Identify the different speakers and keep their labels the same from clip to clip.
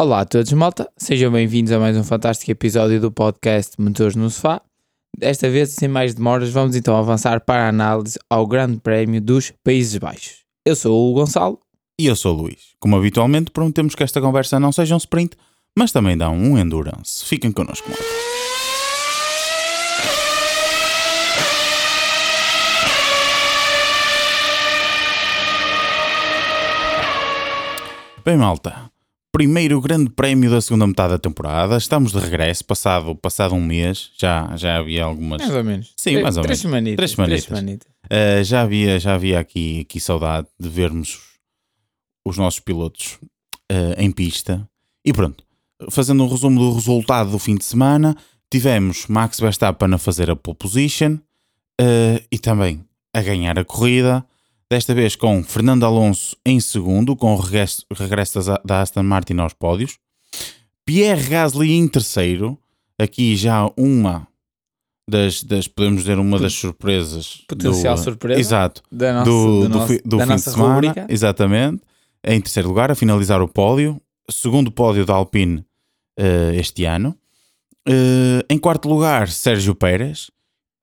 Speaker 1: Olá a todos, malta. Sejam bem-vindos a mais um fantástico episódio do podcast Motores no Sofá. Desta vez, sem mais demoras, vamos então avançar para a análise ao Grande Prémio dos Países Baixos. Eu sou o Gonçalo.
Speaker 2: E eu sou o Luís. Como habitualmente, prometemos que esta conversa não seja um sprint, mas também dá um endurance. Fiquem connosco, malta. Bem, malta, primeiro grande prémio da segunda metade da temporada. Estamos de regresso, passado, passado um mês. Já, já havia algumas.
Speaker 1: Mais ou menos.
Speaker 2: Sim,
Speaker 1: Três-
Speaker 2: mais ou
Speaker 1: três
Speaker 2: menos.
Speaker 1: Semanitas,
Speaker 2: Três semanitas.
Speaker 1: semanitas.
Speaker 2: Uh, já havia, já havia aqui, aqui saudade de vermos os nossos pilotos uh, em pista. E pronto, fazendo um resumo do resultado do fim de semana, tivemos Max Verstappen a fazer a pole position uh, e também a ganhar a corrida. Desta vez com Fernando Alonso em segundo, com o regresso, regresso da- Aston Martin aos pódios. Pierre Gasly em terceiro. Aqui já uma das, das podemos dizer, uma das surpresas.
Speaker 1: Potencial
Speaker 2: do-
Speaker 1: surpresa
Speaker 2: Exato
Speaker 1: da nossa,
Speaker 2: do,
Speaker 1: do
Speaker 2: do,
Speaker 1: nosso-
Speaker 2: do fim de semana.
Speaker 1: rubrica.
Speaker 2: Exatamente. Em terceiro lugar, a finalizar o pódio. Segundo pódio da Alpine eh, este ano. Eh, em quarto lugar, Sérgio Pérez.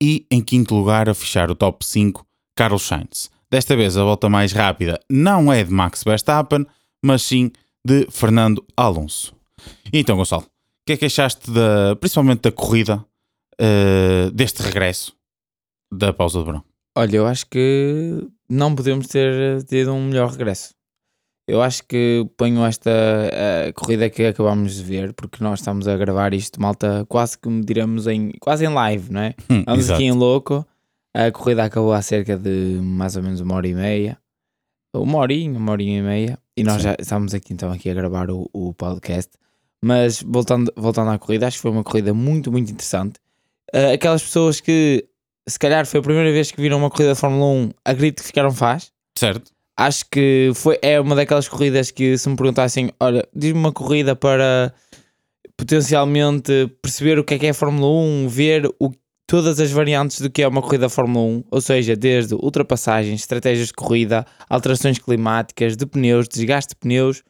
Speaker 2: E em quinto lugar, a fechar o top 5, Carlos Sainz. Desta vez, a volta mais rápida não é de Max Verstappen, mas sim de Fernando Alonso. E então, Gonçalo, o que é que achaste da, principalmente da corrida eh, deste regresso da pausa de verão?
Speaker 1: Olha, eu acho que não podemos ter tido um melhor regresso. Eu acho que ponho esta corrida que acabámos de ver, porque nós estamos a gravar isto, malta, quase que diremos em quase em live, não é?
Speaker 2: Hum,
Speaker 1: Vamos aqui em louco. A corrida acabou há cerca de mais ou menos uma hora e meia. Uma horinha, uma horinha e meia. E nós
Speaker 2: Sim.
Speaker 1: já estamos aqui então aqui a gravar o, o podcast. Mas voltando, voltando à corrida, acho que foi uma corrida muito, muito interessante. Ah, aquelas pessoas que se calhar foi a primeira vez que viram uma corrida de Fórmula 1, acredito que ficaram faz.
Speaker 2: Certo.
Speaker 1: Acho que foi, é uma daquelas corridas que se me perguntassem, olha, diz-me uma corrida para potencialmente perceber o que é que é a Fórmula 1, ver o, todas as variantes do que é uma corrida Fórmula 1, ou seja, desde ultrapassagens, estratégias de corrida, alterações climáticas, de pneus, desgaste de pneus,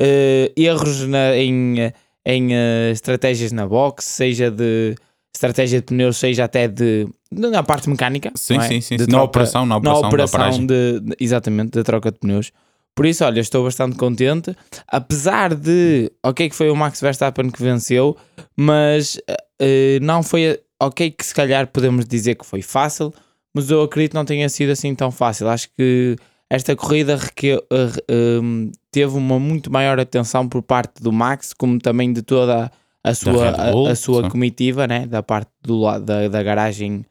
Speaker 1: eh, erros na- em, em eh, estratégias na box, seja de estratégia de pneus, seja até de na parte mecânica,
Speaker 2: Sim,
Speaker 1: é?
Speaker 2: sim, sim.
Speaker 1: De
Speaker 2: sim. Na
Speaker 1: troca-
Speaker 2: operação, na
Speaker 1: na
Speaker 2: operação, da
Speaker 1: operação de, de- exatamente da troca de pneus. Por isso, olha, estou bastante contente. Apesar de, ok, que foi o Max Verstappen que venceu, mas eh, não foi, ok, que se calhar podemos dizer que foi fácil, mas eu acredito que não tenha sido assim tão fácil. Acho que esta corrida reque- eh, um, teve uma muito maior atenção por parte do Max, como também de toda a sua, a, a sua comitiva, né? da parte do lado da, da garagem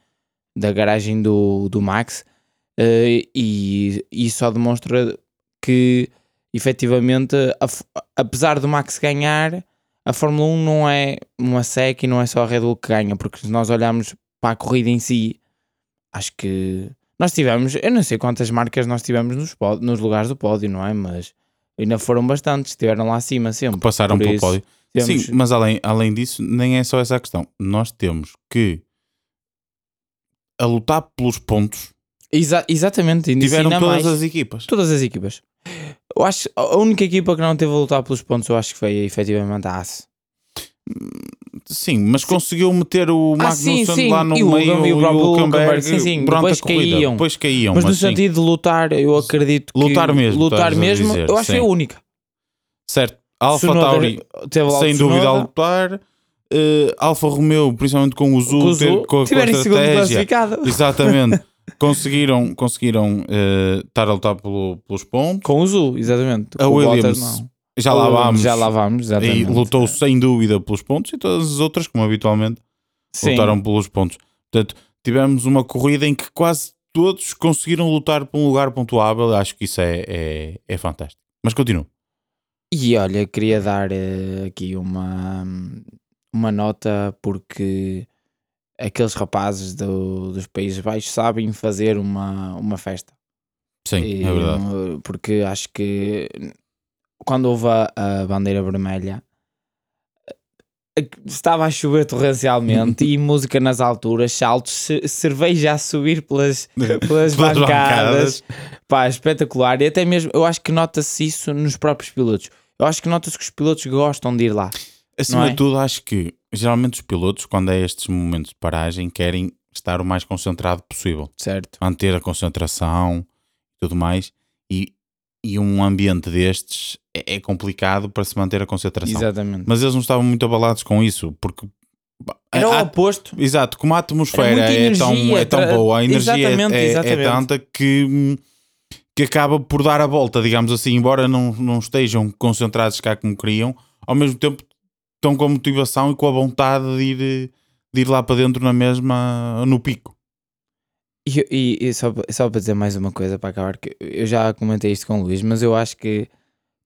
Speaker 1: da garagem do, do Max eh, e, e só demonstra que efetivamente a apesar do Max ganhar a Fórmula 1 não é uma SEC e não é só a Red Bull que ganha porque se nós olharmos para a corrida em si acho que nós tivemos, eu não sei quantas marcas nós tivemos nos, nos lugares do pódio, não é? Mas ainda foram bastantes, estiveram lá acima sempre.
Speaker 2: passaram pelo
Speaker 1: isso,
Speaker 2: pódio. Sim, mas além, além disso, nem é só essa a questão. Nós temos que a lutar pelos pontos
Speaker 1: Exa- exatamente,
Speaker 2: tiveram
Speaker 1: ensina
Speaker 2: todas
Speaker 1: mais.
Speaker 2: as equipas.
Speaker 1: Todas as equipas. Eu acho a única equipa que não teve a lutar pelos pontos, eu acho que foi efetivamente a AS.
Speaker 2: Sim, mas conseguiu meter o
Speaker 1: Ah, sim,
Speaker 2: Magnussen
Speaker 1: sim.
Speaker 2: lá no
Speaker 1: E
Speaker 2: meio e o Hulkenberg
Speaker 1: Hulkenberg, sim, sim. Depois caíam.
Speaker 2: Depois caíam,
Speaker 1: Mas,
Speaker 2: mas,
Speaker 1: no
Speaker 2: sim.
Speaker 1: sentido de lutar, eu acredito que
Speaker 2: Lutar mesmo,
Speaker 1: lutar mesmo,
Speaker 2: dizer,
Speaker 1: eu acho que foi a
Speaker 2: sim.
Speaker 1: única.
Speaker 2: Certo. Alfa Tauri, sem dúvida a lutar. Uh, Alfa Romeo, principalmente com o Zul,
Speaker 1: com
Speaker 2: com, a- com a estratégia. Exatamente. conseguiram conseguiram eh, estar a lutar pelo- pelos pontos.
Speaker 1: Com o Zul, exatamente.
Speaker 2: A
Speaker 1: Com o
Speaker 2: Williams,
Speaker 1: não.
Speaker 2: Já lá vamos.
Speaker 1: Já lá vamos,
Speaker 2: E
Speaker 1: exatamente.
Speaker 2: lutou sem dúvida pelos pontos e todas as outras, como habitualmente,
Speaker 1: Sim.
Speaker 2: lutaram pelos pontos. Portanto, tivemos uma corrida em que quase todos conseguiram lutar por um lugar pontuável. Acho que isso é, é, é fantástico. Mas continuo.
Speaker 1: E olha, queria dar eh, aqui uma, uma nota porque aqueles rapazes do- dos Países Baixos sabem fazer uma, uma festa.
Speaker 2: Sim,
Speaker 1: E,
Speaker 2: é verdade.
Speaker 1: Porque acho que quando houve a, a bandeira vermelha eh, estava a chover torrencialmente e música nas alturas, saltos, ce- cerveja a subir pelas, pelas
Speaker 2: Pelas
Speaker 1: bancadas.
Speaker 2: bancadas.
Speaker 1: Pá, espetacular. E até mesmo, eu acho que nota-se isso nos próprios pilotos. Eu acho que nota-se que os pilotos gostam de ir lá.
Speaker 2: Acima
Speaker 1: é?
Speaker 2: de tudo, acho que geralmente os pilotos, quando é estes momentos de paragem, querem estar o mais concentrado possível.
Speaker 1: Certo.
Speaker 2: Manter a concentração e tudo mais. E, e um ambiente destes é, é complicado para se manter a concentração.
Speaker 1: Exatamente.
Speaker 2: Mas eles não estavam muito abalados com isso, porque.
Speaker 1: Era o
Speaker 2: a-
Speaker 1: oposto.
Speaker 2: Exato, como a atmosfera é tão,
Speaker 1: energia,
Speaker 2: é tão
Speaker 1: tra-
Speaker 2: boa, a energia é-
Speaker 1: Exatamente,
Speaker 2: é, é tanta que, que acaba por dar a volta, digamos assim, embora não, não estejam concentrados cá como queriam, ao mesmo tempo estão com a motivação e com a vontade de ir, de ir lá para dentro na mesma, no pico.
Speaker 1: E, e- e só, só para dizer mais uma coisa para acabar, que eu já comentei isto com o Luís, mas eu acho que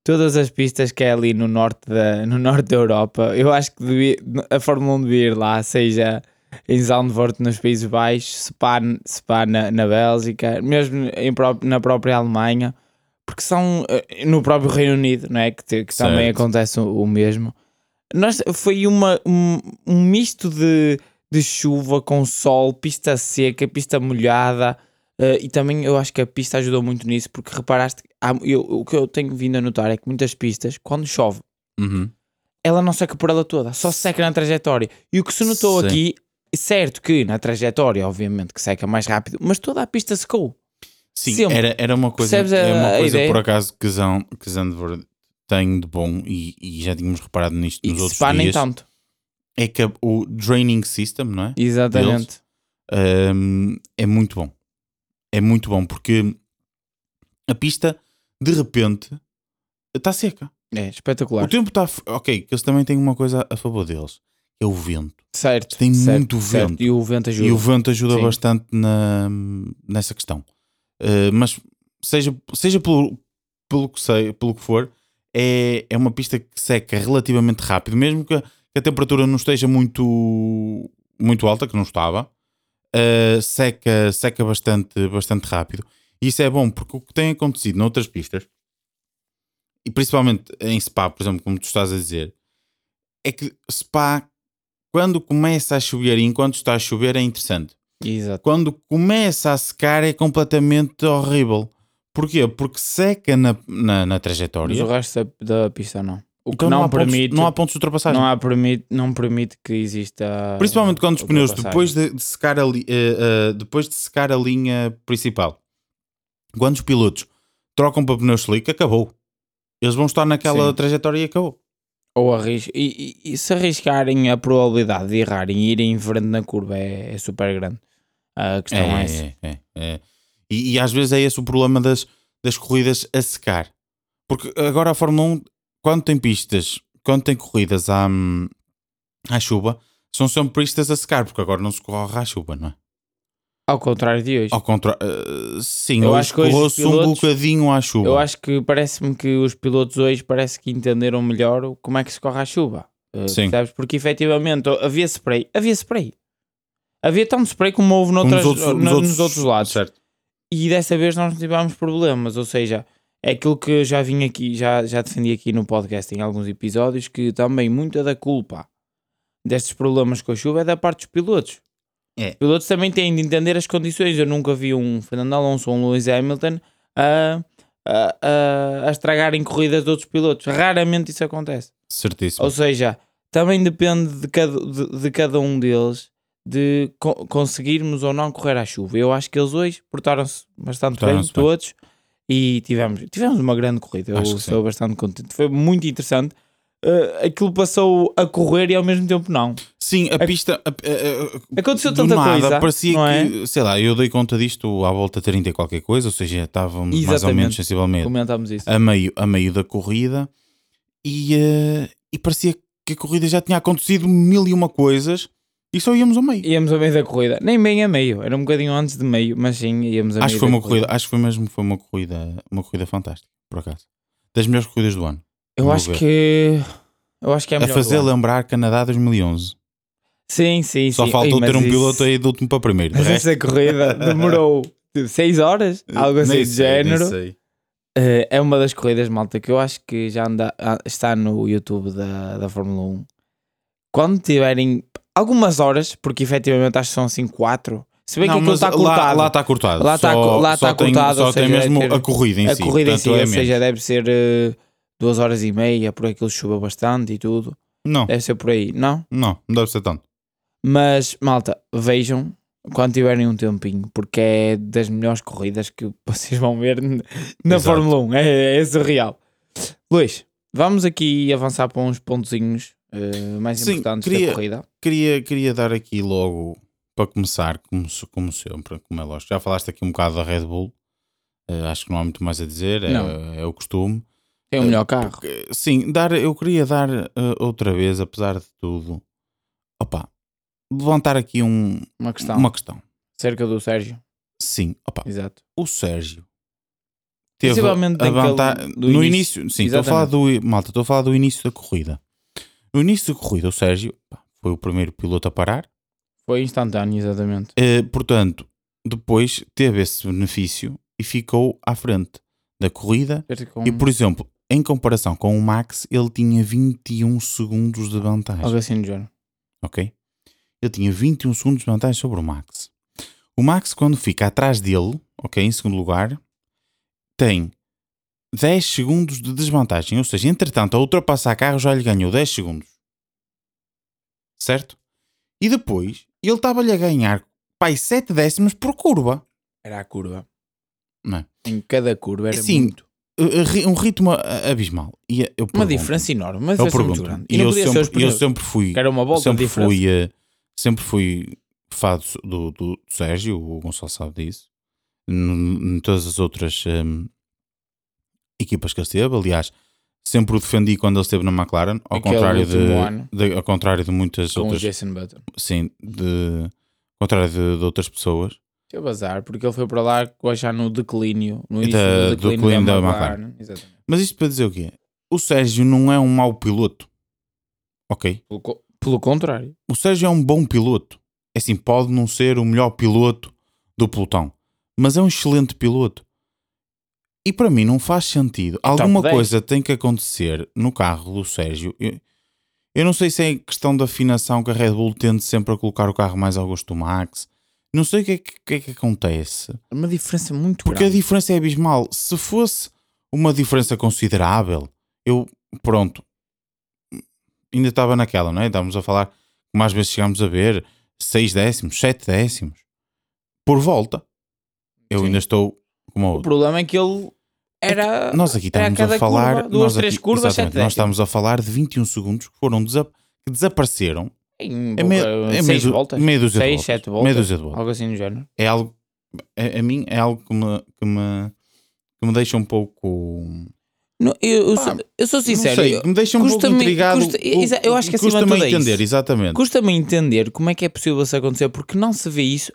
Speaker 1: todas as pistas que é ali no norte da, no norte da Europa, eu acho que devia- a Fórmula 1 devia ir lá, seja em Zandvoort nos Países Baixos, Spa, Spa na, na Bélgica, mesmo em na própria Alemanha, porque são eh, no próprio Reino Unido, não é? Que, que também acontece o, o mesmo. Nós, foi uma, um, um misto de, de chuva com sol, pista seca, pista molhada. eh, e também eu acho que a pista ajudou muito nisso, porque reparaste, há- eu- o que eu tenho vindo a notar é que muitas pistas, quando chove,
Speaker 2: Uhum.
Speaker 1: ela não seca por ela toda, só seca na trajetória. E o que se notou
Speaker 2: Sim.
Speaker 1: aqui, certo que na trajetória, obviamente, que seca mais rápido, mas toda a pista secou.
Speaker 2: Sim,
Speaker 1: Sempre.
Speaker 2: era, era uma coisa,
Speaker 1: Percebes
Speaker 2: é uma
Speaker 1: a
Speaker 2: coisa
Speaker 1: ideia?
Speaker 2: por acaso que Zandvoort tem de bom e, e já tínhamos reparado nisto
Speaker 1: E
Speaker 2: nos outros
Speaker 1: nem
Speaker 2: dias.
Speaker 1: tanto.
Speaker 2: É que o draining system, não é?
Speaker 1: Exatamente.
Speaker 2: Hum, é muito bom. É muito bom porque a pista de repente está seca.
Speaker 1: É espetacular.
Speaker 2: O tempo está. Ok, que eles também têm uma coisa a favor deles: é o vento.
Speaker 1: Certo.
Speaker 2: Tem
Speaker 1: certo,
Speaker 2: muito
Speaker 1: certo.
Speaker 2: vento.
Speaker 1: E o vento ajuda.
Speaker 2: E o vento ajuda
Speaker 1: Sim.
Speaker 2: bastante na, nessa questão. Uh, mas seja, seja pelo, pelo, que sei, pelo que for, é, é uma pista que seca relativamente rápido, mesmo que a, que a temperatura não esteja muito, muito alta, que não estava, uh, seca, seca bastante, bastante rápido. E isso é bom, porque o que tem acontecido noutras pistas, e principalmente em Spa, por exemplo, como tu estás a dizer, é que Spa, quando começa a chover e enquanto está a chover, é interessante
Speaker 1: Exato.
Speaker 2: quando começa a secar é completamente horrível. Porquê? Porque seca na, na, na
Speaker 1: Mas
Speaker 2: trajetória.
Speaker 1: o resto da, pista não. O que
Speaker 2: Então
Speaker 1: não,
Speaker 2: há pontos-
Speaker 1: permite.
Speaker 2: não há pontos de ultrapassagem.
Speaker 1: não há permite, não permite que exista.
Speaker 2: Principalmente quando os pneus, depois de, de secar a, eh, eh, depois de secar a linha principal, quando os pilotos trocam para pneus slick, acabou. Eles vão estar naquela
Speaker 1: Sim.
Speaker 2: trajetória e acabou.
Speaker 1: Ou arris... e, e- e se arriscarem a probabilidade de errarem e irem em frente na curva é, é super grande. A questão é, essa.
Speaker 2: É, é, é. E, e às vezes é esse o problema das, das corridas a secar. Porque agora a Fórmula 1, quando tem pistas, quando tem corridas à, à chuva, são sempre pistas a secar, porque agora não se corre à chuva, não é?
Speaker 1: Ao contrário de hoje.
Speaker 2: Ao contrário, eh, sim,
Speaker 1: Eu
Speaker 2: hoje correu-se um bocadinho à chuva.
Speaker 1: Eu acho que parece-me que os pilotos hoje parece que entenderam melhor como é que se corre a chuva. Uh,
Speaker 2: Sim.
Speaker 1: percebes? Porque efetivamente havia spray, havia spray. Havia tanto spray como houve
Speaker 2: Como
Speaker 1: noutras,
Speaker 2: nos outros,
Speaker 1: no- nos outros lados.
Speaker 2: Certo.
Speaker 1: E dessa vez nós não tivemos problemas, ou seja, é aquilo que eu já vim aqui, já, já defendi aqui no podcast em alguns episódios, que também muita da culpa destes problemas com a chuva é da parte dos pilotos.
Speaker 2: É.
Speaker 1: Os pilotos também têm de entender as condições. Eu nunca vi um Fernando Alonso ou um Lewis Hamilton a, a, a, a estragarem corridas de outros pilotos. Raramente isso acontece.
Speaker 2: Certíssimo.
Speaker 1: Ou seja, também depende de cada, de, de cada um deles de co- conseguirmos ou não correr à chuva. Eu acho que eles hoje portaram-se bastante
Speaker 2: Portaram-se
Speaker 1: bem,
Speaker 2: bem.
Speaker 1: todos, e tivemos, tivemos uma grande corrida. Eu
Speaker 2: Acho
Speaker 1: estou bastante contente. Foi muito interessante. Uh, aquilo passou a correr e ao mesmo tempo não.
Speaker 2: Sim, a pista. a- a-
Speaker 1: Aconteceu tanta
Speaker 2: nada,
Speaker 1: coisa.
Speaker 2: parecia
Speaker 1: é?
Speaker 2: que, sei lá, eu dei conta disto à volta de 30 e qualquer coisa, ou seja, estávamos mais ou
Speaker 1: Exatamente.
Speaker 2: menos sensivelmente
Speaker 1: Comentámos isso.
Speaker 2: a meio, a meio da corrida e, eh, e parecia que a corrida já tinha acontecido mil e uma coisas e só íamos ao meio.
Speaker 1: Íamos a meio da corrida. Nem bem a meio. Era um bocadinho antes de meio, mas sim, íamos a
Speaker 2: Acho
Speaker 1: meio
Speaker 2: que foi uma corrida, acho que foi mesmo foi uma corrida, uma corrida fantástica, por acaso. Das melhores corridas do ano.
Speaker 1: Eu acho
Speaker 2: ver.
Speaker 1: que... Eu acho que é a
Speaker 2: a fazer
Speaker 1: do
Speaker 2: lembrar Canadá 2011.
Speaker 1: Sim, sim,
Speaker 2: Só
Speaker 1: sim.
Speaker 2: faltou
Speaker 1: Ei,
Speaker 2: ter um
Speaker 1: isso-
Speaker 2: piloto aí do último para primeiro.
Speaker 1: Mas
Speaker 2: resto,
Speaker 1: essa corrida demorou 6 horas, algo assim
Speaker 2: nem
Speaker 1: género.
Speaker 2: sei.
Speaker 1: Eh, é uma das corridas, malta, que eu acho que já anda, ah, está no YouTube da, da Fórmula 1. Quando tiverem algumas horas, porque efetivamente acho que são assim 4. Se bem
Speaker 2: Não,
Speaker 1: que aquilo está cortado.
Speaker 2: lá está cortado.
Speaker 1: Lá está lá
Speaker 2: tem-
Speaker 1: cortado,
Speaker 2: Só tem
Speaker 1: seja,
Speaker 2: mesmo
Speaker 1: ter-
Speaker 2: a corrida em
Speaker 1: a
Speaker 2: si.
Speaker 1: corrida em si,
Speaker 2: é
Speaker 1: ou seja,
Speaker 2: menos.
Speaker 1: deve ser eh, duas horas e meia, por aquilo chuva bastante e tudo.
Speaker 2: Não,
Speaker 1: Deve ser por aí, não?
Speaker 2: não, não deve ser tanto.
Speaker 1: Mas, malta, vejam quando tiverem um tempinho, porque é das melhores corridas que vocês vão ver na
Speaker 2: Exato.
Speaker 1: Fórmula 1. É, é surreal. Luís, vamos aqui avançar para uns pontozinhos eh, mais
Speaker 2: Sim,
Speaker 1: importantes
Speaker 2: queria-
Speaker 1: da corrida.
Speaker 2: Queria, queria dar aqui logo, para começar, como, se- como sempre, como é lógico. Já falaste aqui um bocado da Red Bull. Eh, acho que não há muito mais a dizer, é, é o costume.
Speaker 1: Tem o
Speaker 2: Eh,
Speaker 1: melhor carro.
Speaker 2: porque, sim, dar, eu queria dar eh, outra vez, apesar de tudo, opa, levantar aqui um,
Speaker 1: Uma questão.
Speaker 2: uma questão.
Speaker 1: Cerca do Sérgio.
Speaker 2: Sim, opa,
Speaker 1: Exato.
Speaker 2: o Sérgio teve a vantagem no
Speaker 1: início.
Speaker 2: início, sim, estou a falar do malta, estou a falar do início da corrida. No início da corrida, o Sérgio pá, foi o primeiro piloto a parar.
Speaker 1: Foi instantâneo, exatamente.
Speaker 2: Eh, portanto, depois teve esse benefício e ficou à frente da corrida. E, por exemplo, em comparação com o Max, ele tinha 21 segundos de vantagem.
Speaker 1: algo assim do género.
Speaker 2: Ok? Ele tinha 21 segundos de vantagem sobre o Max. O Max, quando fica atrás dele, ok, em segundo lugar, tem 10 segundos de desvantagem. Ou seja, entretanto, a ultrapassar carro já lhe ganhou 10 segundos. Certo? E depois, ele estava-lhe a ganhar, pai, 7 décimos por curva.
Speaker 1: Era a curva.
Speaker 2: Não é?
Speaker 1: Em cada curva era
Speaker 2: Sim,
Speaker 1: muito.
Speaker 2: Uh, uh, ri- Um ritmo abismal. E eu
Speaker 1: Uma diferença enorme. Uma
Speaker 2: Eu
Speaker 1: diferença muito grande.
Speaker 2: E
Speaker 1: E
Speaker 2: eu sempre, eu sempre fui.
Speaker 1: Era uma volta de
Speaker 2: sempre fui, eh, sempre fui fado do, do, do Sérgio, o Gonçalo sabe disso, em, todas as outras em, equipas que ele esteve. Aliás, sempre o defendi quando ele esteve na McLaren, ao
Speaker 1: Aquele
Speaker 2: contrário de,
Speaker 1: ano.
Speaker 2: de- ao contrário de muitas
Speaker 1: Com o
Speaker 2: outras,
Speaker 1: Jason Button.
Speaker 2: sim, de, ao contrário de, de outras pessoas.
Speaker 1: Eu bazar, porque ele foi para lá já no declínio. No início
Speaker 2: Da-
Speaker 1: do declínio
Speaker 2: declínio
Speaker 1: da,
Speaker 2: da
Speaker 1: McLaren. Exatamente.
Speaker 2: Mas isto para dizer o quê? O Sérgio não é um mau piloto, ok?
Speaker 1: Pelo, co- pelo contrário.
Speaker 2: O Sérgio é um bom piloto. É assim, pode não ser o melhor piloto do pelotão, mas é um excelente piloto. E para mim não faz sentido. Alguma
Speaker 1: 10.
Speaker 2: coisa tem que acontecer no carro do Sérgio. Eu, eu não sei se é questão da afinação que a Red Bull tende sempre a colocar o carro mais ao gosto do Max. Não sei o que é que, o que, é que acontece.
Speaker 1: É uma diferença muito
Speaker 2: Porque a
Speaker 1: grande.
Speaker 2: diferença é abismal. Se fosse uma diferença considerável, eu, pronto, ainda estava naquela, não é? Estávamos a falar, mais vezes chegámos a ver, 6 décimos, 7 décimos por volta. Eu
Speaker 1: Sim.
Speaker 2: ainda estou como a
Speaker 1: O
Speaker 2: outra.
Speaker 1: problema é que ele era.
Speaker 2: Nós aqui estamos a falar.
Speaker 1: curva, duas,
Speaker 2: nós
Speaker 1: três
Speaker 2: aqui-
Speaker 1: curvas,
Speaker 2: exatamente, Nós estamos a falar de 21 segundos que foram desa- que desapareceram.
Speaker 1: Em
Speaker 2: É meio,
Speaker 1: pouca-
Speaker 2: é
Speaker 1: seis
Speaker 2: meio,
Speaker 1: voltas.
Speaker 2: meio dúzia de
Speaker 1: Seis,
Speaker 2: voltas.
Speaker 1: sete voltas.
Speaker 2: Meio dúzia de voltas.
Speaker 1: Algo assim do género.
Speaker 2: É algo, a, a mim, é algo que me, que me, que me deixa um pouco.
Speaker 1: Não, eu,
Speaker 2: Pá,
Speaker 1: sou, eu sou sincero.
Speaker 2: sei, me deixa um pouco intrigado.
Speaker 1: custa- exa- eu acho que acima de tudo é
Speaker 2: entender, exatamente.
Speaker 1: Custa-me entender como é que é possível isso acontecer, porque não se vê isso.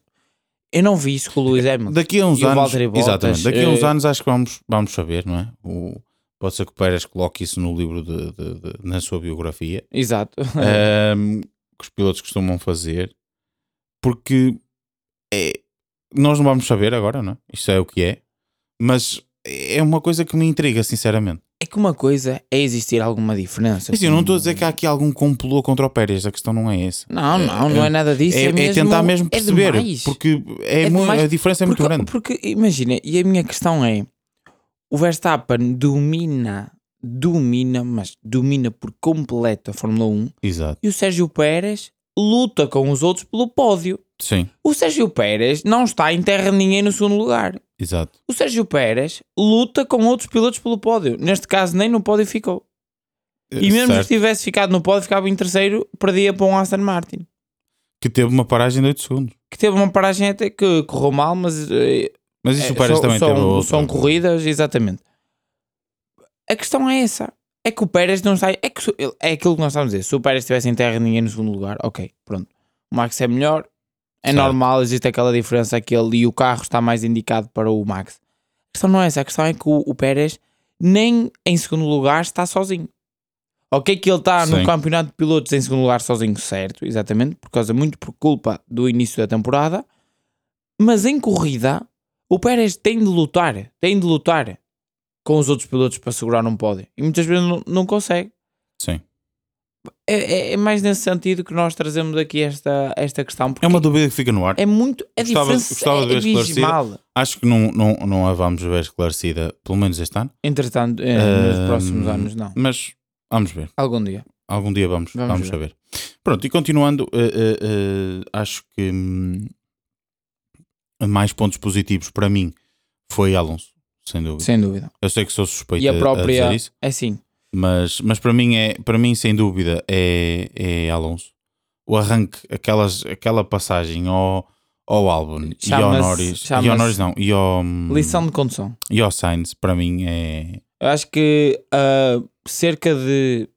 Speaker 1: Eu não vi isso com o Luís Hamilton.
Speaker 2: Daqui a uns anos, exatamente, daqui a uns
Speaker 1: eh,
Speaker 2: anos acho que vamos, vamos saber, não é? O, pode ser que o Pérez coloque isso no livro de, de- de- na sua biografia,
Speaker 1: Exato.
Speaker 2: ahm, que os pilotos costumam fazer, porque é, nós não vamos saber agora, não é? Isto é o que é, mas é uma coisa que me intriga, sinceramente.
Speaker 1: É que uma coisa é existir alguma diferença.
Speaker 2: Assim, eu não estou a dizer que há aqui algum complô contra o Pérez, a questão não é essa.
Speaker 1: Não, não, não é nada disso.
Speaker 2: É,
Speaker 1: É,
Speaker 2: é
Speaker 1: mesmo,
Speaker 2: tentar mesmo
Speaker 1: é
Speaker 2: perceber,
Speaker 1: demais.
Speaker 2: porque é
Speaker 1: É demais,
Speaker 2: a diferença é muito
Speaker 1: porque,
Speaker 2: grande.
Speaker 1: Porque, imagina, e a minha questão é: o Verstappen domina, domina, mas domina por completo a Fórmula 1
Speaker 2: Exato,
Speaker 1: e o Sérgio Pérez luta com os outros pelo pódio.
Speaker 2: Sim,
Speaker 1: O Sérgio Pérez não está em terra de ninguém no segundo lugar.
Speaker 2: exato.
Speaker 1: O Sérgio Pérez luta com outros pilotos pelo pódio. Neste caso, nem no pódio ficou. E mesmo
Speaker 2: Certo.
Speaker 1: se tivesse ficado no pódio, ficava em terceiro, perdia para um Aston Martin.
Speaker 2: Que teve uma paragem de 8 segundos.
Speaker 1: Que teve uma paragem até que correu mal, mas eh,
Speaker 2: Mas isso
Speaker 1: É,
Speaker 2: o Pérez
Speaker 1: são,
Speaker 2: também
Speaker 1: são,
Speaker 2: teve outra.
Speaker 1: são corridas, exatamente. A questão é essa. É que o Pérez não está. É, que, é aquilo que nós estamos a dizer. Se o Pérez estivesse em terra ninguém no segundo lugar, ok, pronto. O Max é melhor. É
Speaker 2: Certo.
Speaker 1: normal, existe aquela diferença que ele e o carro está mais indicado para o Max. A questão não é essa. A questão é que o, o Pérez nem em segundo lugar está sozinho. Ok, que ele está no campeonato de pilotos em segundo lugar sozinho, certo, exatamente, por causa muito por culpa do início da temporada, mas em corrida o Pérez tem de lutar, tem de lutar com os outros pilotos para segurar um pódio e muitas vezes não, não consegue.
Speaker 2: Sim.
Speaker 1: É, é- é mais nesse sentido que nós trazemos aqui esta, esta questão.
Speaker 2: É uma dúvida que fica no ar.
Speaker 1: é muito. A
Speaker 2: Gostava-
Speaker 1: diferença
Speaker 2: gostava de ver
Speaker 1: é
Speaker 2: esclarecida. Acho que não, não, não a vamos ver esclarecida, pelo menos este ano.
Speaker 1: Entretanto, é, nos
Speaker 2: Ahm,
Speaker 1: próximos anos, não.
Speaker 2: Mas vamos ver.
Speaker 1: Algum dia.
Speaker 2: Algum dia vamos,
Speaker 1: Vamos
Speaker 2: vamos, saber. Pronto, e continuando, eh, eh, acho que hum, mais pontos positivos para mim foi Alonso, sem dúvida.
Speaker 1: Sem dúvida.
Speaker 2: Eu sei que sou suspeito
Speaker 1: E a
Speaker 2: a- a
Speaker 1: própria.
Speaker 2: dizer isso,
Speaker 1: É assim.
Speaker 2: Mas, mas para mim é para mim sem dúvida é, é Alonso. O arranque, aquelas, aquela passagem ao, ao Albon e ao Norris, e ao Norris não, e ao,
Speaker 1: Lição de condução.
Speaker 2: e ao Sainz, para mim é
Speaker 1: Eu acho que ah, cerca de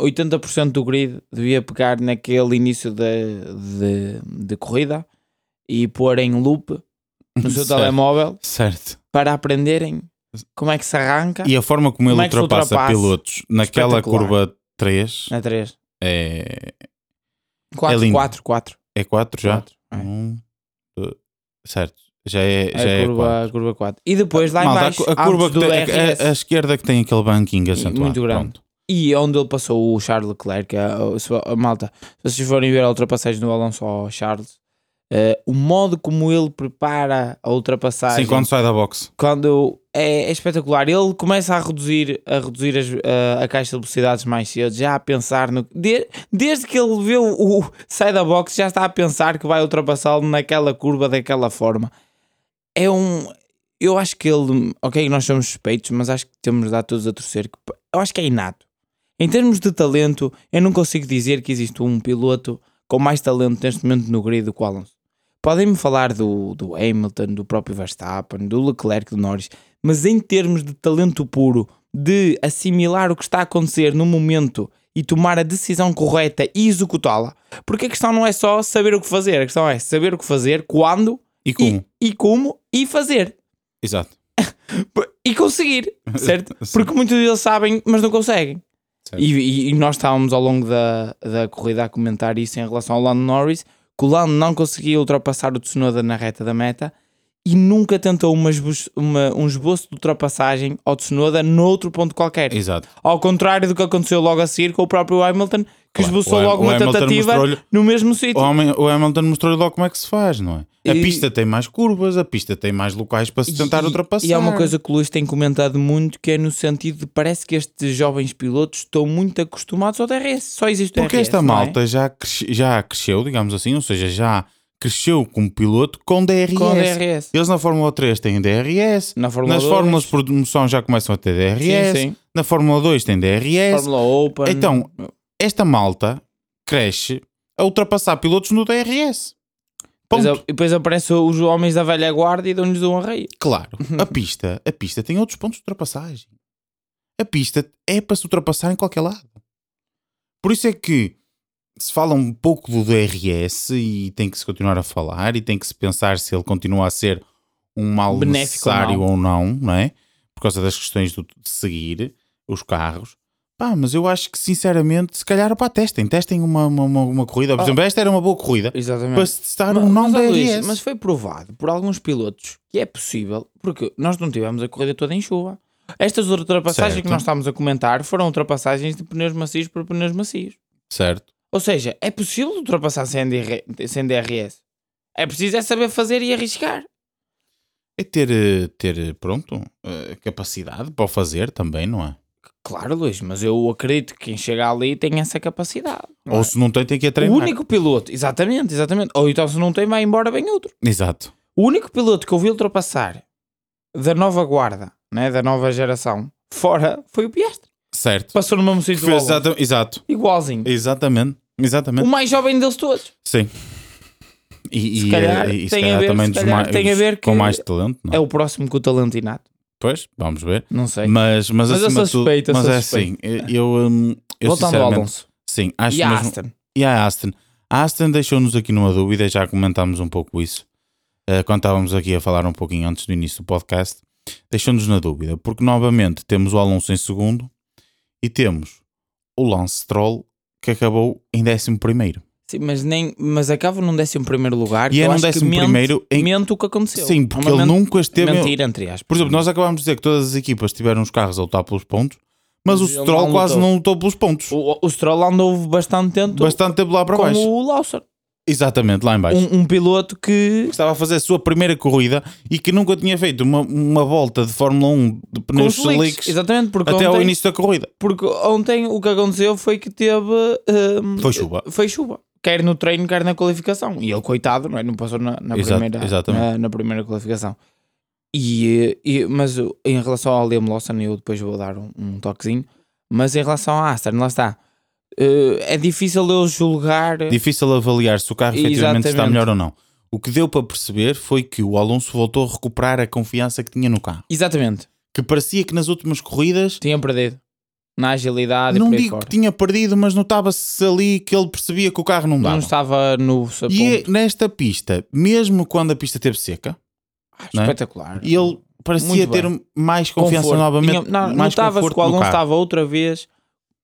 Speaker 1: 80% do grid devia pegar naquele início de, de, de corrida e pôr em loop no seu
Speaker 2: Certo.
Speaker 1: telemóvel
Speaker 2: certo.
Speaker 1: para aprenderem como é que se arranca
Speaker 2: E a forma como
Speaker 1: Como
Speaker 2: ele
Speaker 1: é
Speaker 2: ultrapassa
Speaker 1: ultrapassa?
Speaker 2: pilotos naquela curva 3
Speaker 1: na 3.
Speaker 2: é,
Speaker 1: 4,
Speaker 2: lindo.
Speaker 1: 4, 4.
Speaker 2: é 4 já?
Speaker 1: 4. É.
Speaker 2: Um, dois- certo, já é, já
Speaker 1: a,
Speaker 2: é
Speaker 1: curva,
Speaker 2: quatro.
Speaker 1: a curva 4. E depois lá
Speaker 2: Malta, a
Speaker 1: embaixo,
Speaker 2: a, curva que
Speaker 1: do
Speaker 2: tem,
Speaker 1: DRS,
Speaker 2: a, a esquerda que tem aquele banquinho acentuado.
Speaker 1: muito grande.
Speaker 2: Pronto.
Speaker 1: e onde ele passou o Charles Leclerc, a, a- a malta, se vocês forem ver a ultrapassagem do Alonso ao Charles, eh, o modo como ele prepara a ultrapassagem
Speaker 2: Sim, quando sai da box.
Speaker 1: quando é, é espetacular. Ele começa a reduzir, a, reduzir as- a, a caixa de velocidades mais cedo, já a pensar no. de- desde que ele vê o, o sai da box, já está a pensar que vai ultrapassá-lo naquela curva daquela forma. É um. Eu acho que ele. Ok, nós somos suspeitos, mas acho que temos de dar todos a torcer. Eu acho que é inato. Em termos de talento, eu não consigo dizer que existe um piloto com mais talento neste momento no grid do que o Alonso. Podem-me falar do, do Hamilton, do próprio Verstappen, do Leclerc, do Norris, mas em termos de talento puro, de assimilar o que está a acontecer no momento e tomar a decisão correta e executá-la, porque a questão não é só saber o que fazer, a questão é saber o que fazer, quando
Speaker 2: E como?
Speaker 1: e, e como e fazer
Speaker 2: Exato.
Speaker 1: e conseguir, certo? Porque muitos deles sabem, mas não conseguem. E, e- e nós estávamos ao longo da, da corrida a comentar isso em relação ao Lando Norris, Lando não conseguia ultrapassar o Tsunoda na reta da meta e nunca tentou uma uma- um esboço de ultrapassagem ao Tsunoda noutro ponto qualquer.
Speaker 2: Exato.
Speaker 1: Ao contrário do que aconteceu logo a seguir com o próprio Hamilton, que
Speaker 2: Claro,
Speaker 1: esboçou logo uma
Speaker 2: Hamilton
Speaker 1: tentativa no mesmo sítio.
Speaker 2: o Hamilton mostrou logo como é que se faz, não é? A
Speaker 1: E-
Speaker 2: pista tem mais curvas, a pista tem mais locais para se tentar
Speaker 1: E-
Speaker 2: ultrapassar.
Speaker 1: E há uma coisa que o Luís tem comentado muito que é no sentido de parece que estes jovens pilotos estão muito acostumados ao DRS. Só existe o
Speaker 2: Porque
Speaker 1: DRS.
Speaker 2: esta
Speaker 1: não é?
Speaker 2: malta já, cresce- já cresceu, digamos assim, ou seja, já cresceu como piloto com DRS.
Speaker 1: Com DRS.
Speaker 2: Eles na Fórmula 3 têm DRS,
Speaker 1: Na Fórmula
Speaker 2: nas
Speaker 1: 2,
Speaker 2: fórmulas de promoção já começam a ter DRS,
Speaker 1: Sim, sim.
Speaker 2: na Fórmula 2 tem DRS.
Speaker 1: Fórmula Open.
Speaker 2: Então, esta malta cresce a ultrapassar pilotos no DRS. Ponto.
Speaker 1: a- depois aparecem os homens da velha guarda e dão-lhes um arreio.
Speaker 2: Claro, a pista, a pista tem outros pontos de ultrapassagem. A pista é para se ultrapassar em qualquer lado. Por isso é que se fala um pouco do DRS e tem que se continuar a falar e tem que se pensar se ele continua a ser um mal
Speaker 1: Benéfico ou
Speaker 2: necessário
Speaker 1: não.
Speaker 2: ou não, não é? Por causa das questões do- de seguir os carros. Pá, mas eu acho que sinceramente, se calhar, pá, testem, testem uma, uma, uma, corrida. Por
Speaker 1: Oh.
Speaker 2: exemplo, esta era uma boa corrida
Speaker 1: Exatamente.
Speaker 2: para se testar
Speaker 1: Mas-
Speaker 2: um não
Speaker 1: mas, Luís,
Speaker 2: DRS.
Speaker 1: mas foi provado por alguns pilotos que é possível, porque nós não tivemos a corrida toda em chuva. Estas ultrapassagens
Speaker 2: Certo.
Speaker 1: que nós estamos a comentar foram ultrapassagens de pneus macios por pneus macios.
Speaker 2: Certo.
Speaker 1: Ou seja, é possível ultrapassar sem, DR sem DRS. É preciso é saber fazer e arriscar.
Speaker 2: É ter, eh, ter eh, pronto, eh, capacidade para o fazer também, não é?
Speaker 1: Claro, Luís, mas eu acredito que quem chega ali tem essa capacidade.
Speaker 2: Ou
Speaker 1: é?
Speaker 2: se não tem, tem que ir a
Speaker 1: O
Speaker 2: treinar.
Speaker 1: único piloto, exatamente, exatamente. Ou então se não tem, vai embora bem outro.
Speaker 2: Exato.
Speaker 1: O único piloto que eu vi ultrapassar da nova guarda, né, da nova geração, fora, foi o Piastri.
Speaker 2: Certo.
Speaker 1: Passou no mesmo sítio.
Speaker 2: exata- exato.
Speaker 1: Igualzinho.
Speaker 2: Exatamente. Exatamente.
Speaker 1: O mais jovem deles todos.
Speaker 2: Sim. E,
Speaker 1: Se
Speaker 2: e,
Speaker 1: calhar
Speaker 2: eh, e se calhar
Speaker 1: ver-
Speaker 2: também
Speaker 1: se
Speaker 2: dos
Speaker 1: calhar
Speaker 2: mais,
Speaker 1: tem a ver
Speaker 2: com mais talento, não
Speaker 1: É o próximo com o talento inato.
Speaker 2: Pois, vamos ver.
Speaker 1: Não sei.
Speaker 2: Mas, mas,
Speaker 1: Mas eu
Speaker 2: acima tudo,
Speaker 1: suspeito, eu
Speaker 2: mas é assim, eu, hum, eu
Speaker 1: Voltando ao Alonso.
Speaker 2: sim, acho
Speaker 1: E a
Speaker 2: mesmo-
Speaker 1: Aston.
Speaker 2: E a Aston. A Aston deixou-nos aqui numa dúvida, já comentámos um pouco isso, eh, quando estávamos aqui a falar um pouquinho antes do início do podcast. Deixou-nos na dúvida, porque novamente temos o Alonso em segundo e temos o Lance Stroll que acabou em décimo primeiro.
Speaker 1: Sim, mas, nem, mas acaba num décimo primeiro lugar.
Speaker 2: E é num
Speaker 1: acho que
Speaker 2: décimo
Speaker 1: mente-
Speaker 2: primeiro em-
Speaker 1: mente o que aconteceu.
Speaker 2: Sim, porque
Speaker 1: Uma
Speaker 2: ele nunca esteve.
Speaker 1: Mentira, entre aspas.
Speaker 2: Por exemplo, nós acabámos de dizer que todas as equipas tiveram os carros a lutar pelos pontos, Mas o
Speaker 1: Ele
Speaker 2: Stroll
Speaker 1: não
Speaker 2: quase não lutou pelos pontos.
Speaker 1: O, o Stroll andou bastante tempo
Speaker 2: Bastante tempo lá para
Speaker 1: com
Speaker 2: baixo.
Speaker 1: o Lawson.
Speaker 2: Exatamente, lá em baixo.
Speaker 1: Um, um piloto que
Speaker 2: Estava a fazer a sua primeira corrida e que nunca tinha feito uma, uma volta de Fórmula 1 de pneus
Speaker 1: slicks. Exatamente, porque
Speaker 2: até ao
Speaker 1: ontem,
Speaker 2: início da corrida.
Speaker 1: porque ontem o que aconteceu foi que teve. hum,
Speaker 2: Foi chuva.
Speaker 1: Foi chuva. Quer no treino, quer na qualificação. E ele, coitado, não, é? não passou na, na
Speaker 2: Exato,
Speaker 1: primeira, na, na primeira qualificação. E, e- mas em relação ao Liam Lawson, eu depois vou dar um, um toquezinho. Mas em relação à Aston, lá está. Uh, é difícil eu julgar.
Speaker 2: Difícil avaliar se o carro efetivamente está
Speaker 1: Exatamente.
Speaker 2: melhor ou não. O que deu para perceber foi que o Alonso voltou a recuperar a confiança que tinha no carro.
Speaker 1: Exatamente.
Speaker 2: Que parecia que nas últimas corridas,
Speaker 1: Tinham perdido. Na agilidade
Speaker 2: não
Speaker 1: e
Speaker 2: digo
Speaker 1: fora.
Speaker 2: que tinha perdido, mas notava-se ali que ele percebia que o carro não dava.
Speaker 1: Não estava no seu
Speaker 2: E é
Speaker 1: ponto.
Speaker 2: nesta pista, mesmo quando a pista esteve seca,
Speaker 1: Ah,
Speaker 2: é?
Speaker 1: espetacular.
Speaker 2: ele parecia ter mais confiança
Speaker 1: Conforto.
Speaker 2: novamente.
Speaker 1: Tinha- não,
Speaker 2: mais
Speaker 1: Notava-se que o Alonso estava outra vez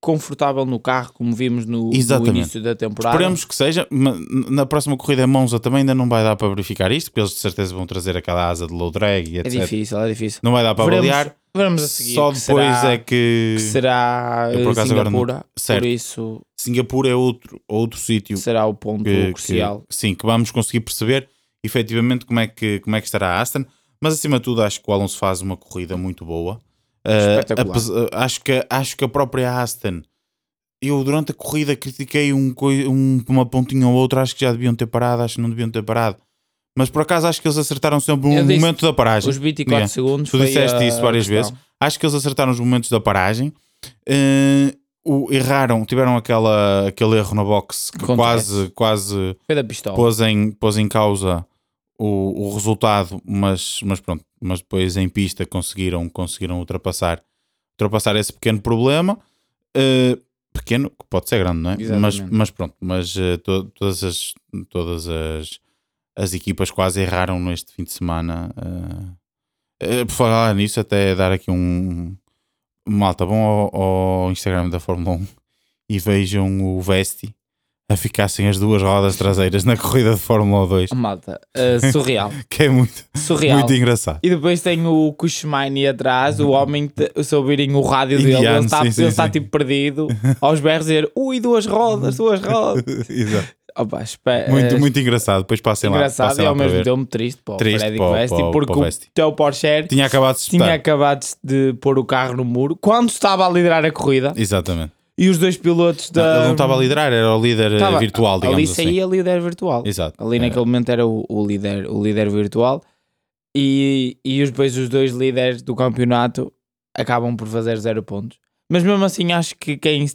Speaker 1: confortável no carro, como vimos no, no início da temporada.
Speaker 2: Esperemos que seja. Na próxima corrida Monza também ainda não vai dar para verificar isto, porque eles de certeza vão trazer aquela asa de low drag e
Speaker 1: É
Speaker 2: etc.
Speaker 1: difícil, é difícil.
Speaker 2: Não vai dar para
Speaker 1: Veremos-
Speaker 2: avaliar.
Speaker 1: Veremos a seguir.
Speaker 2: Só depois
Speaker 1: será,
Speaker 2: é que,
Speaker 1: que será
Speaker 2: Eu, por acaso, agora não-
Speaker 1: Singapura.
Speaker 2: certo.
Speaker 1: Por isso
Speaker 2: Singapura é outro, outro sítio
Speaker 1: será o ponto
Speaker 2: que,
Speaker 1: crucial.
Speaker 2: que- sim, que vamos conseguir perceber efetivamente como é, que, como é que estará a Aston. Mas acima de tudo, acho que o Alonso faz uma corrida muito boa. Uh, acho, que, acho que a própria Aston, eu durante a corrida critiquei um, um- uma pontinha ou outra, acho que já deviam ter parado, acho que não deviam ter parado. Mas por acaso acho que eles acertaram sempre
Speaker 1: Eu
Speaker 2: um momento da paragem.
Speaker 1: Os 24
Speaker 2: Yeah.
Speaker 1: segundos.
Speaker 2: Tu disseste
Speaker 1: a
Speaker 2: isso várias vezes. Acho que eles acertaram os momentos da paragem. Uh, o- erraram, tiveram aquela, aquele erro na box que
Speaker 1: Acontece.
Speaker 2: quase, quase pôs em, pôs em causa o, o resultado, mas, mas pronto, mas depois em pista conseguiram, conseguiram ultrapassar, ultrapassar esse pequeno problema. Uh, pequeno, que pode ser grande, não é? Mas,
Speaker 1: Exatamente.
Speaker 2: mas pronto, mas uh, to- todas, as, todas as, as equipas quase erraram neste fim de semana. uh. Por falar nisso, até dar aqui um malta bom ao, ao Instagram da Fórmula 1 e vejam o Vesti a ficar sem as duas rodas traseiras na corrida de Fórmula 2,
Speaker 1: Malta, eh, surreal.
Speaker 2: que é muito,
Speaker 1: surreal.
Speaker 2: muito engraçado.
Speaker 1: E depois tem o Kushmani atrás, o homem, te- se ouvirem o rádio dele,
Speaker 2: Indiano,
Speaker 1: ele está,
Speaker 2: sim, sim,
Speaker 1: ele está
Speaker 2: sim.
Speaker 1: tipo perdido, aos berros dizer, ui, duas rodas, duas rodas.
Speaker 2: Exato.
Speaker 1: Opa, espe-
Speaker 2: Muito,
Speaker 1: eh,
Speaker 2: muito engraçado. Depois passem lá,
Speaker 1: engraçado e ao mesmo tempo triste para o
Speaker 2: Triste
Speaker 1: Freddy
Speaker 2: para o-
Speaker 1: Vesti,
Speaker 2: para o-
Speaker 1: porque
Speaker 2: para o
Speaker 1: o
Speaker 2: Vesti.
Speaker 1: teu Porsche
Speaker 2: Tinha acabado de
Speaker 1: tinha acabado de pôr o carro no muro quando estava a liderar a corrida
Speaker 2: Exatamente.
Speaker 1: E os dois pilotos da.
Speaker 2: Ele não estava a liderar, era o líder eh,
Speaker 1: Estava-
Speaker 2: virtual, digamos
Speaker 1: Ali
Speaker 2: assim.
Speaker 1: saía líder virtual.
Speaker 2: Exato.
Speaker 1: Ali
Speaker 2: É,
Speaker 1: naquele momento era o, o líder, o líder virtual e, e depois os dois líderes do campeonato acabam por fazer zero pontos. Mas mesmo assim acho que quem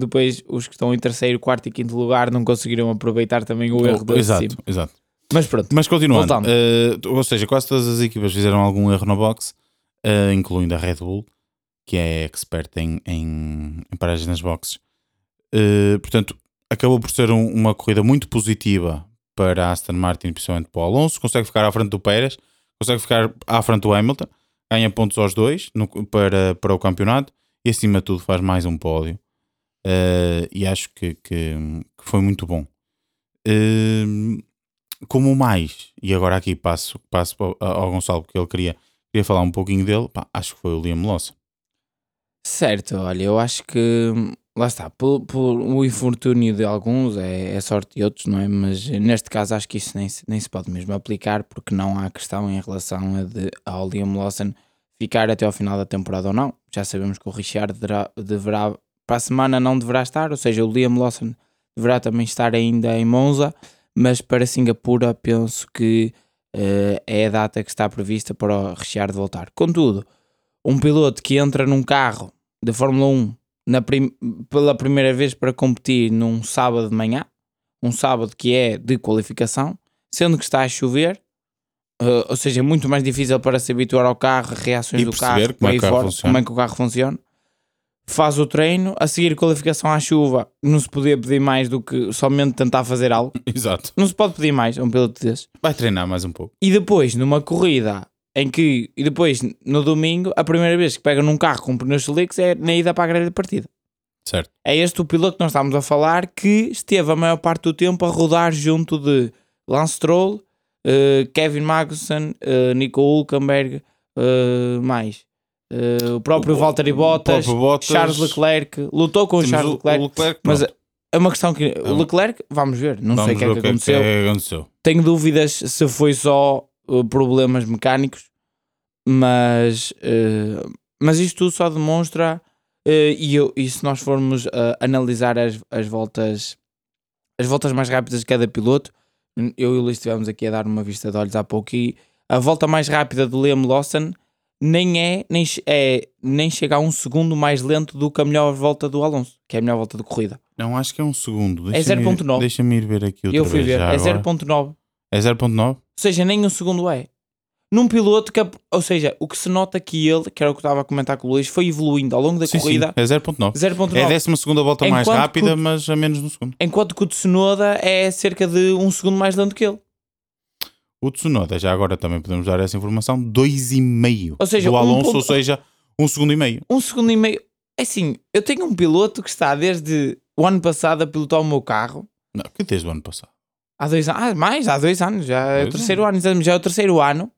Speaker 1: depois os que estão em terceiro, quarto e quinto lugar não conseguiram aproveitar também o erro do
Speaker 2: Exato,
Speaker 1: cima.
Speaker 2: exato.
Speaker 1: Mas pronto,
Speaker 2: Mas continuando, eh, ou seja, quase todas as equipas fizeram algum erro na box, eh, incluindo a Red Bull, que é expert em, em, em paragens nas boxes. Eh, portanto, acabou por ser um- uma corrida muito positiva para Aston Martin, principalmente para o Alonso. Consegue ficar à frente do Pérez, consegue ficar à frente do Hamilton, ganha pontos aos dois no- para, para o campeonato e, acima de tudo, faz mais um pódio. Eh, e acho que, que, que foi muito bom. Eh, como mais, e agora aqui passo, passo ao Gonçalo porque ele queria, queria falar um pouquinho dele, pá, acho que foi o Liam Lawson.
Speaker 1: Certo, olha, eu acho que lá está, por, por o infortúnio de alguns é, é sorte de outros, não é? Mas neste caso acho que isso nem, se- nem se pode mesmo aplicar porque não há questão em relação a de, ao Liam Lawson ficar até ao final da temporada ou não. Já sabemos que o Richard deverá, deverá para a semana não deverá estar, ou seja, o Liam Lawson deverá também estar ainda em Monza, mas para Singapura penso que eh, é a data que está prevista para o Richard voltar. Contudo, um piloto que entra num carro de Fórmula 1 na prim- pela primeira vez para competir num sábado de manhã, um sábado que é de qualificação, sendo que está a chover, eh, ou seja, é muito mais difícil para se habituar ao carro, reações
Speaker 2: E
Speaker 1: do carro,
Speaker 2: como é que
Speaker 1: aí
Speaker 2: o carro
Speaker 1: fora,
Speaker 2: funciona.
Speaker 1: como é que o carro funciona. Faz o treino, a seguir qualificação à chuva, não se podia pedir mais do que somente tentar fazer algo.
Speaker 2: Exato.
Speaker 1: Não se pode pedir mais a um piloto desses.
Speaker 2: Vai treinar mais um pouco.
Speaker 1: E depois, numa corrida em que, e depois no domingo, a primeira vez que pega num carro com pneus slicks é na ida para a grelha de partida.
Speaker 2: Certo.
Speaker 1: É este o piloto que nós estamos a falar que esteve a maior parte do tempo a rodar junto de Lance Stroll, eh, Kevin Magnussen, eh, Nico Hulkenberg, eh, mais Uh, o próprio
Speaker 2: O-
Speaker 1: Valtteri Bottas,
Speaker 2: próprio Bottas-
Speaker 1: Charles Leclerc, lutou com o Charles Leclerc,
Speaker 2: o Leclerc,
Speaker 1: mas é uma questão que o
Speaker 2: um-
Speaker 1: Leclerc, vamos ver, não sei
Speaker 2: Vamos
Speaker 1: o que é que,
Speaker 2: que é
Speaker 1: aconteceu.
Speaker 2: que aconteceu.
Speaker 1: Tenho dúvidas se foi só uh, problemas mecânicos, mas, uh, mas isto tudo só demonstra, uh, e, eu- e se nós formos uh, analisar as, as voltas as voltas mais rápidas de cada piloto, eu e o Luís estivemos aqui a dar uma vista de olhos há pouco e a volta mais rápida do Liam Lawson nem é, nem, é, nem chega a um segundo mais lento do que a melhor volta do Alonso, que é a melhor volta de corrida.
Speaker 2: Não, acho que é um segundo.
Speaker 1: É
Speaker 2: Deixa-me ir-
Speaker 1: 0.9.
Speaker 2: Deixa-me ir ver aqui outra
Speaker 1: eu fui
Speaker 2: vez.
Speaker 1: ver, é
Speaker 2: agora.
Speaker 1: 0.9.
Speaker 2: É 0.9?
Speaker 1: Ou seja, nem um segundo é. Num piloto que, ou seja, o que se nota que ele, que era o que eu estava a comentar com o Luís, foi evoluindo ao longo da
Speaker 2: Sim, sim,
Speaker 1: corrida.
Speaker 2: é 0.9.
Speaker 1: 0.9.
Speaker 2: É a décima segunda volta mais
Speaker 1: Enquanto
Speaker 2: rápida,
Speaker 1: que o-
Speaker 2: mas a menos de um segundo.
Speaker 1: Enquanto que o Tsunoda é cerca de um segundo mais lento que ele.
Speaker 2: O Tsunoda, já agora também podemos dar essa informação, 2,5
Speaker 1: Ou seja,
Speaker 2: do
Speaker 1: um
Speaker 2: Alonso,
Speaker 1: ponto-
Speaker 2: ou seja, um segundo e meio.
Speaker 1: Um segundo e meio. É assim, eu tenho um piloto que está desde o ano passado a pilotar o meu carro.
Speaker 2: Não, que desde o ano passado.
Speaker 1: Há dois anos. Ah, mais, há dois anos. Já é o
Speaker 2: Dois
Speaker 1: terceiro ano. exatamente, Já é o terceiro ano.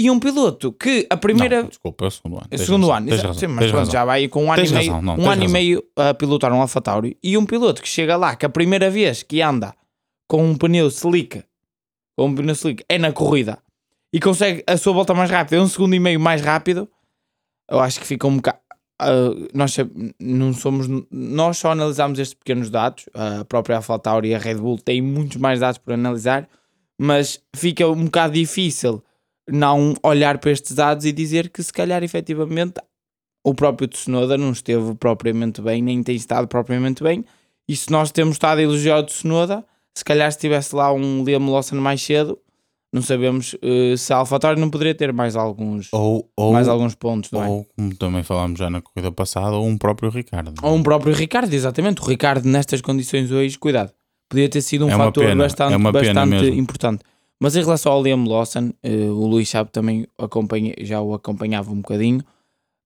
Speaker 1: E um piloto que a primeira.
Speaker 2: Não, desculpa, é o segundo ano.
Speaker 1: É o segundo
Speaker 2: razão,
Speaker 1: ano, exato,
Speaker 2: razão,
Speaker 1: sim, mas pronto, já vai com um ano
Speaker 2: Tens
Speaker 1: e meio,
Speaker 2: razão, não,
Speaker 1: um ano e
Speaker 2: razão.
Speaker 1: meio a pilotar um Alfa Tauri e um piloto que chega lá que a primeira vez que anda com um pneu slick, com um pneu slick é na corrida e consegue a sua volta mais rápida, é um segundo e meio mais rápido, eu acho que fica um bocado. Ah, nós não somos nós só analisamos estes pequenos dados a própria AlphaTauri e a Red Bull têm muitos mais dados para analisar mas fica um bocado difícil não olhar para estes dados e dizer que se calhar efetivamente o próprio Tsunoda não esteve propriamente bem, nem tem estado propriamente bem. E se nós temos estado a elogiar o Tsunoda, se calhar se tivesse lá um Liam Lawson mais cedo, não sabemos eh, se a AlphaTauri não poderia ter mais alguns,
Speaker 2: Ou, ou,
Speaker 1: mais alguns pontos, não é?
Speaker 2: ou, como também falámos já na corrida passada, ou um próprio Ricardo.
Speaker 1: Ou um próprio Ricardo, exatamente. O Ricardo, nestas condições hoje, cuidado, podia ter sido um
Speaker 2: É
Speaker 1: fator
Speaker 2: pena,
Speaker 1: bastante,
Speaker 2: é
Speaker 1: bastante importante. Mas em relação ao Liam Lawson, eh, o Luís sabe também acompanha, já o acompanhava um bocadinho,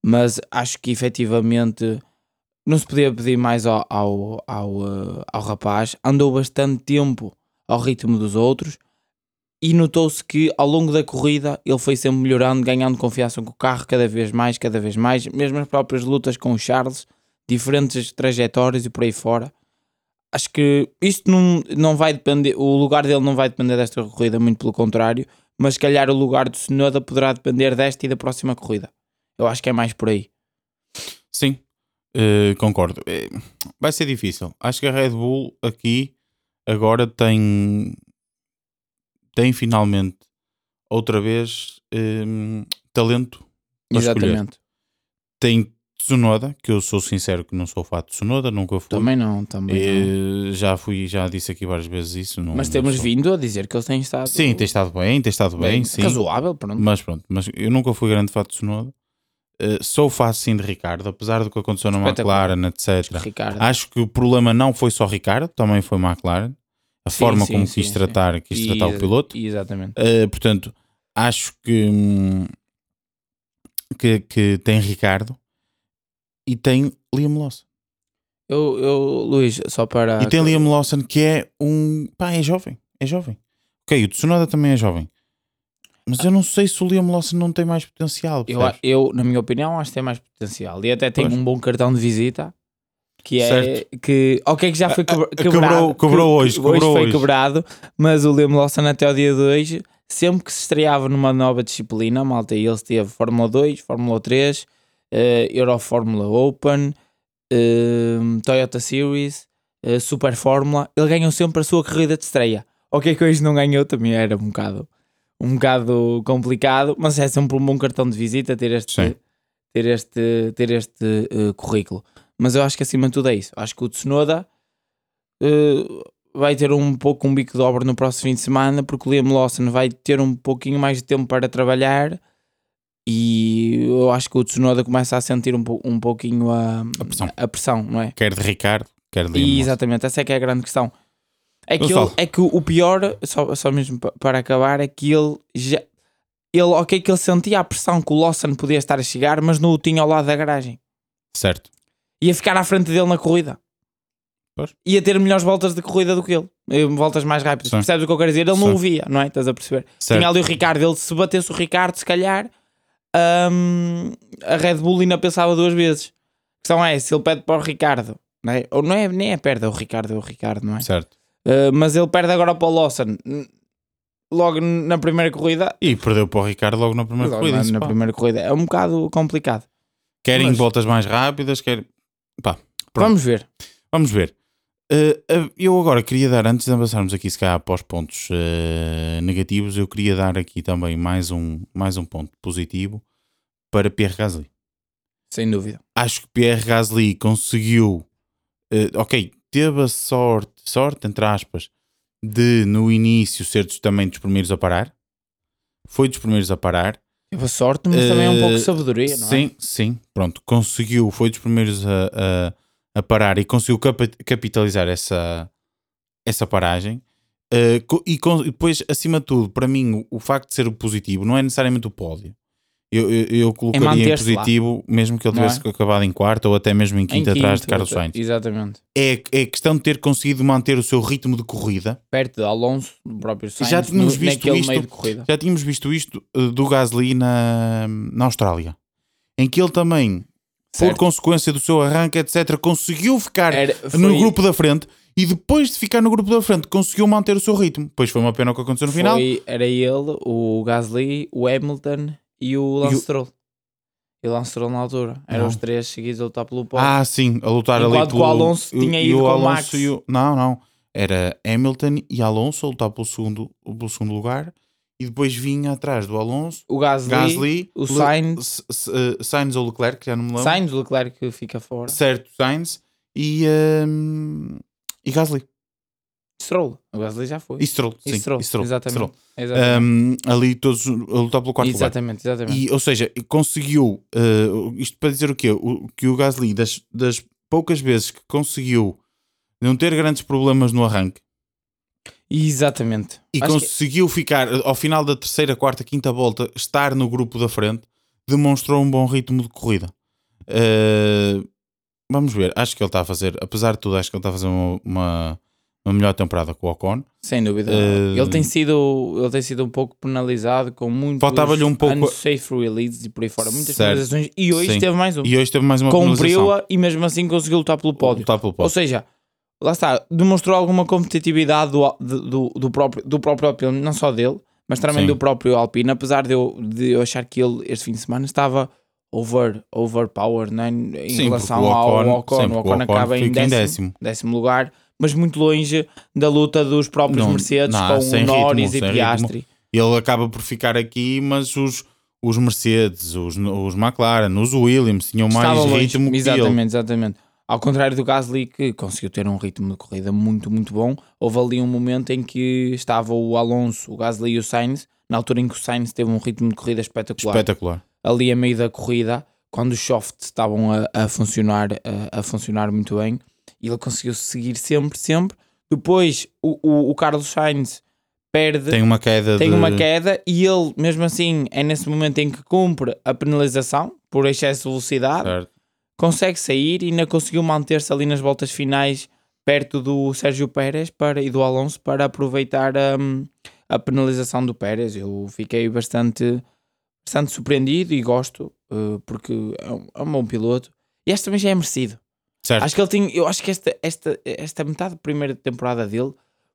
Speaker 1: mas acho que efetivamente não se podia pedir mais ao, ao, ao, eh, ao rapaz. Andou bastante tempo ao ritmo dos outros e notou-se que ao longo da corrida ele foi sempre melhorando, ganhando confiança com o carro cada vez mais, cada vez mais, mesmo as próprias lutas com o Charles, diferentes trajetórias e por aí fora. Acho que isto não, não vai depender, o lugar dele não vai depender desta corrida, muito pelo contrário, mas se calhar o lugar do Sonoda poderá depender desta e da próxima corrida. Eu acho que é mais por aí.
Speaker 2: Sim, eh, concordo. Eh, vai ser difícil. Acho que a Red Bull aqui agora tem tem finalmente outra vez eh, talento para escolher.
Speaker 1: Exatamente.
Speaker 2: Tem Tsunoda, que eu sou sincero que não sou fã de Tsunoda, nunca fui.
Speaker 1: Também não, também não.
Speaker 2: Eh, já fui, já disse aqui várias vezes isso. Não,
Speaker 1: Mas
Speaker 2: não
Speaker 1: temos
Speaker 2: sou-
Speaker 1: vindo a dizer que ele tem estado
Speaker 2: Sim, tem estado bem, tem estado bem, sim.
Speaker 1: razoável, pronto.
Speaker 2: Mas pronto, mas eu nunca fui grande fã de Tsunoda. Eh, sou fã sim de Ricardo, apesar do que aconteceu na. McLaren, etc.
Speaker 1: Ricardo.
Speaker 2: Acho que o problema não foi só Ricardo, também foi McLaren. A
Speaker 1: Sim,
Speaker 2: forma
Speaker 1: sim,
Speaker 2: como quis tratar, quis tratar o piloto.
Speaker 1: Exatamente.
Speaker 2: Eh, portanto, acho que, hum, que, que tem Ricardo e tem Liam Lawson.
Speaker 1: Eu, eu, Luís, só para.
Speaker 2: E tem Liam Lawson que é um. pá, é jovem. É jovem. Ok, o Tsunoda também é jovem. Mas eu não sei se o Liam Lawson não tem mais potencial.
Speaker 1: Eu, eu, na minha opinião, acho que tem mais potencial. E até tem
Speaker 2: Pois.
Speaker 1: um bom cartão de visita. Que é
Speaker 2: Certo.
Speaker 1: que, ok, que já foi quebrado. que-
Speaker 2: hoje,
Speaker 1: que
Speaker 2: quebrou
Speaker 1: foi
Speaker 2: hoje.
Speaker 1: quebrado, mas o Liam Lawson até ao dia de hoje, sempre que se estreava numa nova disciplina, malta, e ele esteve Fórmula 2, Fórmula 3, eh, Euro Fórmula Open, eh, Toyota Series, eh, Super Fórmula, ele ganhou sempre a sua corrida de estreia. Ok, que hoje não ganhou também era um bocado, um bocado complicado, mas é sempre um bom cartão de visita ter este,
Speaker 2: Sim.
Speaker 1: ter este, ter este currículo. Mas eu acho que acima de tudo é isso. Acho que o Tsunoda eh, vai ter um pouco um bico de obra no próximo fim de semana, porque o Liam Lawson vai ter um pouquinho mais de tempo para trabalhar e eu acho que o Tsunoda começa a sentir um, um pouquinho a,
Speaker 2: A pressão.
Speaker 1: a pressão, não é?
Speaker 2: Quer de Ricardo, quer de Liam
Speaker 1: E, exatamente, essa é que é a grande questão. É que, ele- é que o pior, só, só mesmo pa- para acabar, é que ele já. Ele, ok, que ele sentia a pressão que o Lawson podia estar a chegar, mas não o tinha ao lado da garagem.
Speaker 2: Certo.
Speaker 1: Ia ficar à frente dele na corrida.
Speaker 2: Pois.
Speaker 1: Ia ter melhores voltas de corrida do que ele. Voltas mais rápidas.
Speaker 2: Sim.
Speaker 1: Percebes o que eu quero dizer? Ele não
Speaker 2: Sim.
Speaker 1: o via, não é? Estás a perceber?
Speaker 2: certo.
Speaker 1: Tinha ali o Ricardo. Ele, se batesse o Ricardo, se calhar, hum, a Red Bull ainda pensava duas vezes. A questão é, se ele pede para o Ricardo, não é? ou não é, nem é perde é o Ricardo, é o Ricardo, não é?
Speaker 2: Certo.
Speaker 1: Uh, mas ele perde agora para o Lawson, logo na primeira corrida.
Speaker 2: E perdeu para o Ricardo logo na primeira
Speaker 1: logo
Speaker 2: corrida.
Speaker 1: na, na primeira corrida. É um bocado complicado.
Speaker 2: Querem
Speaker 1: Mas-
Speaker 2: voltas mais rápidas, querem. Pá, Pronto.
Speaker 1: Vamos ver.
Speaker 2: Vamos ver. Uh, eu agora queria dar, antes de avançarmos aqui, se calhar, para os pontos uh, negativos, eu queria dar aqui também mais um, mais um ponto positivo para Pierre Gasly.
Speaker 1: Sem dúvida.
Speaker 2: Acho que Pierre Gasly conseguiu, uh, ok, teve a sorte, sorte entre aspas, de no início ser também dos primeiros a parar. Foi dos primeiros a parar.
Speaker 1: Teve a sorte, mas também é um pouco de
Speaker 2: Eh,
Speaker 1: sabedoria, não é?
Speaker 2: Sim, sim, pronto, conseguiu, foi dos primeiros a, a, a parar e conseguiu capitalizar essa, essa paragem. Uh, e, e depois, acima de tudo, para mim, o, o facto de ser positivo não é necessariamente o pódio. Eu, eu, eu colocaria em
Speaker 1: manter-se lá.
Speaker 2: positivo, mesmo que ele tivesse
Speaker 1: é?
Speaker 2: acabado em quarto ou até mesmo em
Speaker 1: Em
Speaker 2: quinto atrás de Carlos Sainz.
Speaker 1: Exatamente.
Speaker 2: É, é questão de ter conseguido manter o seu ritmo de corrida.
Speaker 1: Perto de Alonso, do próprio Sainz,
Speaker 2: Já tínhamos
Speaker 1: no-
Speaker 2: visto isto. Já tínhamos visto isto uh, do Gasly na, na Austrália, em que ele também por
Speaker 1: Certo.
Speaker 2: consequência do seu arranque, etc., conseguiu ficar
Speaker 1: Era-
Speaker 2: no
Speaker 1: foi-
Speaker 2: grupo da frente e depois de ficar no grupo da frente conseguiu manter o seu ritmo. Pois foi uma pena o que aconteceu no final.
Speaker 1: Foi, era ele, o Gasly, o Hamilton e o Lance
Speaker 2: E o-
Speaker 1: Stroll. E o Lance Stroll na altura. Eram os três seguidos a lutar pelo pódio.
Speaker 2: Ah, sim, a lutar ali
Speaker 1: Enquanto
Speaker 2: pelo...
Speaker 1: que o Alonso
Speaker 2: e-
Speaker 1: tinha ido
Speaker 2: o
Speaker 1: com o
Speaker 2: Alonso
Speaker 1: Max.
Speaker 2: e o- Não, não. Era Hamilton e Alonso a lutar pelo segundo, pelo segundo lugar e depois vinha atrás do Alonso,
Speaker 1: o Gasly,
Speaker 2: Gasly,
Speaker 1: o
Speaker 2: Le-
Speaker 1: Sainz,
Speaker 2: S- eh, Sainz ou Leclerc, já não me lembro.
Speaker 1: Sainz, o Leclerc que fica fora.
Speaker 2: Certo, Sainz e, ehm, e Gasly.
Speaker 1: Stroll. O Gasly já foi.
Speaker 2: E Stroll, sim.
Speaker 1: Stroll,
Speaker 2: e Stroll,
Speaker 1: exatamente.
Speaker 2: Stroll.
Speaker 1: Exatamente.
Speaker 2: Um, ali todos a lutar pelo quarto lugar.
Speaker 1: exatamente, exatamente.
Speaker 2: Ou seja, conseguiu, uh, isto para dizer o quê? O, que o Gasly, das, das poucas vezes que conseguiu não ter grandes problemas no arranque
Speaker 1: Exatamente.
Speaker 2: e
Speaker 1: Acho que-
Speaker 2: conseguiu ficar ao final da terceira, quarta, quinta volta, estar no grupo da frente, demonstrou um bom ritmo de corrida. Uh, vamos ver, acho que ele está a fazer, apesar de tudo, acho que ele está a fazer uma, uma, uma melhor temporada com o Ocon.
Speaker 1: Sem dúvida.
Speaker 2: Eh,
Speaker 1: ele, tem sido, ele tem sido um pouco penalizado com muitos
Speaker 2: Faltava-lhe um pouco-
Speaker 1: unsafe releases e por aí fora. Muitas
Speaker 2: Certo.
Speaker 1: penalizações. E hoje
Speaker 2: Sim.
Speaker 1: teve mais um.
Speaker 2: E hoje teve mais uma.
Speaker 1: Cumpriu-a e mesmo assim conseguiu lutar pelo pódio.
Speaker 2: Lutar pelo
Speaker 1: Ou
Speaker 2: pódio.
Speaker 1: seja, lá está, demonstrou alguma competitividade do, do, do- próprio, do próprio Alpine, não só dele, mas também
Speaker 2: Sim.
Speaker 1: do próprio Alpine, apesar de eu, de eu achar que ele este fim de semana estava over, overpowered né? em
Speaker 2: Sim,
Speaker 1: relação
Speaker 2: porque o
Speaker 1: ao
Speaker 2: Ocon-
Speaker 1: Ocon.
Speaker 2: sim,
Speaker 1: o Ocon
Speaker 2: o Ocon
Speaker 1: acaba em
Speaker 2: fica em
Speaker 1: décimo,
Speaker 2: décimo.
Speaker 1: décimo lugar, mas muito longe da luta dos próprios
Speaker 2: Não,
Speaker 1: Mercedes
Speaker 2: não,
Speaker 1: com o Norris
Speaker 2: ritmo,
Speaker 1: e Piastri.
Speaker 2: Ele acaba por ficar aqui, mas os, os Mercedes, os, os McLaren, os Williams tinham mais
Speaker 1: Estava longe.
Speaker 2: ritmo que ele.
Speaker 1: exatamente, exatamente. Ao contrário do Gasly, que conseguiu ter um ritmo de corrida muito, muito bom, houve ali um momento em que estava o Alonso, o Gasly e o Sainz, na altura em que o Sainz teve um ritmo de corrida espetacular.
Speaker 2: Espetacular.
Speaker 1: ali a meio da corrida, quando os softs estavam a, a funcionar, a, a funcionar muito bem, e ele conseguiu seguir sempre, sempre. Depois o, o, o Carlos Sainz perde,
Speaker 2: Tem uma queda
Speaker 1: tem
Speaker 2: de...
Speaker 1: uma queda, e ele, mesmo assim, é nesse momento em que cumpre a penalização por excesso de velocidade,
Speaker 2: Certo.
Speaker 1: consegue sair e ainda conseguiu manter-se ali nas voltas finais perto do Sérgio Pérez para, e do Alonso para aproveitar hum, a penalização do Pérez. Eu fiquei bastante, bastante surpreendido e gosto uh, porque é um, é um bom piloto e este também já é merecido.
Speaker 2: Certo.
Speaker 1: Acho que ele tem, eu acho que esta, esta, esta metade da primeira temporada dele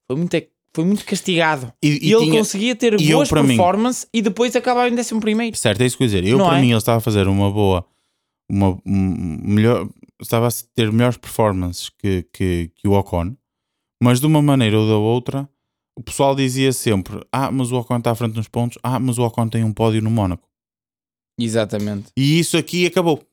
Speaker 1: foi muito, foi muito castigado.
Speaker 2: E,
Speaker 1: E,
Speaker 2: e
Speaker 1: ele
Speaker 2: tinha-
Speaker 1: conseguia ter
Speaker 2: e
Speaker 1: boas performances e depois acabava em décimo primeiro.
Speaker 2: Certo, é isso que eu ia dizer. Eu,
Speaker 1: Não
Speaker 2: para
Speaker 1: é?
Speaker 2: mim, ele estava a fazer uma boa... Uma, um, melhor, estava a ter melhores performances que, que, que o Ocon, mas de uma maneira ou da outra, o pessoal dizia sempre: Ah, mas o Ocon está à frente nos pontos, ah, mas o Ocon tem um pódio no Mónaco.
Speaker 1: Exatamente.
Speaker 2: E isso aqui acabou.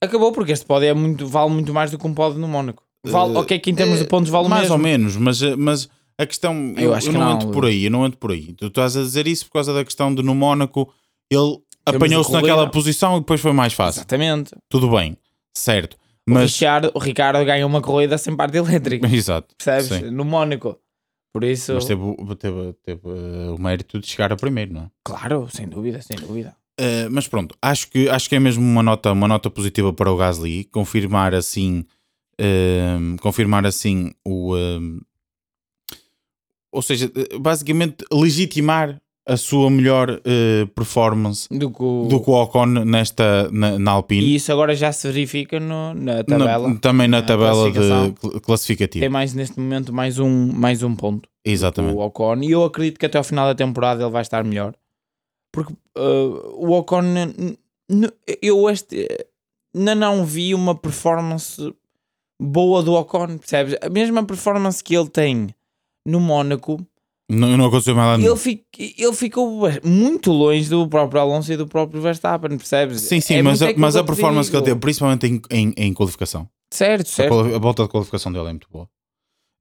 Speaker 1: Acabou porque este pódio é muito, vale muito mais do que um pódio no Mónaco. Vale,
Speaker 2: Eh,
Speaker 1: ok, que em termos de pontos vale o
Speaker 2: mais
Speaker 1: mesmo.
Speaker 2: ou menos, mas, eh, mas a questão eu,
Speaker 1: Eu acho
Speaker 2: eu
Speaker 1: que
Speaker 2: não,
Speaker 1: não, Luís.
Speaker 2: por aí, eu não entro por aí. Tu estás a dizer isso por causa da questão de no Mónaco ele apanhou-se naquela posição e depois foi mais fácil.
Speaker 1: Exatamente.
Speaker 2: Tudo bem, certo.
Speaker 1: O,
Speaker 2: Mas
Speaker 1: Ricardo, o Ricardo ganha uma corrida sem parte elétrica.
Speaker 2: exato.
Speaker 1: Percebes?
Speaker 2: sim.
Speaker 1: No Mónaco. Por isso,
Speaker 2: Mas teve, o- teve, teve, eh, o mérito de chegar a primeiro, não é?
Speaker 1: claro, sem dúvida, sem dúvida.
Speaker 2: Eh, mas pronto, acho que, acho que é mesmo uma nota, uma nota positiva para o Gasly confirmar assim, ehm, confirmar assim o, ehm, ou seja, basicamente legitimar a sua melhor performance
Speaker 1: Do que o-
Speaker 2: do que o Ocon nesta, na, na Alpine.
Speaker 1: E isso agora já se verifica no- na tabela.
Speaker 2: Na- também na
Speaker 1: na
Speaker 2: tabela de classificativa.
Speaker 1: Tem mais neste momento mais um, mais um ponto.
Speaker 2: Exatamente.
Speaker 1: O Ocon. E eu acredito que até ao final da temporada ele vai estar melhor. Porque uh, o Ocon. Eu este. Ainda não vi uma performance boa do Ocon, percebes? A mesma performance que ele tem no Mónaco,
Speaker 2: Não, não aconteceu mais lá nenhum.
Speaker 1: ele, fi- ele ficou muito longe do próprio Alonso e do próprio Verstappen, percebes?
Speaker 2: Sim, sim,
Speaker 1: É
Speaker 2: mas, a,
Speaker 1: aquilo
Speaker 2: mas a performance que ele teve, principalmente em, em, em qualificação,
Speaker 1: Certo,
Speaker 2: a,
Speaker 1: certo.
Speaker 2: quali- a volta de qualificação dele é muito boa.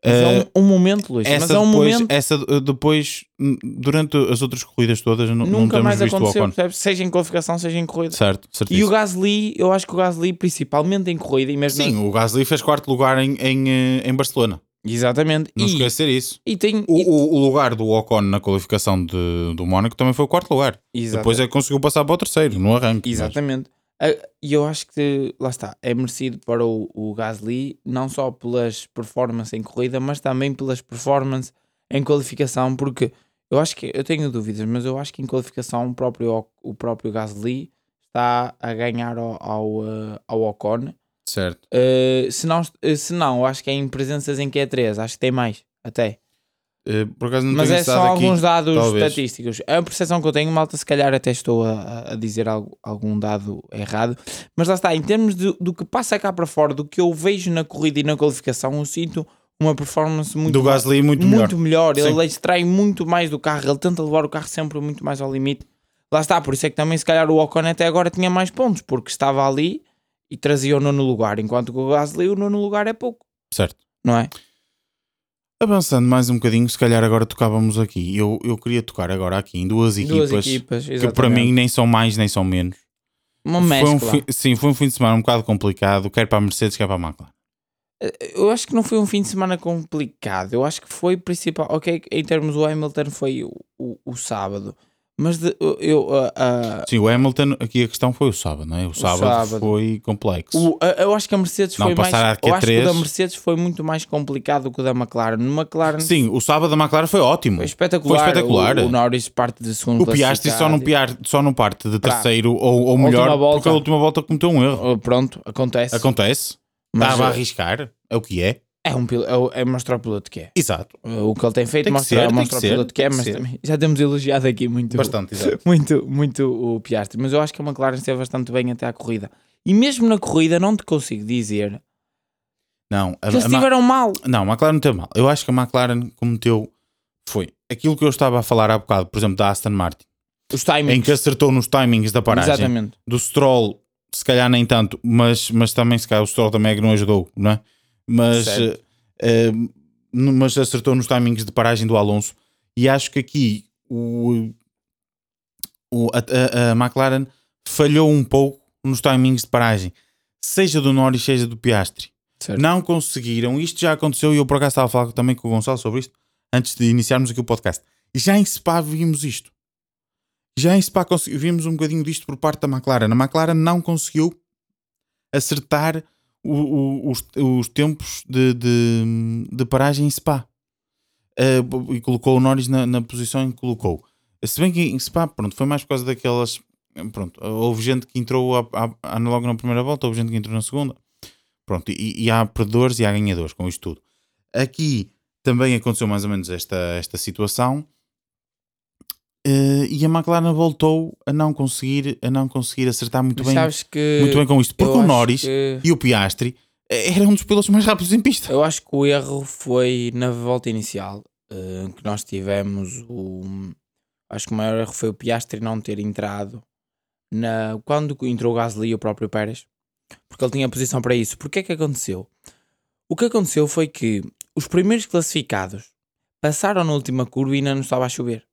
Speaker 1: Mas
Speaker 2: Eh,
Speaker 1: é um, um momento, Luís.
Speaker 2: essa
Speaker 1: Mas é um
Speaker 2: depois,
Speaker 1: momento.
Speaker 2: essa eh, depois, durante as outras corridas todas, não
Speaker 1: Nunca
Speaker 2: temos
Speaker 1: mais
Speaker 2: visto o
Speaker 1: aconteceu,
Speaker 2: Ocon.
Speaker 1: Seja em qualificação, seja em corrida.
Speaker 2: Certo,
Speaker 1: E o
Speaker 2: certíssimo.
Speaker 1: Gasly, eu acho que o Gasly, principalmente em corrida, e mesmo.
Speaker 2: Sim, o Gasly fez quarto lugar em, em, eh, em Barcelona.
Speaker 1: Exatamente.
Speaker 2: Não
Speaker 1: e,
Speaker 2: esquecer isso.
Speaker 1: e tem.
Speaker 2: O,
Speaker 1: e-
Speaker 2: o, lugar do Ocon na qualificação de, do Mónaco também foi o quarto lugar.
Speaker 1: Exata-
Speaker 2: Depois é que conseguiu passar para o terceiro, no arranque.
Speaker 1: Exatamente. Ah, E eu acho que, lá está, é merecido para o, o Gasly, não só pelas performances em corrida, mas também pelas performances em qualificação, porque eu acho que, eu tenho dúvidas, mas eu acho que em qualificação o próprio, o próprio Gasly está a ganhar ao, ao, ah, ao Ocon.
Speaker 2: Certo.
Speaker 1: Uh, se, não, uh, se não, eu acho que é em presenças em Q3, acho que tem mais, até.
Speaker 2: Eh, por acaso não
Speaker 1: Mas
Speaker 2: tenho
Speaker 1: é só
Speaker 2: aqui.
Speaker 1: alguns dados
Speaker 2: talvez.
Speaker 1: estatísticos. A percepção que eu tenho, malta, se calhar até estou a, a dizer algo, algum dado errado. Mas lá está, em termos de- do que passa cá para fora, do que eu vejo na corrida e na qualificação, eu sinto uma performance muito
Speaker 2: Do Gasly muito,
Speaker 1: muito
Speaker 2: melhor.
Speaker 1: melhor. Ele extrai muito mais do carro, ele tenta levar o carro sempre muito mais ao limite. Lá está, por isso é que também, se calhar, o Ocon até agora tinha mais pontos, porque estava ali e trazia o nono lugar, enquanto que o Gasly, o nono lugar é pouco,
Speaker 2: Certo.
Speaker 1: não é?
Speaker 2: Avançando mais um bocadinho, se calhar agora tocávamos aqui. Eu, eu queria tocar agora aqui em duas equipas,
Speaker 1: Duas equipas,
Speaker 2: que para mim nem são mais nem são menos.
Speaker 1: uma
Speaker 2: Foi um
Speaker 1: mescla.
Speaker 2: sim, foi um fim de semana um bocado complicado, quer para a Mercedes, quer para a McLaren.
Speaker 1: Eu acho que não foi um fim de semana complicado. Eu acho que foi principal. Ok, em termos do Hamilton foi o, o, o sábado. Mas de- eu. ah, ah,
Speaker 2: Sim, o Hamilton, aqui a questão foi o sábado, não é? O sábado,
Speaker 1: sábado.
Speaker 2: foi complexo.
Speaker 1: o- eu acho que a Mercedes
Speaker 2: Não,
Speaker 1: foi mais. Eu acho que o da
Speaker 2: Q3.
Speaker 1: Mercedes foi muito mais complicado do que o da McLaren. No McLaren
Speaker 2: Sim, o sábado da McLaren foi ótimo.
Speaker 1: foi espetacular.
Speaker 2: Foi espetacular.
Speaker 1: O, o Norris parte de segundo
Speaker 2: O Piastri só não, piar, só não parte de terceiro ou, ou melhor porque a última volta cometeu um erro.
Speaker 1: Oh, Pronto, acontece.
Speaker 2: Acontece.
Speaker 1: Mas,
Speaker 2: Estava a
Speaker 1: ah,
Speaker 2: arriscar. É o que é.
Speaker 1: É, um, pil- é, é mostrar o piloto que é.
Speaker 2: Exato.
Speaker 1: O que ele tem feito
Speaker 2: Tem
Speaker 1: mostra,
Speaker 2: ser, tem
Speaker 1: mostra o
Speaker 2: que ser,
Speaker 1: piloto que é,
Speaker 2: tem
Speaker 1: mas
Speaker 2: ser.
Speaker 1: também já temos elogiado aqui muito.
Speaker 2: Bastante, exato.
Speaker 1: muito, muito o Piastri, mas eu acho que a McLaren esteve bastante bem até à corrida. E mesmo na corrida não te consigo dizer
Speaker 2: Não, a,
Speaker 1: que eles estiveram mal.
Speaker 2: não, a McLaren não teve mal. Eu acho que a McLaren cometeu foi aquilo que eu estava a falar há bocado, por exemplo, da Aston Martin,
Speaker 1: Os timings.
Speaker 2: em que acertou nos timings da paragem.
Speaker 1: Exatamente.
Speaker 2: Do Stroll, se calhar nem tanto, mas, mas também se calhar o Stroll também é que não ajudou, não é? Mas, eh, mas acertou nos timings de paragem do Alonso. E acho que aqui o, o- a, a- a McLaren falhou um pouco nos timings de paragem, seja do Norris, seja do Piastri.
Speaker 1: Certo.
Speaker 2: Não conseguiram, isto já aconteceu e eu por acaso estava a falar também com o Gonçalo sobre isto antes de iniciarmos aqui o podcast. Já em Spa vimos isto. Já em Spa vimos um bocadinho disto por parte da McLaren. A McLaren não conseguiu acertar o- os, os tempos de, de, de paragem em Spa. Eh, e colocou o Norris na, na posição em que colocou. Se bem que em Spa, pronto, foi mais por causa daquelas. Pronto, houve gente que entrou a- a- logo na primeira volta, houve gente que entrou na segunda. Pronto, e, e há perdedores e há ganhadores com isto tudo. Aqui também aconteceu mais ou menos esta, esta situação. Eh, e a McLaren voltou a não conseguir, a não conseguir acertar muito
Speaker 1: Mas
Speaker 2: bem, muito bem com isto. Porque o Norris
Speaker 1: que-
Speaker 2: e o Piastri eh, eram um dos pilotos mais rápidos em pista.
Speaker 1: Eu acho que o erro foi na volta inicial eh, que nós tivemos o. Acho que o maior erro foi o Piastri não ter entrado na, quando entrou o Gasly e o próprio Pérez, porque ele tinha posição para isso. Porque é que aconteceu? O que aconteceu foi que os primeiros classificados passaram na última curva e ainda não estava a chover.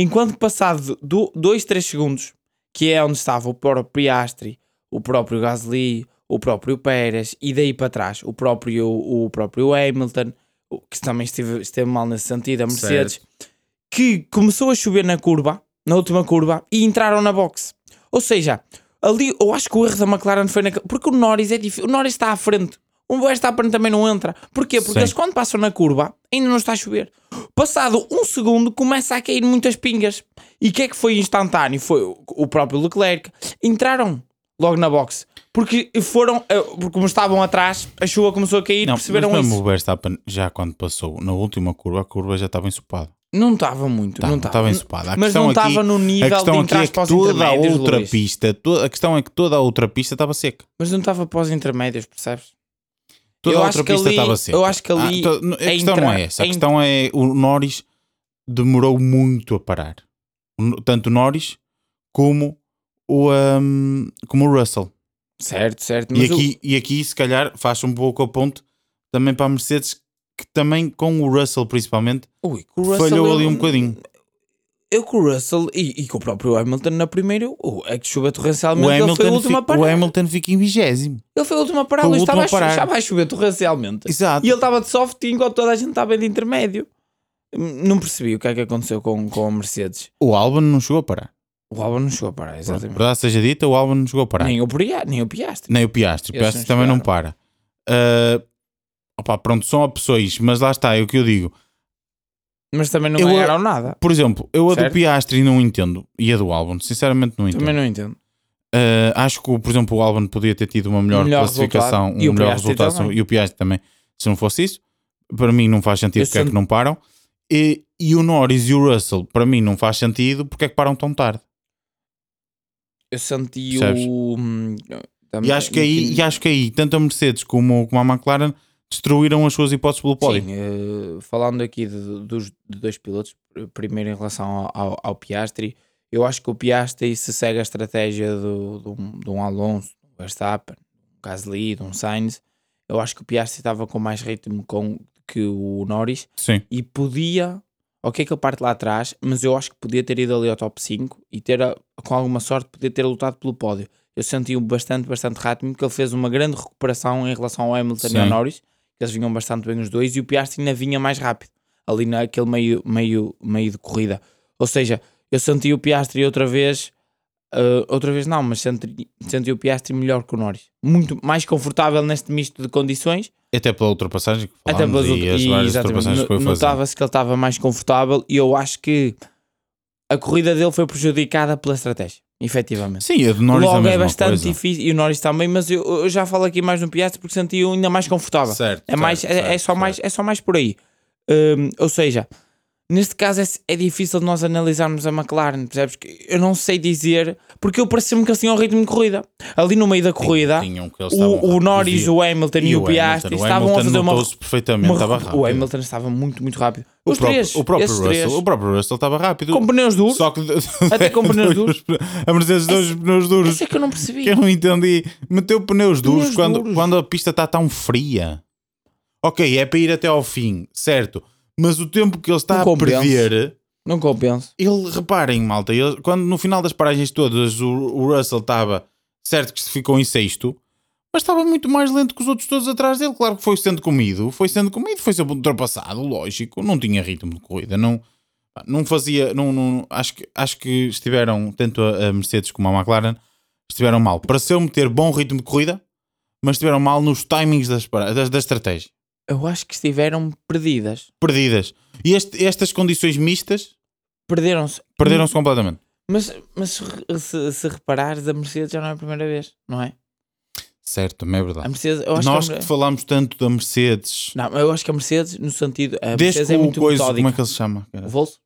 Speaker 1: Enquanto que passado 2, 3 segundos, que é onde estava o próprio Piastri, o próprio Gasly, o próprio Pérez e daí para trás o próprio, o próprio Hamilton, que também esteve, esteve mal nesse sentido, a Mercedes, que começou a chover na curva, na última curva, e entraram na box. Ou seja, ali eu acho que o erro da McLaren foi naquele. Porque o Norris é difícil. O Norris está à frente. O Verstappen também não entra. Porquê? Porque
Speaker 2: Sim.
Speaker 1: eles quando passam na curva ainda não está a chover. Passado um segundo, começa a cair muitas pingas. E o que é que foi instantâneo? Foi o- próprio Leclerc. Entraram logo na box. Porque foram, eh, porque como estavam atrás, a chuva começou a cair,
Speaker 2: Não,
Speaker 1: perceberam
Speaker 2: mas mesmo
Speaker 1: isso.
Speaker 2: o Verstappen, já quando passou na última curva, a curva já estava ensopada.
Speaker 1: Não estava muito,
Speaker 2: Tá,
Speaker 1: não
Speaker 2: estava ensopada. A
Speaker 1: Mas não
Speaker 2: aqui-
Speaker 1: estava no
Speaker 2: A
Speaker 1: nível de
Speaker 2: questão aqui
Speaker 1: entrar
Speaker 2: é que toda a outra
Speaker 1: Luís.
Speaker 2: pista, a questão é que toda a outra pista estava seca.
Speaker 1: Mas não estava os intermédios, percebes?
Speaker 2: Toda
Speaker 1: Eu
Speaker 2: a outra pista
Speaker 1: ali-
Speaker 2: estava seca.
Speaker 1: eu acho que ali
Speaker 2: to- a
Speaker 1: é
Speaker 2: questão não
Speaker 1: entrar-
Speaker 2: é essa. A questão é o Norris demorou muito a parar. Tanto o Norris como o, um, como o Russell.
Speaker 1: Certo, certo.
Speaker 2: E
Speaker 1: Mas o-
Speaker 2: aqui, e aqui, se calhar, faz um pouco a ponto também para a Mercedes, que também com o Russell principalmente,
Speaker 1: Ui, o Russell
Speaker 2: falhou ali um bocadinho.
Speaker 1: Eu com o Russell e, e com o próprio Hamilton na primeira, é que chuva torrencialmente,
Speaker 2: O
Speaker 1: ele foi
Speaker 2: Hamilton,
Speaker 1: último a
Speaker 2: fi-
Speaker 1: parar.
Speaker 2: o Hamilton fica em vigésimo.
Speaker 1: Ele foi a parar,
Speaker 2: Foi o
Speaker 1: Luís,
Speaker 2: último
Speaker 1: estava
Speaker 2: a
Speaker 1: chover torrencialmente.
Speaker 2: Exato.
Speaker 1: E ele estava de soft enquanto toda a gente estava de intermédio. Hum, Não percebi o que é que aconteceu com, com a Mercedes.
Speaker 2: O Albon não chegou a parar.
Speaker 1: O Albon não chegou a parar, exatamente.
Speaker 2: Verdade seja dita, o Albon não chegou a parar.
Speaker 1: Nem o, nem o Piastri.
Speaker 2: Nem o Piastri. O Piastri
Speaker 1: não
Speaker 2: também não
Speaker 1: chegaram.
Speaker 2: para. Ah, opá, pronto, são opções, mas lá está, é o que eu digo.
Speaker 1: Mas também não
Speaker 2: Eu-
Speaker 1: ganharam nada.
Speaker 2: Por exemplo, eu a do. Piastri não entendo e a do Albon, sinceramente não entendo.
Speaker 1: Também não entendo.
Speaker 2: Ah, acho que, por exemplo, o Albon podia ter tido uma melhor,
Speaker 1: Melhor
Speaker 2: classificação, um melhor
Speaker 1: Piastri
Speaker 2: resultado
Speaker 1: também.
Speaker 2: e o Piastri também. Se não fosse isso, para mim não faz sentido porque é que não param. E, e o Norris e o Russell, para mim não faz sentido porque é que param tão tarde.
Speaker 1: Eu senti
Speaker 2: Percebes?
Speaker 1: o. hum,
Speaker 2: E acho que aí, e acho que aí tanto a Mercedes como, como a McLaren destruíram as suas hipóteses pelo pódio.
Speaker 1: Sim, eh, falando aqui de, dos de dois pilotos, primeiro em relação ao, ao, Piastri, eu acho que o Piastri se segue a estratégia do, do, de um Alonso, do Verstappen, um Gasly, de um Sainz, eu acho que o Piastri estava com mais ritmo com, que o Norris
Speaker 2: Sim.
Speaker 1: e podia, ok que ele parte lá atrás, mas eu acho que podia ter ido ali ao top 5 e ter, com alguma sorte, podia ter lutado pelo pódio. Eu senti-o bastante, bastante rápido, porque ele fez uma grande recuperação em relação ao Hamilton e ao
Speaker 2: Sim.
Speaker 1: Norris, eles vinham bastante bem os dois, e o Piastri ainda vinha mais rápido, ali naquele meio, meio, meio de corrida. Ou seja, eu senti o Piastri outra vez, ah, outra vez não, mas senti, senti o Piastri melhor que o Norris. Muito mais confortável neste misto de condições,
Speaker 2: Até pela ultrapassagem que
Speaker 1: até
Speaker 2: falámos
Speaker 1: pelas
Speaker 2: e as várias ultrapassagens que foi.
Speaker 1: Notava-se que ele estava mais confortável e eu acho que a corrida dele foi prejudicada pela estratégia, efetivamente.
Speaker 2: Sim, a Norris
Speaker 1: Logo é
Speaker 2: mesma
Speaker 1: bastante
Speaker 2: coisa.
Speaker 1: difícil, e o Norris também, mas eu, eu já falo aqui mais no Piastri porque senti-o ainda mais confortável.
Speaker 2: Certo,
Speaker 1: É, mais,
Speaker 2: certo,
Speaker 1: é, é
Speaker 2: certo,
Speaker 1: só mais,
Speaker 2: certo.
Speaker 1: é só mais por aí. Hum, ou seja, neste caso é, é difícil de nós analisarmos a McLaren, percebes? Eu não sei dizer, porque eu parecia-me que eles tinham um ritmo de corrida. Ali no meio da corrida,
Speaker 2: Tinham estavam
Speaker 1: o, o Norris, o Hamilton e, o Piastri.
Speaker 2: O
Speaker 1: estavam
Speaker 2: Hamilton
Speaker 1: a fazer uma,
Speaker 2: perfeitamente,
Speaker 1: uma-
Speaker 2: estava rápido.
Speaker 1: O Hamilton estava muito, muito rápido.
Speaker 2: O
Speaker 1: Os
Speaker 2: próprio,
Speaker 1: três,
Speaker 2: o próprio Russell,
Speaker 1: três,
Speaker 2: o próprio Russell estava rápido.
Speaker 1: com pneus duros.
Speaker 2: Só que
Speaker 1: Até com pneus duros.
Speaker 2: A Mercedes os pneus duros.
Speaker 1: Isso é que eu não percebi.
Speaker 2: Que eu não entendi. Meteu pneus duros,
Speaker 1: Pneus
Speaker 2: quando,
Speaker 1: duros.
Speaker 2: quando a pista está tão fria. Ok, é para ir até ao fim, certo. Mas o tempo que ele está
Speaker 1: Não
Speaker 2: a perder,
Speaker 1: Não compensa.
Speaker 2: ele, reparem, malta, ele- quando no final das paragens todas o, o Russell estava certo que se ficou em sexto, mas estava muito mais lento que os outros todos atrás dele. Claro que foi sendo comido, foi sendo comido, foi sempre ultrapassado, lógico. Não tinha ritmo de corrida, não, não fazia. Não, não- acho, que, acho que estiveram, tanto a Mercedes como a McLaren, estiveram mal. Pareceu-me ter bom ritmo de corrida, mas estiveram mal nos timings das, das, da estratégia.
Speaker 1: Eu acho que estiveram perdidas.
Speaker 2: Perdidas. E este- estas condições mistas
Speaker 1: Perderam-se.
Speaker 2: perderam-se completamente.
Speaker 1: Mas, mas se, se, reparares, a Mercedes já não é a primeira vez, não é?
Speaker 2: Certo, também é verdade.
Speaker 1: A Mercedes, acho
Speaker 2: Nós
Speaker 1: que, a,
Speaker 2: que falamos tanto da Mercedes,
Speaker 1: Não, eu acho que a Mercedes, no sentido. A
Speaker 2: desde
Speaker 1: Mercedes
Speaker 2: que
Speaker 1: é
Speaker 2: o
Speaker 1: muito
Speaker 2: coisa,
Speaker 1: metódica.
Speaker 2: como é que ele se chama?
Speaker 1: O Volso?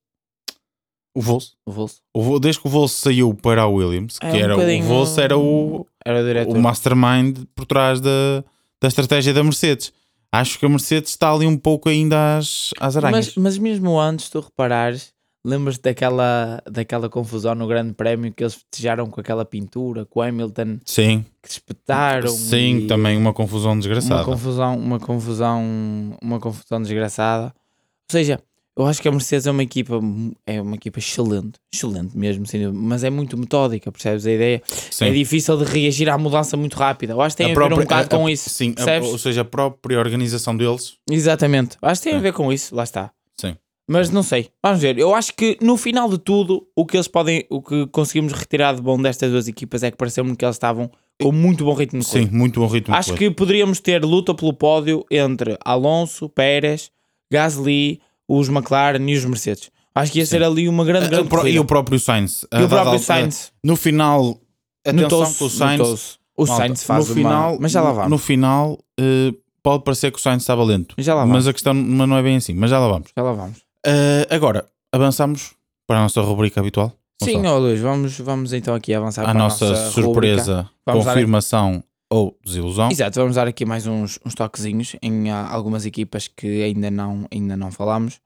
Speaker 2: O Volso.
Speaker 1: O Volso.
Speaker 2: O Vol- desde que o Volso saiu para a Williams, que
Speaker 1: É um
Speaker 2: era o Volso era o,
Speaker 1: Era o
Speaker 2: o mastermind por trás da, da estratégia da Mercedes. Acho que a Mercedes está ali um pouco ainda às, às aranhas.
Speaker 1: mas, mas mesmo antes, tu reparares, lembras-te daquela, daquela confusão no Grande Prémio que eles festejaram com aquela pintura, com o Hamilton
Speaker 2: Sim,
Speaker 1: que espetaram.
Speaker 2: sim,
Speaker 1: e
Speaker 2: também uma confusão desgraçada.
Speaker 1: Uma confusão, uma confusão, uma confusão desgraçada. Ou seja, eu acho que a Mercedes é uma equipa, é uma equipa excelente, excelente mesmo, dúvida, mas é muito metódica, percebes a ideia?
Speaker 2: Sim.
Speaker 1: É difícil de reagir à mudança muito rápida. Eu acho que tem a, ver um bocado com isso.
Speaker 2: Sim, a- ou seja, a própria organização deles.
Speaker 1: Exatamente. Acho que tem a
Speaker 2: Sim.
Speaker 1: ver com isso, lá está.
Speaker 2: Sim.
Speaker 1: Mas não sei. Vamos ver. Eu acho que no final de tudo, o que eles podem, o que conseguimos retirar de bom destas duas equipas é que pareceu-me que eles estavam com muito bom ritmo de
Speaker 2: Sim, muito bom ritmo.
Speaker 1: Acho que poderíamos ter luta pelo pódio entre Alonso, Pérez, Gasly, os McLaren e os Mercedes. Acho que ia ser ali uma grande, grande corrida.
Speaker 2: e o próprio Sainz.
Speaker 1: E o próprio Sainz
Speaker 2: No final, atenção que o Sainz.
Speaker 1: O
Speaker 2: malta,
Speaker 1: Sainz faz
Speaker 2: no
Speaker 1: uma...
Speaker 2: final,
Speaker 1: Mas já lá vamos.
Speaker 2: No final, eh, pode parecer que o Sainz estava lento.
Speaker 1: Já lá vamos.
Speaker 2: Mas a questão mas não é bem assim. Mas já lá vamos.
Speaker 1: Já lá vamos.
Speaker 2: Eh, agora, avançamos para a nossa rubrica habitual.
Speaker 1: Sim, ó Luís, vamos, vamos então aqui avançar
Speaker 2: a
Speaker 1: para
Speaker 2: nossa,
Speaker 1: a nossa
Speaker 2: surpresa, confirmação ou desilusão.
Speaker 1: Exato, vamos dar aqui mais uns, uns toquezinhos em ah, algumas equipas que ainda não, ainda não falámos.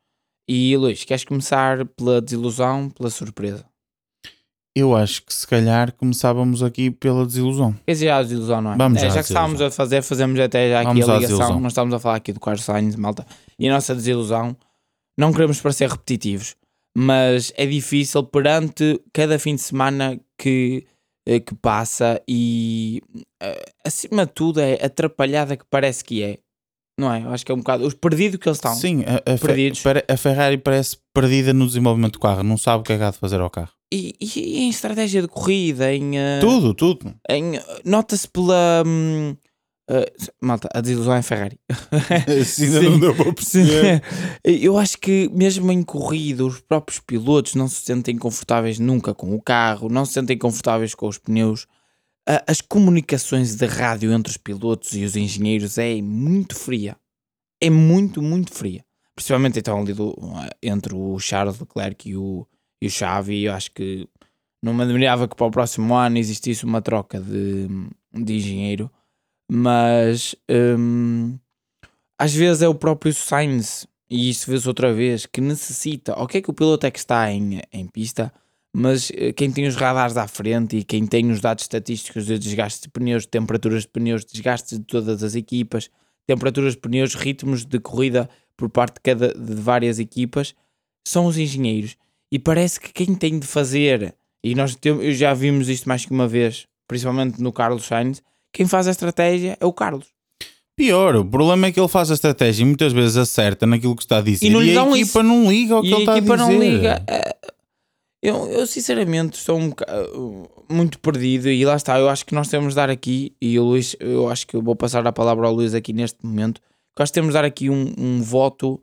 Speaker 1: E Luís, queres começar pela desilusão, pela surpresa?
Speaker 2: Eu acho que se calhar começávamos aqui pela desilusão.
Speaker 1: Quer dizer, a desilusão, não é?
Speaker 2: Vamos
Speaker 1: é
Speaker 2: já
Speaker 1: que estávamos a fazer, fazemos até já aqui
Speaker 2: Vamos
Speaker 1: a ligação. Nós estamos a falar aqui do Carlos Sainz, malta. E a nossa desilusão, não queremos parecer repetitivos, mas é difícil perante cada fim de semana que, que passa e eh, acima de tudo é atrapalhada que parece que é. Não é? Eu acho que é um bocado. Os perdidos que eles estão.
Speaker 2: Sim, a, a
Speaker 1: Perdidos.
Speaker 2: pare- a Ferrari parece perdida no desenvolvimento do carro. Não sabe o que é que há de fazer ao carro.
Speaker 1: E, e- em estratégia de corrida, em. eh,
Speaker 2: Tudo, tudo.
Speaker 1: em Nota-se pela. hum, eh, malta, a desilusão é Ferrari.
Speaker 2: Sim,
Speaker 1: não
Speaker 2: deu para
Speaker 1: Sim. Eu acho que mesmo em corrida, os próprios pilotos não se sentem confortáveis nunca com o carro, não se sentem confortáveis com os pneus. A- As comunicações de rádio entre os pilotos e os engenheiros é muito fria. É muito, muito fria. Principalmente então ali do, entre o Charles Leclerc e o, e o Xavi. Eu acho que não me admirava que para o próximo ano existisse uma troca de, de engenheiro. Mas hum, às vezes é o próprio Sainz, e isso vê-se outra vez, que necessita. Ok, que o piloto é que está em, em pista, mas eh, quem tem os radares à frente e quem tem os dados estatísticos de desgaste de pneus, temperaturas de pneus, desgastes de todas as equipas, temperaturas de pneus, ritmos de corrida por parte de, cada, de várias equipas, são os engenheiros. E parece que quem tem de fazer, e nós temos, já vimos isto mais que uma vez, principalmente no Carlos Sainz, quem faz a estratégia é o Carlos.
Speaker 2: Pior, o problema é que ele faz a estratégia e muitas vezes acerta naquilo que está a dizer.
Speaker 1: E não lhe
Speaker 2: a equipa
Speaker 1: isso.
Speaker 2: não liga ao que
Speaker 1: e
Speaker 2: ele
Speaker 1: a
Speaker 2: está a dizer.
Speaker 1: equipa não liga. Eh, Eu, eu sinceramente estou um boca- muito perdido e lá está. Eu acho que nós temos de dar aqui, e o Luís, eu acho que eu vou passar a palavra ao Luís aqui neste momento. Que nós temos de dar aqui um, um voto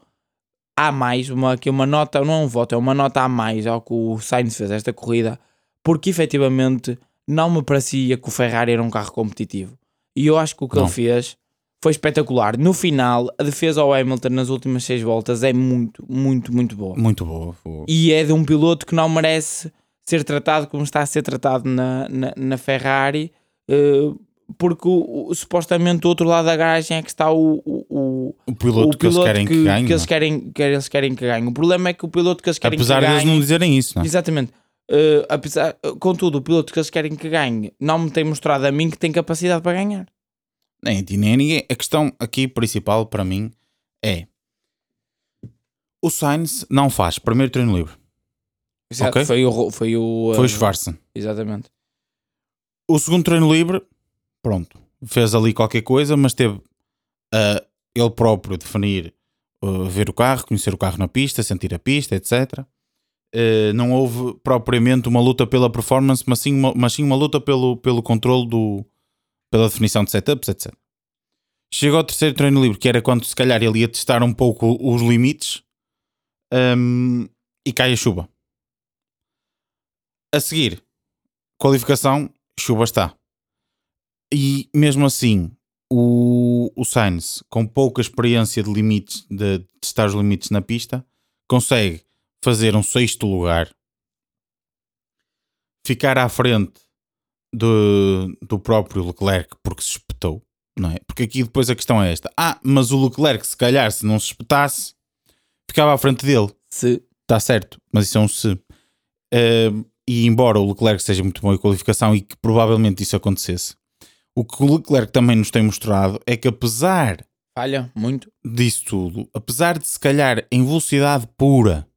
Speaker 1: a mais, uma, aqui uma nota, não é um voto, é uma nota a mais ao que o Sainz fez esta corrida, porque efetivamente não me parecia que o Ferrari era um carro competitivo. E eu acho que o que
Speaker 2: Não.
Speaker 1: ele fez foi espetacular. No final, a defesa ao Hamilton nas últimas seis voltas é muito, muito, muito boa.
Speaker 2: Muito boa.
Speaker 1: E é de um piloto que não merece ser tratado como está a ser tratado na, na, na Ferrari, eh, porque o, o- supostamente do outro lado da garagem é que está o, o, o,
Speaker 2: piloto,
Speaker 1: o
Speaker 2: que eles querem que, ganhe.
Speaker 1: eles querem, que eles querem que ganhe. O problema é que o piloto que eles querem
Speaker 2: Apesar
Speaker 1: que
Speaker 2: de eles
Speaker 1: ganhe.
Speaker 2: não dizerem isso, não é?
Speaker 1: Exatamente. Eh, apesar, contudo, o piloto que eles querem que ganhe não me tem mostrado a mim que tem capacidade para ganhar.
Speaker 2: Nem a ti, nem a ninguém. A questão aqui principal para mim é o Sainz não faz primeiro treino livre.
Speaker 1: Exato,
Speaker 2: Ok.
Speaker 1: Foi o. Foi o,
Speaker 2: Foi o Schwarzen.
Speaker 1: Exatamente.
Speaker 2: O segundo treino livre, pronto, fez ali qualquer coisa, mas teve a ele próprio definir, uh, ver o carro, conhecer o carro na pista, sentir a pista, etc. Uh, não houve propriamente uma luta pela performance, mas sim uma, mas sim uma luta pelo, pelo controle do, pela definição de setups, etc. Chegou ao terceiro treino livre, que era quando se calhar ele ia testar um pouco os limites, um, e cai a chuva. A seguir, qualificação, chuva está. E mesmo assim, o, o Sainz, com pouca experiência de limites, de testar os limites na pista, consegue fazer um sexto lugar, ficar à frente do, do próprio Leclerc, porque se espetou, não é? Porque aqui depois a questão é esta: ah, mas o Leclerc, se calhar, se não se espetasse, ficava à frente dele.
Speaker 1: Se
Speaker 2: Está certo, mas isso é um se. Ahm, e embora o Leclerc seja muito bom em qualificação e que provavelmente isso acontecesse, o que o Leclerc também nos tem mostrado é que apesar
Speaker 1: falha muito.
Speaker 2: disso tudo, apesar de se calhar em velocidade pura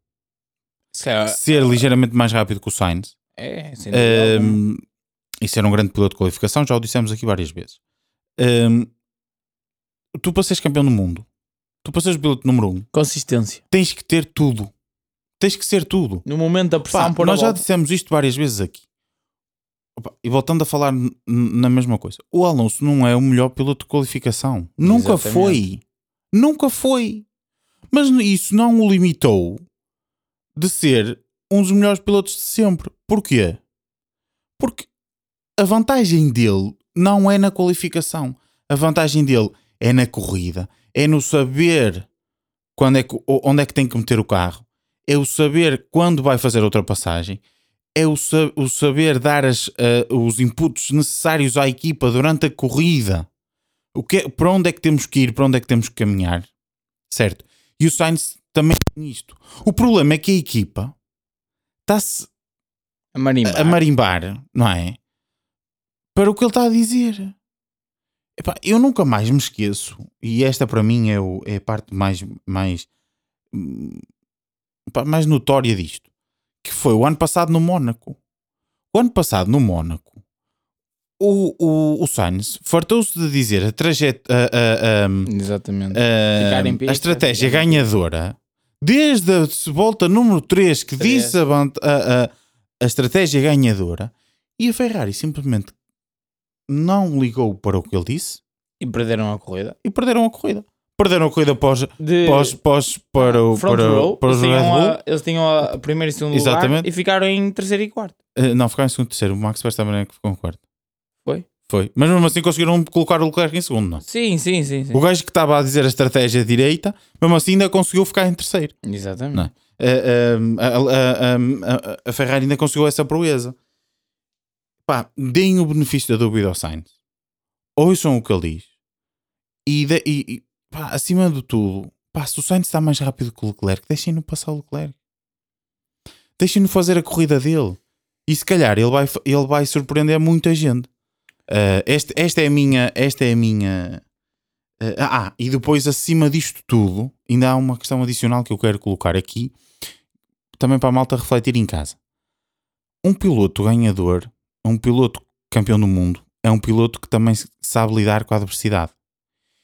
Speaker 1: Se calhar-
Speaker 2: ser ligeiramente mais rápido que o Sainz,
Speaker 1: É, sem dúvida
Speaker 2: e ser um grande piloto de qualificação, já o dissemos aqui várias vezes. Ahm, tu para seres campeão do mundo, tu para seres piloto número um,
Speaker 1: Consistência.
Speaker 2: tens que ter tudo. Tens que ser tudo.
Speaker 1: No momento da
Speaker 2: Pá,
Speaker 1: pressão por a
Speaker 2: nós já
Speaker 1: volta.
Speaker 2: dissemos isto várias vezes aqui. Opa, e voltando a falar na mesma coisa, o Alonso não é o melhor piloto de qualificação. Nunca
Speaker 1: Exatamente.
Speaker 2: foi. Nunca foi. Mas isso não o limitou de ser um dos melhores pilotos de sempre. Porquê? Porque a vantagem dele não é na qualificação. A vantagem dele é na corrida. É no saber quando é que, onde é que tem que meter o carro. É o saber quando vai fazer a ultrapassagem. É o, o saber dar as, uh, os inputs necessários à equipa durante a corrida. O que é, para onde é que temos que ir, para onde é que temos que caminhar. Certo? E o Sainz também tem isto. O problema é que a equipa está-se
Speaker 1: A marimbar.
Speaker 2: a marimbar, não é? Para o que ele está a dizer. Epá, eu nunca mais me esqueço, e esta para mim é, o- é a parte mais, mais, hum, mais notória disto, que foi o ano passado no Mónaco. O ano passado no Mónaco, o, o, o Sainz fartou-se de dizer a trajetória. Ah,
Speaker 1: Ficar em pista,
Speaker 2: a estratégia ganhadora, desde a volta número 3 que disse a, a, a- estratégia ganhadora, e a Ferrari simplesmente não ligou para o que ele disse
Speaker 1: E perderam a corrida.
Speaker 2: e perderam a corrida. Perderam a corrida pós,
Speaker 1: De
Speaker 2: pós, pós para, o,
Speaker 1: front
Speaker 2: para,
Speaker 1: row,
Speaker 2: para
Speaker 1: eles, tinham a, eles tinham a primeiro e segundo lugar
Speaker 2: Exatamente.
Speaker 1: e ficaram em terceiro e quarto.
Speaker 2: Eh, não, ficaram em segundo e terceiro. O Max Verstappen é que ficou em quarto.
Speaker 1: Foi?
Speaker 2: Mas mesmo assim conseguiram colocar o Leclerc em segundo, não?
Speaker 1: Sim, sim, sim. sim.
Speaker 2: O gajo que estava a dizer a estratégia direita, mesmo assim ainda conseguiu ficar em terceiro.
Speaker 1: Exatamente.
Speaker 2: Não. A, a- a- a Ferrari ainda conseguiu essa proeza. Pá, deem o benefício da dúvida ao Sainz. Ouçam o que ele diz. E, de- e- e, pá, acima de tudo, pá, se o Sainz está mais rápido que o Leclerc, deixem-no passar o Leclerc. Deixem-no fazer a corrida dele. E se calhar ele vai, ele vai surpreender muita gente. Eh, este- esta é a minha. Esta é a minha. eh, ah, e depois acima disto tudo, ainda há uma questão adicional que eu quero colocar aqui, também para a malta refletir em casa. Um piloto ganhador, um piloto campeão do mundo, é um piloto que também sabe lidar com a adversidade.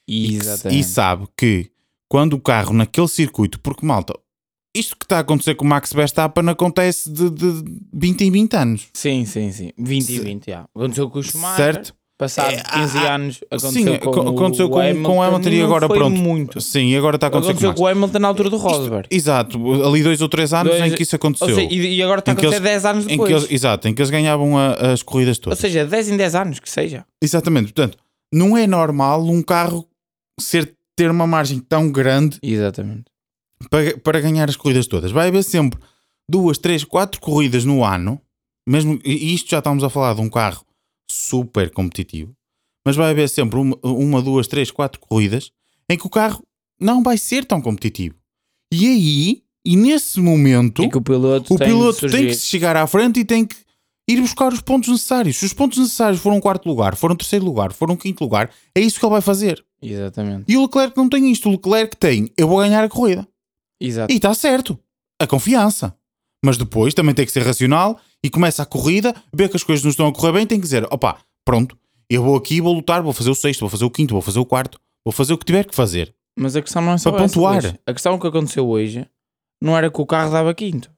Speaker 2: E, e sabe que quando o carro naquele circuito, porque malta, isto que está a acontecer com o Max Verstappen acontece de, de 20 em 20 anos.
Speaker 1: Sim, sim, sim. 20 e
Speaker 2: Se-
Speaker 1: 20, já. Aconteceu com o Schumacher.
Speaker 2: Certo?
Speaker 1: Passado
Speaker 2: É,
Speaker 1: 15
Speaker 2: ah, ah,
Speaker 1: anos, aconteceu
Speaker 2: sim,
Speaker 1: com,
Speaker 2: co- aconteceu
Speaker 1: o
Speaker 2: com- com o
Speaker 1: Hamilton,
Speaker 2: Hamilton e agora pronto.
Speaker 1: muito.
Speaker 2: Sim, agora está a acontecer
Speaker 1: Aconteceu
Speaker 2: com
Speaker 1: com
Speaker 2: o.
Speaker 1: Hamilton na altura do Rosberg.
Speaker 2: Exato, ali dois ou três anos
Speaker 1: Dois-
Speaker 2: em que isso
Speaker 1: Ou
Speaker 2: aconteceu.
Speaker 1: seja, e, agora está a
Speaker 2: Em
Speaker 1: acontecer
Speaker 2: eles-
Speaker 1: 10 anos
Speaker 2: em que
Speaker 1: depois.
Speaker 2: eles, exato, em que eles ganhavam a- as corridas
Speaker 1: Ou
Speaker 2: todas.
Speaker 1: seja, 10 em 10 anos, que seja.
Speaker 2: Exatamente, portanto, não é normal um carro ser, ter uma margem tão grande
Speaker 1: Exatamente.
Speaker 2: Para, para ganhar as corridas todas. Vai haver sempre duas, três, quatro corridas no ano, mesmo, e isto já estamos a falar de um carro super competitivo, mas vai haver sempre uma, uma, duas, três, quatro corridas em que o carro não vai ser tão competitivo. E aí, e nesse momento,
Speaker 1: o piloto,
Speaker 2: o
Speaker 1: tem,
Speaker 2: piloto tem que chegar à frente e tem que ir buscar os pontos necessários. Se os pontos necessários foram quarto lugar, foram terceiro lugar, foram quinto lugar, é isso que ele vai fazer.
Speaker 1: Exatamente.
Speaker 2: E o Leclerc não tem isto. O Leclerc tem, eu vou ganhar a corrida.
Speaker 1: Exato.
Speaker 2: E está certo. A confiança. Mas depois também tem que ser racional e começa a corrida, vê que as coisas não estão a correr bem, tem que dizer: opá, pronto, eu vou aqui, vou lutar, vou fazer o sexto, vou fazer o quinto, vou fazer o quarto, vou fazer o que tiver que fazer.
Speaker 1: Mas a questão não é só
Speaker 2: Para pontuar.
Speaker 1: A questão que aconteceu hoje não era que o carro dava quinto.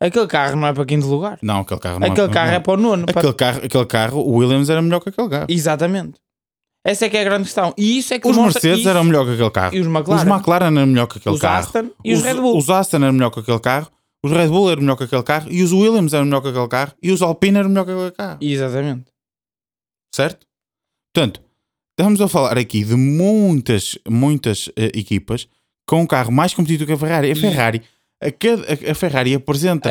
Speaker 1: Aquele carro não é para quinto lugar.
Speaker 2: Não, aquele carro não
Speaker 1: Aquele carro é
Speaker 2: não.
Speaker 1: para o nono. para-
Speaker 2: Aquele carro, aquele carro, o Williams era melhor que aquele carro.
Speaker 1: Exatamente. Essa é que é a grande questão. E isso é que
Speaker 2: Os
Speaker 1: demonstra-
Speaker 2: Mercedes
Speaker 1: isso-
Speaker 2: eram melhor que aquele carro.
Speaker 1: E os McLaren.
Speaker 2: Os McLaren eram melhor que aquele
Speaker 1: Os
Speaker 2: carro.
Speaker 1: Aston e os Red Bull.
Speaker 2: Os Aston eram melhor que aquele carro. Os Red Bull eram melhor que aquele carro. E os Williams eram melhor que aquele carro. E os Alpine eram melhor que aquele carro.
Speaker 1: Exatamente.
Speaker 2: Certo? Portanto, estamos a falar aqui de muitas, muitas eh, equipas com um carro mais competitivo que a Ferrari. A
Speaker 1: E-
Speaker 2: Ferrari, a, cada- a- Ferrari apresenta,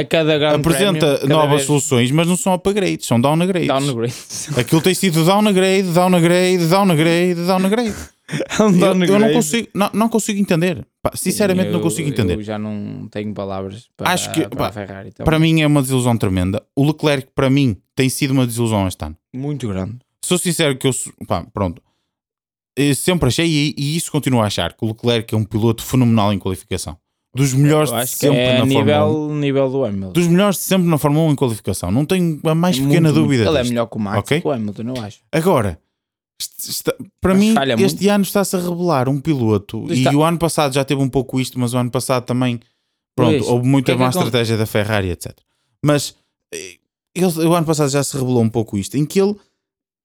Speaker 2: apresenta novas
Speaker 1: vez
Speaker 2: soluções, mas não são upgrades, são downgrades.
Speaker 1: Downgrade.
Speaker 2: Aquilo tem sido downgrade, downgrade, downgrade, downgrade.
Speaker 1: É um
Speaker 2: Eu, eu não
Speaker 1: downgrade.
Speaker 2: consigo, não, não consigo entender. Pá, sinceramente, não
Speaker 1: Eu-
Speaker 2: consigo entender.
Speaker 1: Eu já não tenho palavras para,
Speaker 2: Acho que,
Speaker 1: para
Speaker 2: pá,
Speaker 1: a Ferrari. Então,
Speaker 2: Para mim é uma desilusão tremenda. O Leclerc, para mim, tem sido uma desilusão este ano.
Speaker 1: Muito grande.
Speaker 2: Sou sincero que eu, pá, pronto. Eu sempre achei, e, e isso continuo a achar, que o Leclerc é um piloto fenomenal em qualificação. Dos melhores de sempre
Speaker 1: é
Speaker 2: na Fórmula 1.
Speaker 1: nível, nível do Hamilton.
Speaker 2: Dos melhores de sempre na Fórmula 1 em qualificação. Não tenho a mais
Speaker 1: Muito,
Speaker 2: pequena
Speaker 1: muito.
Speaker 2: dúvida
Speaker 1: Ele é
Speaker 2: disto.
Speaker 1: melhor que o Max
Speaker 2: Ok?
Speaker 1: que o Hamilton, eu acho.
Speaker 2: Agora, est- está- para
Speaker 1: Mas
Speaker 2: mim, este ano está-se a revelar um piloto.
Speaker 1: Está-
Speaker 2: E o ano passado já teve um pouco isto, mas o ano passado também, pronto,
Speaker 1: Luís,
Speaker 2: houve muita
Speaker 1: é
Speaker 2: má estratégia da Ferrari, etc. Mas eh, ele, o ano passado já se revelou um pouco isto, em que ele,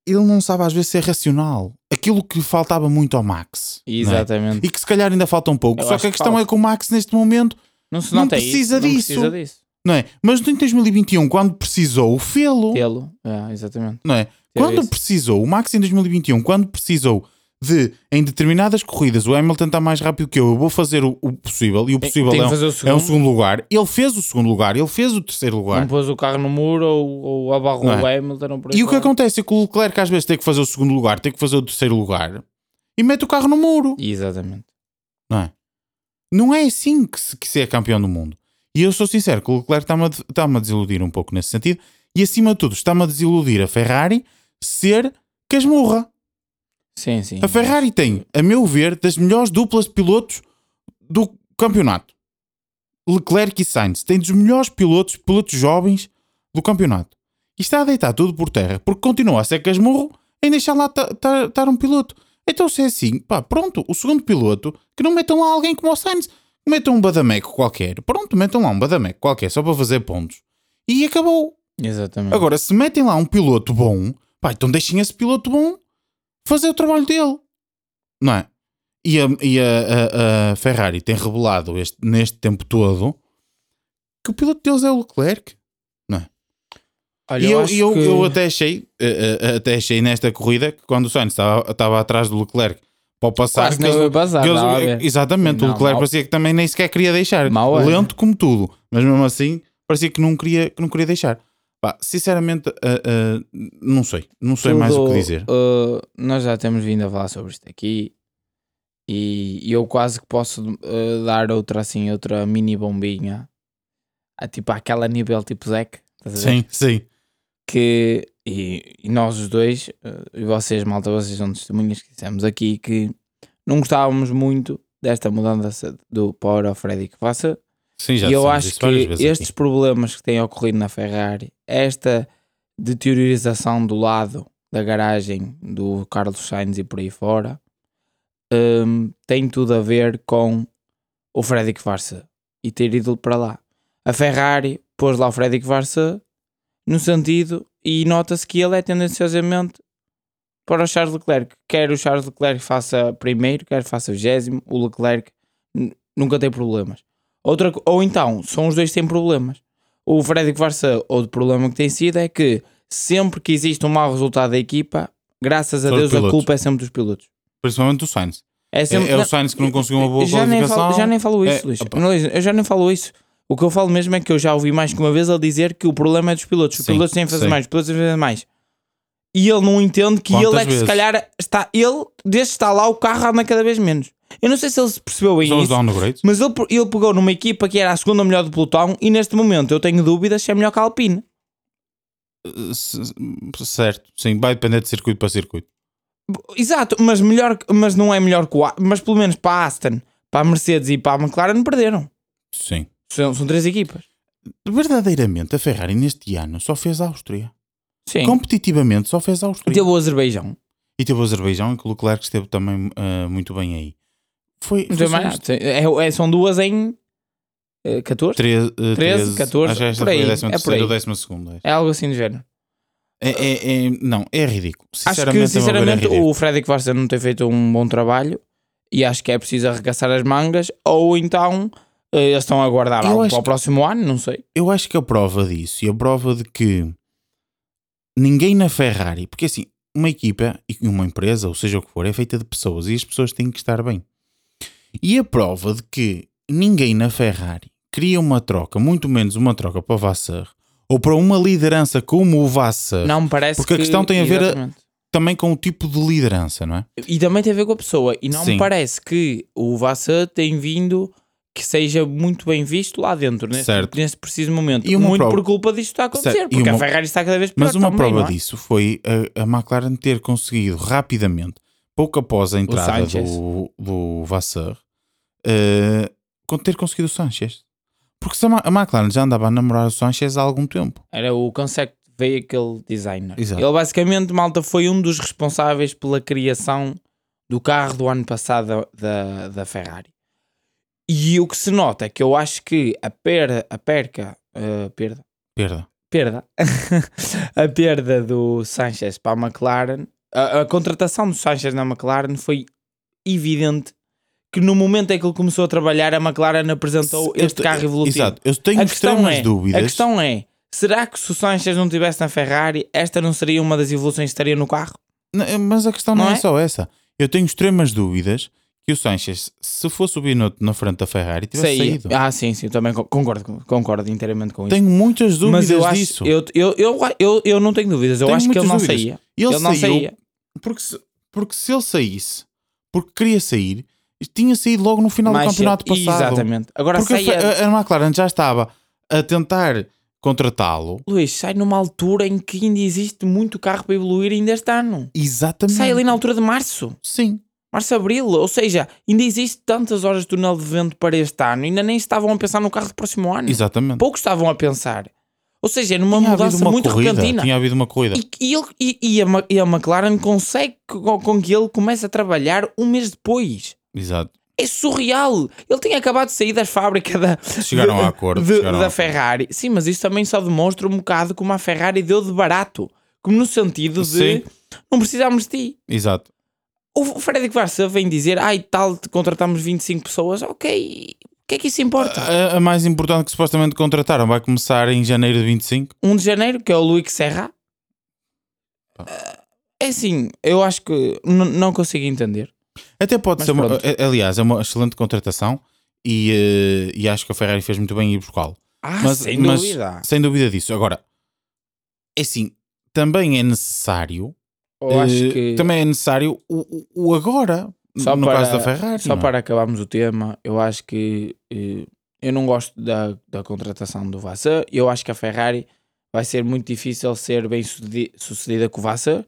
Speaker 2: ele não sabe às vezes ser racional. Aquilo que faltava muito ao Max. não é?
Speaker 1: Exatamente.
Speaker 2: E que se calhar ainda falta um pouco.
Speaker 1: Eu
Speaker 2: Só que a
Speaker 1: que
Speaker 2: questão
Speaker 1: falta.
Speaker 2: é que o Max neste momento
Speaker 1: Não se
Speaker 2: não precisa
Speaker 1: isso. Não
Speaker 2: disso.
Speaker 1: precisa disso.
Speaker 2: não é? Mas em 2021, quando precisou, fê-lo.
Speaker 1: Tê-lo. É, exatamente.
Speaker 2: Não é? Quando precisou, o Max em 2021, quando precisou de, em determinadas corridas, o Hamilton está mais rápido que eu, eu vou fazer o, o possível, e o possível é, um,
Speaker 1: o
Speaker 2: é
Speaker 1: segundo.
Speaker 2: um segundo lugar. Ele fez o segundo lugar, ele fez o terceiro lugar.
Speaker 1: Não pôs o carro no muro ou, ou abarrou
Speaker 2: Não é?
Speaker 1: o Hamilton.
Speaker 2: E o que acontece é que o Leclerc às vezes tem que fazer o segundo lugar, tem que fazer o terceiro lugar e mete o carro no muro.
Speaker 1: Exatamente.
Speaker 2: Não é? Não é assim que se, que se é campeão do mundo. E eu sou sincero que o Leclerc está-me a, está-me a desiludir um pouco nesse sentido. E acima de tudo, está-me a desiludir a Ferrari ser casmurra.
Speaker 1: Sim, sim.
Speaker 2: A Ferrari tem, a meu ver, das melhores duplas de pilotos do campeonato. Leclerc e Sainz têm dos melhores pilotos, pilotos jovens do campeonato. E está a deitar tudo por terra porque continua a ser casmurro em deixar lá estar um piloto. Então, se é assim, pá, pronto, o segundo piloto, que não metam lá alguém como o Sainz, metam um badameco qualquer. Pronto, metam lá um badameco qualquer só para fazer pontos. E acabou.
Speaker 1: Exatamente.
Speaker 2: Agora, se metem lá um piloto bom, pá, então deixem esse piloto bom fazer o trabalho dele. Não é? E a, e a- a- a Ferrari tem revelado este- neste tempo todo que o piloto deles é o Leclerc.
Speaker 1: Olha,
Speaker 2: e eu,
Speaker 1: acho
Speaker 2: eu,
Speaker 1: que-
Speaker 2: eu até achei, eh, eh, até achei nesta corrida que quando o Sainz estava, estava atrás do Leclerc para o passar,
Speaker 1: Quase
Speaker 2: que
Speaker 1: não
Speaker 2: eles- que eles- exatamente, o
Speaker 1: Não,
Speaker 2: Leclerc
Speaker 1: mal-
Speaker 2: parecia que também nem sequer queria deixar.
Speaker 1: Mal é.
Speaker 2: Lento como tudo, mas mesmo assim parecia que não queria, que não queria deixar. Pá, sinceramente, eh, eh, não sei, não sei mais o que
Speaker 1: Tudo,
Speaker 2: dizer.
Speaker 1: uh, nós já temos vindo a falar sobre isto aqui e e eu quase que posso uh, dar outra assim, outra mini bombinha, a, tipo aquela nível tipo ver?
Speaker 2: Sim, sim.
Speaker 1: que e, e nós os dois, uh, e vocês, malta, vocês são testemunhas que dissemos aqui que não gostávamos muito desta mudança do Power of Frederick Vassar
Speaker 2: Sim, já
Speaker 1: e eu acho que estes
Speaker 2: aqui.
Speaker 1: problemas que têm ocorrido na Ferrari, esta deteriorização do lado da garagem do Carlos Sainz e por aí fora, hum, tem tudo a ver com o Frederick Vassar e ter ido para lá. A Ferrari pôs lá o Frederick Vassar no sentido e nota-se que ele é tendenciosamente para o Charles Leclerc. Quer o Charles Leclerc faça primeiro, quer faça vigésimo, o Leclerc nunca tem problemas. Outra, ou então, são os dois que têm problemas. O Frederic Varsa, outro problema que tem sido é que sempre que existe um mau resultado da equipa, graças a Deus a culpa é sempre dos pilotos.
Speaker 2: Principalmente o Sainz.
Speaker 1: É,
Speaker 2: É,
Speaker 1: sempre,
Speaker 2: é o
Speaker 1: não,
Speaker 2: Sainz que não conseguiu uma boa
Speaker 1: já nem, falo, já nem falo isso,
Speaker 2: É,
Speaker 1: Luís. Eu já nem falo isso. O que eu falo mesmo é que eu já ouvi mais que uma vez ele dizer que o problema é dos pilotos. Os
Speaker 2: Sim,
Speaker 1: pilotos têm que fazer mais, os pilotos têm que fazer mais. E ele não entende que
Speaker 2: Quantas
Speaker 1: ele é que se
Speaker 2: vezes?
Speaker 1: calhar está. Ele, desde que está lá, o carro anda cada vez menos. Eu não sei se ele se percebeu bem
Speaker 2: São
Speaker 1: isso. Mas ele, ele pegou numa equipa que era a segunda melhor do pelotão e neste momento eu tenho dúvidas se é melhor que a Alpine.
Speaker 2: S- Certo, sim, vai depender de circuito para circuito.
Speaker 1: Exato, mas, melhor, mas não é melhor que o Mas pelo menos para a Aston, para a Mercedes e para a McLaren perderam.
Speaker 2: Sim.
Speaker 1: São, são três equipas.
Speaker 2: Verdadeiramente, a Ferrari neste ano só fez a Áustria.
Speaker 1: Sim.
Speaker 2: Competitivamente, só fez a Áustria.
Speaker 1: Teve o Azerbaijão.
Speaker 2: E teve o Azerbaijão, em que o Leclerc esteve também uh, muito bem aí. Foi, foi só isto.
Speaker 1: É- é- são duas em eh, 14?
Speaker 2: Tre- uh,
Speaker 1: 13,
Speaker 2: 13,
Speaker 1: 14,
Speaker 2: acho que esta
Speaker 1: por aí,
Speaker 2: foi a
Speaker 1: é
Speaker 2: 13
Speaker 1: por
Speaker 2: terceira
Speaker 1: aí.
Speaker 2: ou 12 segunda.
Speaker 1: É algo assim do género.
Speaker 2: É, é, é- não, é ridículo.
Speaker 1: Acho que,
Speaker 2: Sinceramente, é
Speaker 1: sinceramente,
Speaker 2: ridículo.
Speaker 1: o Frederic Varsa não tem feito um bom trabalho e acho que é preciso arregaçar as mangas ou então eh, eles estão a guardar
Speaker 2: Eu
Speaker 1: algo
Speaker 2: acho
Speaker 1: para o
Speaker 2: que-
Speaker 1: próximo ano, não sei.
Speaker 2: eu acho que a prova disso e a prova de que ninguém na Ferrari, porque assim, uma equipa e uma empresa, ou seja o que for, é feita de pessoas e as pessoas têm que estar bem. E a prova de que ninguém na Ferrari queria uma troca, muito menos uma troca para o Vassar, ou para uma liderança como o Vassar,
Speaker 1: Não me parece
Speaker 2: Porque a
Speaker 1: que-
Speaker 2: questão tem a ver a- também com o tipo de liderança, não é?
Speaker 1: E também tem a ver com a pessoa. E não
Speaker 2: Sim.
Speaker 1: me parece que o Vassa tem vindo que seja muito bem visto lá dentro, neste,
Speaker 2: Certo.
Speaker 1: preciso momento.
Speaker 2: E
Speaker 1: muito
Speaker 2: prova-
Speaker 1: por culpa disto está a acontecer,
Speaker 2: Certo.
Speaker 1: Porque
Speaker 2: uma-
Speaker 1: a Ferrari está cada vez pior
Speaker 2: Mas uma prova
Speaker 1: é?
Speaker 2: disso foi a, a McLaren ter conseguido rapidamente, pouco após a entrada do, do Vassar, eh, con- ter conseguido o Sanchez. Porque se a, McLaren já andava a namorar o Sanchez há algum tempo.
Speaker 1: Era o Concept Vehicle Designer.
Speaker 2: Exato.
Speaker 1: Ele basicamente, malta, foi um dos responsáveis pela criação do carro do ano passado da, da Ferrari. E o que se nota é que eu acho que a perda, a perca, eh, perda,
Speaker 2: Perda.
Speaker 1: perda, a perda do Sanchez para a McLaren a, a contratação do Sanchez na McLaren foi evidente que no momento em que ele começou a trabalhar, a McLaren apresentou
Speaker 2: Eu
Speaker 1: este
Speaker 2: te-
Speaker 1: carro evolutivo.
Speaker 2: Exato, eu tenho
Speaker 1: A questão, é,
Speaker 2: dúvidas.
Speaker 1: a questão é: será que se o Sanchez não estivesse na Ferrari, esta não seria uma das evoluções que estaria no carro?
Speaker 2: Não, Mas a questão não,
Speaker 1: Não
Speaker 2: é?
Speaker 1: é?
Speaker 2: só essa. Eu tenho extremas dúvidas que o Sanchez, se fosse o Binotto na frente da Ferrari, tivesse
Speaker 1: Saía.
Speaker 2: saído.
Speaker 1: Ah, sim, sim, eu também co- concordo, concordo inteiramente com isso.
Speaker 2: Tenho muitas dúvidas
Speaker 1: Mas eu acho,
Speaker 2: disso.
Speaker 1: eu, eu, eu, eu, eu não tenho dúvidas, eu
Speaker 2: Tenho
Speaker 1: acho que ele não
Speaker 2: dúvidas.
Speaker 1: saía.
Speaker 2: Ele,
Speaker 1: Ele, não saía.
Speaker 2: Porque se, porque se ele saísse, porque queria sair, tinha saído logo no final do
Speaker 1: Mais
Speaker 2: campeonato
Speaker 1: cedo.
Speaker 2: passado.
Speaker 1: Exatamente. Agora
Speaker 2: Porque
Speaker 1: saia.
Speaker 2: A, a McLaren já estava a tentar contratá-lo.
Speaker 1: Luís, sai numa altura em que ainda existe muito carro para evoluir ainda este ano.
Speaker 2: Exatamente.
Speaker 1: Sai ali na altura de março.
Speaker 2: Sim.
Speaker 1: Março, abril. Ou seja, ainda existe tantas horas de túnel de vento para este ano. Ainda nem estavam a pensar no carro do próximo ano.
Speaker 2: Exatamente.
Speaker 1: Poucos estavam a pensar. Ou seja, é numa
Speaker 2: tinha
Speaker 1: mudança muito
Speaker 2: corrida.
Speaker 1: repentina.
Speaker 2: Tinha havido uma corrida.
Speaker 1: E, e, e, a, e a McLaren consegue com, com que ele comece a trabalhar um mês depois.
Speaker 2: Exato.
Speaker 1: É surreal. Ele tinha acabado de sair das fábricas da,
Speaker 2: Chegaram
Speaker 1: de-
Speaker 2: a acordo,
Speaker 1: de-
Speaker 2: chegaram a
Speaker 1: da
Speaker 2: acordo.
Speaker 1: Ferrari. Sim, mas isso também só demonstra um bocado como a Ferrari deu de barato. Como no sentido de
Speaker 2: Sim.
Speaker 1: não precisamos de ti.
Speaker 2: Exato.
Speaker 1: O Frederic Varsa vem dizer, ai tal, contratamos 25 pessoas. Ok, o que é que isso importa?
Speaker 2: A, a mais importante que supostamente contrataram vai começar em janeiro de 25.
Speaker 1: 1 de janeiro, que é o Luís Serra. É assim, eu acho que não consigo entender.
Speaker 2: Até pode
Speaker 1: Mas
Speaker 2: ser, uma, aliás, é uma excelente contratação e, eh, e acho que a Ferrari fez muito bem em ir buscá-lo.
Speaker 1: Ah,
Speaker 2: Mas-
Speaker 1: sem
Speaker 2: mas-
Speaker 1: dúvida.
Speaker 2: Sem dúvida disso. Agora, é assim, também é necessário.
Speaker 1: Eu acho
Speaker 2: eh,
Speaker 1: que
Speaker 2: Também é necessário o, o- agora.
Speaker 1: Só
Speaker 2: no
Speaker 1: para-
Speaker 2: caso da Ferrari.
Speaker 1: Só
Speaker 2: não é?
Speaker 1: para acabarmos o tema, eu acho que eh, eu não gosto da, da contratação do Vasseur. Eu acho que a Ferrari vai ser muito difícil ser bem sucedi- sucedida com o Vasseur.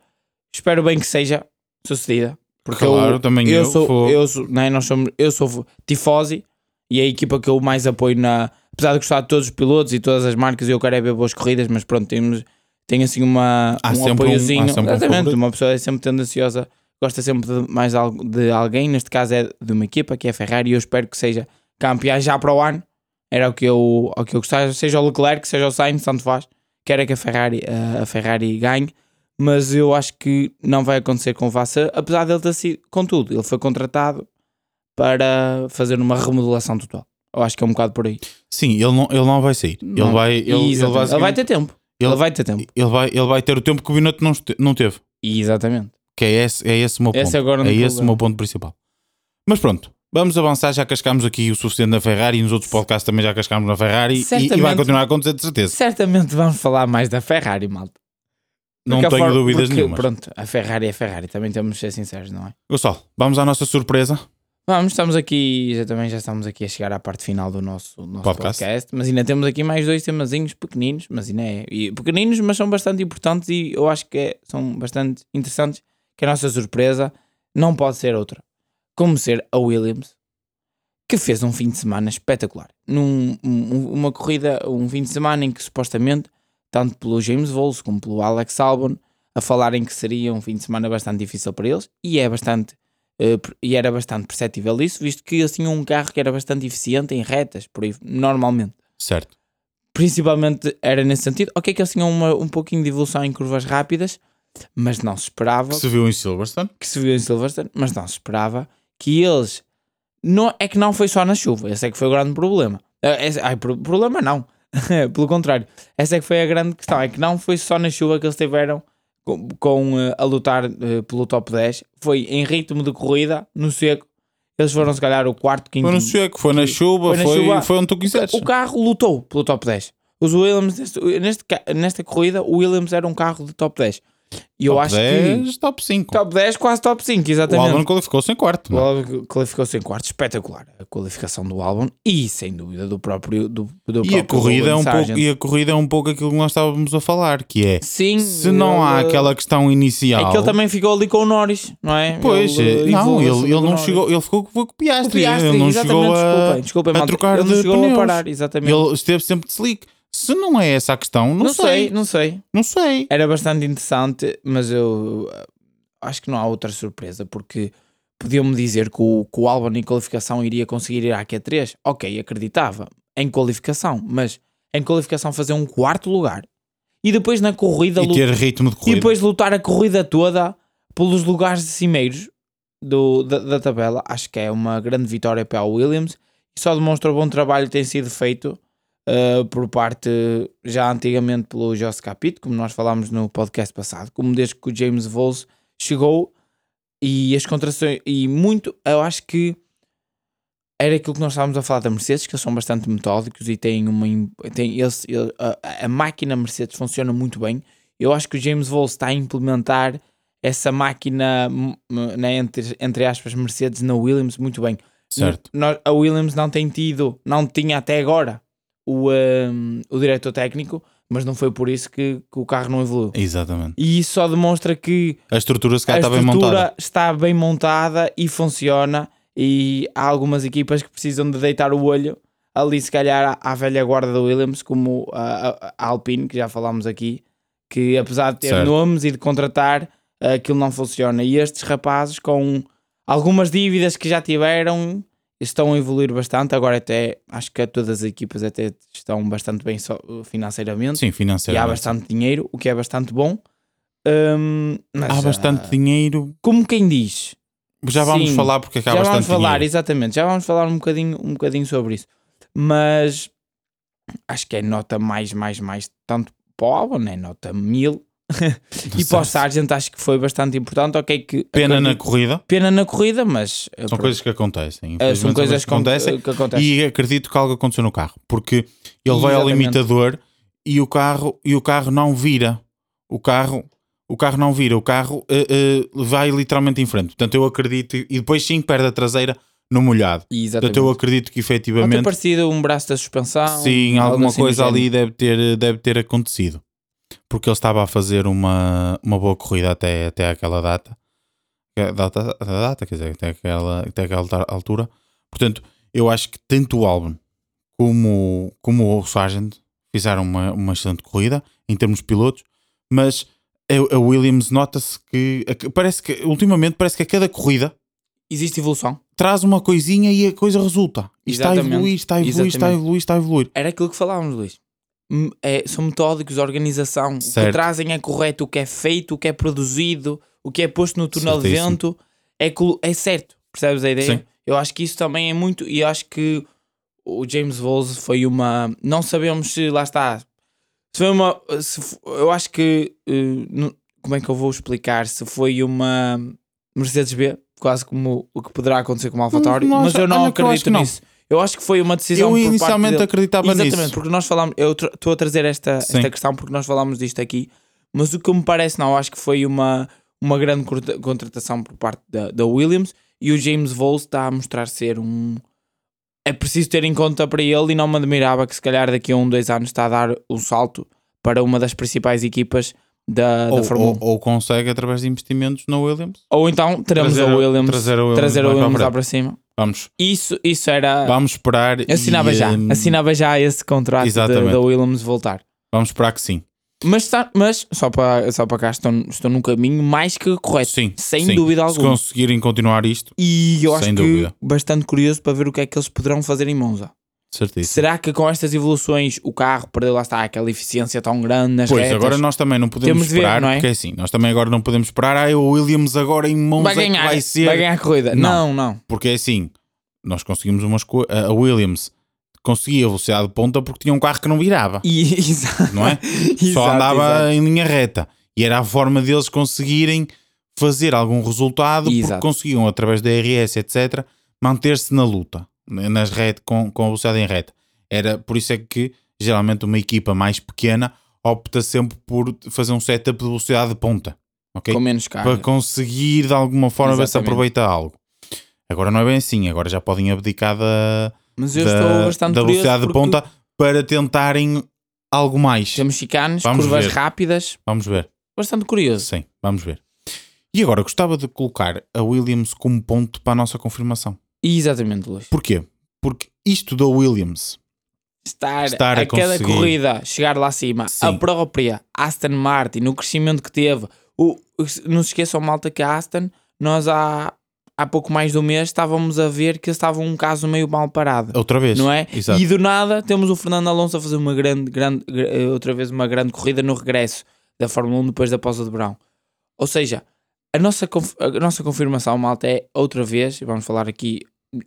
Speaker 1: Espero bem que seja sucedida. Porque
Speaker 2: Claro,
Speaker 1: eu,
Speaker 2: também eu,
Speaker 1: sou,
Speaker 2: fogo.
Speaker 1: eu sou, não é? Nós somos, eu sou tifosi e é a equipa que eu mais apoio na. Apesar de gostar de todos os pilotos e todas as marcas, eu quero é ver boas corridas, mas pronto, temos, tem assim uma,
Speaker 2: Há
Speaker 1: um
Speaker 2: um-
Speaker 1: apoiozinho.
Speaker 2: um
Speaker 1: Exatamente,
Speaker 2: favorito.
Speaker 1: uma pessoa é sempre tendenciosa gosta sempre de mais de alguém, neste caso é de uma equipa que é a Ferrari e eu espero que seja campeã já para o ano. Era o que eu, o que eu gostava, seja o Leclerc, seja o Sainz, tanto faz. Quero é que a Ferrari, a, a Ferrari ganhe, mas eu acho que não vai acontecer com o Vasseur, apesar dele ter sido, contudo, ele foi contratado para fazer uma remodelação total. Eu acho que é um bocado por aí.
Speaker 2: Sim, ele não, ele não vai sair. Ele
Speaker 1: Não.
Speaker 2: vai, ele, ele,
Speaker 1: Exatamente. ele vai ter tempo.
Speaker 2: Ele-
Speaker 1: Ele, vai ter tempo.
Speaker 2: ele vai, ele vai ter o tempo que o Binotto não, não teve.
Speaker 1: Exatamente.
Speaker 2: Que é esse, é esse o meu ponto.
Speaker 1: Esse
Speaker 2: é esse o meu ponto principal. Mas pronto, vamos avançar. Já cascámos aqui o suficiente na Ferrari e nos outros podcasts também já cascámos na Ferrari e, e vai continuar a acontecer de certeza.
Speaker 1: Certamente vamos falar mais da Ferrari, malta.
Speaker 2: Não tenho dúvidas
Speaker 1: porque,
Speaker 2: nenhumas.
Speaker 1: Pronto, a Ferrari é a Ferrari, também temos de ser sinceros, não é?
Speaker 2: Gonçalo, vamos à nossa surpresa.
Speaker 1: Vamos, estamos aqui, já também já estamos aqui a chegar à parte final do nosso, nosso
Speaker 2: Podcast.
Speaker 1: podcast. mas ainda temos aqui mais dois temazinhos pequeninos, mas ainda é, e pequeninos, mas são bastante importantes e eu acho que é- são bastante interessantes, que a nossa surpresa não pode ser outra, como ser a Williams, que fez um fim de semana espetacular, num um- uma corrida, um fim de semana em que supostamente, tanto pelo James Vols como pelo Alex Albon, a falarem que seria um fim de semana bastante difícil para eles, e é bastante e era bastante perceptível isso, visto que eles tinham um carro que era bastante eficiente em retas, por aí, normalmente.
Speaker 2: Certo.
Speaker 1: Principalmente era nesse sentido. Ok, que eles tinham uma- um pouquinho de evolução em curvas rápidas, mas não se esperava
Speaker 2: Que se viu em Silverstone.
Speaker 1: que se viu em Silverstone, mas não se esperava que eles. Não, é que não foi só na chuva, esse é que foi o grande problema. Eh, esse- ai, pro- problema não. Pelo contrário, essa é que foi a grande questão. É que não foi só na chuva que eles tiveram com, com, eh, a lutar eh, pelo top 10. Foi em ritmo de corrida, no seco. Eles foram, se calhar, o quarto, quinto.
Speaker 2: Foi no seco, foi na chuva,
Speaker 1: Foi na
Speaker 2: foi,
Speaker 1: chuva.
Speaker 2: foi onde tu quiseres.
Speaker 1: O carro lutou pelo top 10. Os Williams, neste, nesta corrida, o Williams era um carro de top 10. E eu
Speaker 2: top
Speaker 1: acho
Speaker 2: 10,
Speaker 1: que.
Speaker 2: top 5.
Speaker 1: Top 10, quase top 5,
Speaker 2: o
Speaker 1: exatamente.
Speaker 2: Albon qualificou-se em quarto.
Speaker 1: O
Speaker 2: não é?
Speaker 1: Albon qualificou-se em quarto, espetacular. A qualificação do álbum e, sem dúvida, do próprio. Do, do
Speaker 2: E a,
Speaker 1: próprio
Speaker 2: corrida é um pouco, e a corrida é um pouco aquilo que nós estávamos a falar, que é
Speaker 1: Sim,
Speaker 2: se não há
Speaker 1: ele-
Speaker 2: aquela questão inicial.
Speaker 1: É que ele também ficou ali com o Norris, não é?
Speaker 2: Pois,
Speaker 1: Ele,
Speaker 2: não,
Speaker 1: evoluiu-se
Speaker 2: ele, ele
Speaker 1: o
Speaker 2: não chegou, ele ficou com o Piastri,
Speaker 1: O Piastri,
Speaker 2: ele não chegou a,
Speaker 1: desculpem, desculpem,
Speaker 2: a trocar
Speaker 1: ele não
Speaker 2: de
Speaker 1: chegou
Speaker 2: pneus.
Speaker 1: a parar, exatamente.
Speaker 2: ele esteve sempre de slick. Se não é essa a questão, não,
Speaker 1: não sei, não sei.
Speaker 2: não sei.
Speaker 1: Era bastante interessante, mas eu uh, acho que não há outra surpresa, porque podiam-me dizer que o, que o Albon em qualificação iria conseguir ir à Q3. Ok, acreditava em qualificação, mas em qualificação fazer um quarto lugar e depois na corrida
Speaker 2: E ter ritmo de
Speaker 1: e
Speaker 2: corrida.
Speaker 1: depois lutar a corrida toda pelos lugares cimeiros do, da, da tabela, acho que é uma grande vitória para a Williams e só demonstra o bom trabalho que tem sido feito uh, por parte já antigamente pelo Jos Capito, como nós falámos no podcast passado, como desde que o James Vols chegou e as contrações e muito, eu acho que era aquilo que nós estávamos a falar da Mercedes, que eles são bastante metódicos e têm uma. Têm, eles, a, a, máquina Mercedes funciona muito bem. Eu acho que o James Vols está a implementar essa máquina, né, entre, entre aspas, Mercedes na Williams muito bem.
Speaker 2: Certo.
Speaker 1: A Williams não tem tido, não tinha até agora o, um, o diretor técnico, mas não foi por isso que, que, o carro não evoluiu.
Speaker 2: Exatamente.
Speaker 1: E isso só demonstra que
Speaker 2: a estrutura, se a
Speaker 1: está,
Speaker 2: bem montada.
Speaker 1: está bem montada e funciona. E há algumas equipas que precisam de deitar o olho ali, se calhar, à, à velha guarda da Williams, como a, a, Alpine, que já falámos aqui, que apesar de ter certo. nomes e de contratar, aquilo não funciona. E estes rapazes, com algumas dívidas que já tiveram, estão a evoluir bastante. Agora, até acho que todas as equipas até estão bastante bem financeiramente.
Speaker 2: Sim, financeiramente.
Speaker 1: E há bastante dinheiro, o que é bastante bom. Um,
Speaker 2: há bastante uh, dinheiro.
Speaker 1: Como quem diz.
Speaker 2: Já vamos Sim, falar porque acaba
Speaker 1: já
Speaker 2: bastante
Speaker 1: vamos falar,
Speaker 2: dinheiro.
Speaker 1: exatamente. Já vamos falar um bocadinho, um bocadinho sobre isso. Mas acho que é nota mais, mais, mais. Tanto para o álbum, é nota mil e para o Sargent acho que foi bastante importante. Ok, que
Speaker 2: pena na corrida.
Speaker 1: Pena na corrida, mas
Speaker 2: são coisas que acontecem.
Speaker 1: Uh, são coisas que acontecem, que acontecem.
Speaker 2: E acredito que algo aconteceu no carro, porque ele vai ao limitador e o carro e o carro não vira. O carro o carro não vira, o carro uh, uh, vai literalmente em frente. Portanto, eu acredito e depois sim perde a traseira no molhado.
Speaker 1: Exatamente.
Speaker 2: Portanto, eu acredito que efetivamente. Pode
Speaker 1: ter parecido um braço da suspensão.
Speaker 2: Sim, alguma assim coisa ali deve ter, deve ter acontecido porque ele estava a fazer uma, uma boa corrida até, até aquela data. Data, data, quer dizer, até aquela, até aquela altura. Portanto, eu acho que tanto o álbum como, como o Sargent fizeram uma, uma excelente corrida em termos de pilotos, mas a, a Williams nota-se que parece que ultimamente parece que a cada corrida
Speaker 1: existe evolução.
Speaker 2: Traz uma coisinha e a coisa resulta. está a evoluir, está a evoluir, está a evoluir, está a evoluir.
Speaker 1: Era aquilo que falávamos, Luís é, são metódicos, organização. Certo. O que trazem é correto, o que é feito, o que é produzido, o que é posto no túnel de vento é, é certo. Percebes a ideia? Sim. Eu acho que isso também é muito. E eu acho que o James Voles foi uma. Não sabemos se lá está. Se foi uma. Se, eu acho que. Uh, como é que eu vou explicar? Se foi uma Mercedes B, quase como o que poderá acontecer com o AlphaTauri, mas eu não acredito nisso. Eu acho que foi uma decisão.
Speaker 2: Eu inicialmente acreditava
Speaker 1: Exatamente,
Speaker 2: nisso.
Speaker 1: Exatamente, porque nós falámos. Eu estou a trazer esta, esta questão porque nós falámos disto aqui, mas o que me parece, não, acho que foi uma, uma grande contratação por parte da, da Williams e o James Voles está a mostrar ser um. É preciso ter em conta para ele e não me admirava que se calhar daqui a um, dois anos está a dar um salto para uma das principais equipas da,
Speaker 2: ou,
Speaker 1: da Fórmula
Speaker 2: 1. Ou, ou, consegue através de investimentos na Williams.
Speaker 1: Ou então teremos trazer, a Williams, trazer a Williams, trazer a Williams lá para cima.
Speaker 2: Vamos.
Speaker 1: Isso, isso era.
Speaker 2: Vamos esperar.
Speaker 1: Assinava
Speaker 2: e,
Speaker 1: já. Um... Assinava já esse contrato da Williams voltar.
Speaker 2: Vamos esperar que sim.
Speaker 1: Mas, mas só, para, só para cá estão, estão num caminho mais que correto.
Speaker 2: Sim.
Speaker 1: Sem
Speaker 2: sim.
Speaker 1: dúvida alguma.
Speaker 2: Se conseguirem continuar isto.
Speaker 1: E eu acho dúvida. que bastante curioso para ver o que é que eles poderão fazer em Monza.
Speaker 2: Certíssimo.
Speaker 1: Será que com estas evoluções o carro perdeu lá está aquela eficiência tão grande nas
Speaker 2: Pois,
Speaker 1: retas?
Speaker 2: agora nós também não podemos esperar, ver, não é? porque é assim, nós também agora não podemos esperar, ah, o Williams agora em Monza
Speaker 1: vai ganhar,
Speaker 2: vai ser...
Speaker 1: Vai ganhar a corrida. Não, não. não.
Speaker 2: Porque é assim, nós conseguimos umas coisas. A Williams conseguia velocidade de ponta porque tinha um carro que não virava.
Speaker 1: E, exato.
Speaker 2: Não é?
Speaker 1: exato,
Speaker 2: Só andava
Speaker 1: exato.
Speaker 2: em linha reta. E era a forma deles conseguirem fazer algum resultado
Speaker 1: exato.
Speaker 2: porque conseguiam, através da RS, etc., manter-se na luta, nas retas, com, com a velocidade em reta. Era, por isso é que geralmente uma equipa mais pequena opta sempre por fazer um setup de velocidade de ponta. Okay?
Speaker 1: Com menos carga.
Speaker 2: Para conseguir de alguma forma ver se aproveita algo. Agora não é bem assim, agora já podem abdicar da,
Speaker 1: Mas eu da, estou bastante
Speaker 2: da velocidade de ponta para tentarem algo mais.
Speaker 1: Temos chicanes, vamos curvas
Speaker 2: ver.
Speaker 1: rápidas.
Speaker 2: Vamos ver.
Speaker 1: Bastante curioso.
Speaker 2: Sim, vamos ver. E agora gostava de colocar a Williams como ponto para a nossa confirmação.
Speaker 1: Exatamente, Luís.
Speaker 2: Porquê? Porque isto da Williams
Speaker 1: estar, estar a, a cada corrida chegar lá acima, Sim. a própria Aston Martin, no crescimento que teve, o, não se esqueçam, malta, que a Aston, nós há, há pouco mais de um mês estávamos a ver que estava um caso meio mal parado.
Speaker 2: Outra vez.
Speaker 1: Não é?
Speaker 2: Exato.
Speaker 1: E do nada temos o Fernando Alonso a fazer uma grande, grande, outra vez uma grande corrida no regresso da Fórmula 1 depois da pausa de verão. Ou seja, a nossa, a nossa confirmação, malta, é outra vez, e vamos falar aqui,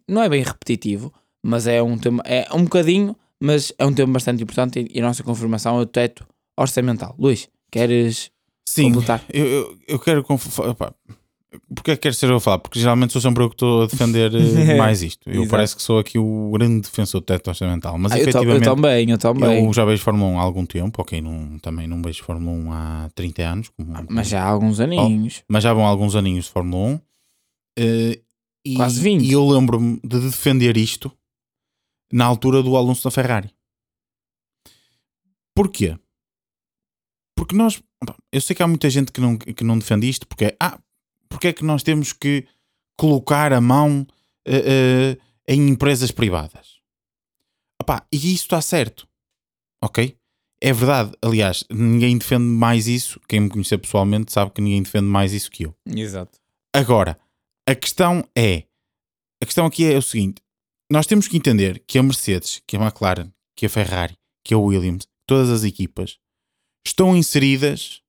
Speaker 1: não é bem repetitivo, mas é um tema, é um bocadinho, mas é um tema bastante importante e, a nossa confirmação é o teto orçamental. Luís, queres
Speaker 2: Sim,
Speaker 1: completar?
Speaker 2: eu, eu, eu quero. opá, Porque é que quero ser eu a falar? Porque geralmente sou sempre eu que estou a defender eh, mais isto. Eu
Speaker 1: Exato.
Speaker 2: parece que sou aqui o grande defensor do teto orçamental. Mas
Speaker 1: Ah, eu, to- eu
Speaker 2: efetivamente.
Speaker 1: também, eu também.
Speaker 2: Eu já vejo Fórmula 1 há algum tempo, ok, não, também não vejo Fórmula 1 há 30 anos, como-
Speaker 1: Mas já há alguns aninhos.
Speaker 2: mas já vão alguns aninhos de Fórmula 1. eh, e,
Speaker 1: Quase 20.
Speaker 2: E eu lembro-me de defender isto na altura do Alonso da Ferrari. Porquê? Porque nós. Eu sei que há muita gente que não, que não defende isto, porque é. Ah, porque é que nós temos que colocar a mão eh, eh, em empresas privadas? Opá, e isso está certo. Ok? É verdade. Aliás, ninguém defende mais isso. Quem me conhecer pessoalmente sabe que ninguém defende mais isso que eu.
Speaker 1: Exato.
Speaker 2: Agora, a questão é: a questão aqui é o seguinte: nós temos que entender que a Mercedes, que a McLaren, que a Ferrari, que a Williams, todas as equipas estão inseridas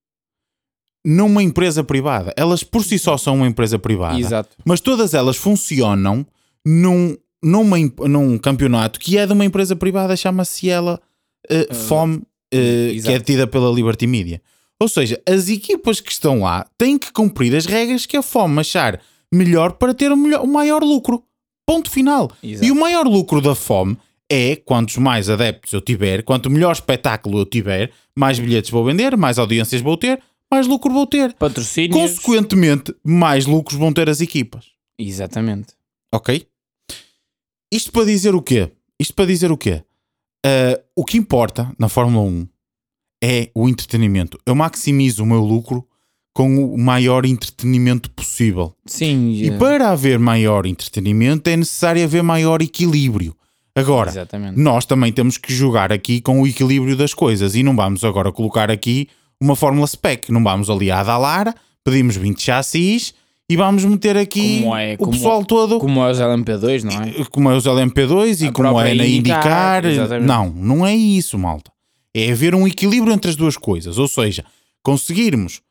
Speaker 2: numa empresa privada. Elas por si só são uma empresa privada,
Speaker 1: Exato.
Speaker 2: mas todas elas funcionam num, numa, num campeonato que é de uma empresa privada, chama-se ela eh, FOM, eh, que é detida pela Liberty Media. Ou seja, as equipas que estão lá têm que cumprir as regras que a FOM achar melhor para ter o, melhor- o maior lucro. Ponto final.
Speaker 1: Exato.
Speaker 2: E o maior lucro da FOM é quantos mais adeptos eu tiver, quanto melhor espetáculo eu tiver, mais bilhetes vou vender, mais audiências vou ter, mais lucro vou ter.
Speaker 1: Patrocínios.
Speaker 2: Consequentemente, mais lucros vão ter as equipas.
Speaker 1: Exatamente.
Speaker 2: Ok? Isto para dizer o quê? Isto para dizer o quê? Ah, o que importa na Fórmula 1 é o entretenimento. Eu maximizo o meu lucro com o maior entretenimento possível.
Speaker 1: Sim.
Speaker 2: E
Speaker 1: eh,
Speaker 2: para haver maior entretenimento é necessário haver maior equilíbrio. Agora,
Speaker 1: Exatamente.
Speaker 2: nós também temos que jogar aqui com o equilíbrio das coisas e não vamos agora colocar aqui uma fórmula spec. Não vamos ali à Dalara, pedimos 20 chassis e vamos meter aqui
Speaker 1: é-
Speaker 2: o pessoal todo
Speaker 1: Como é os LMP2, não é?
Speaker 2: como é os LMP2 e
Speaker 1: A
Speaker 2: como é na
Speaker 1: IndyCar, exatamente.
Speaker 2: Não, não é isso, malta. É haver um equilíbrio entre as duas coisas. Ou seja, conseguirmos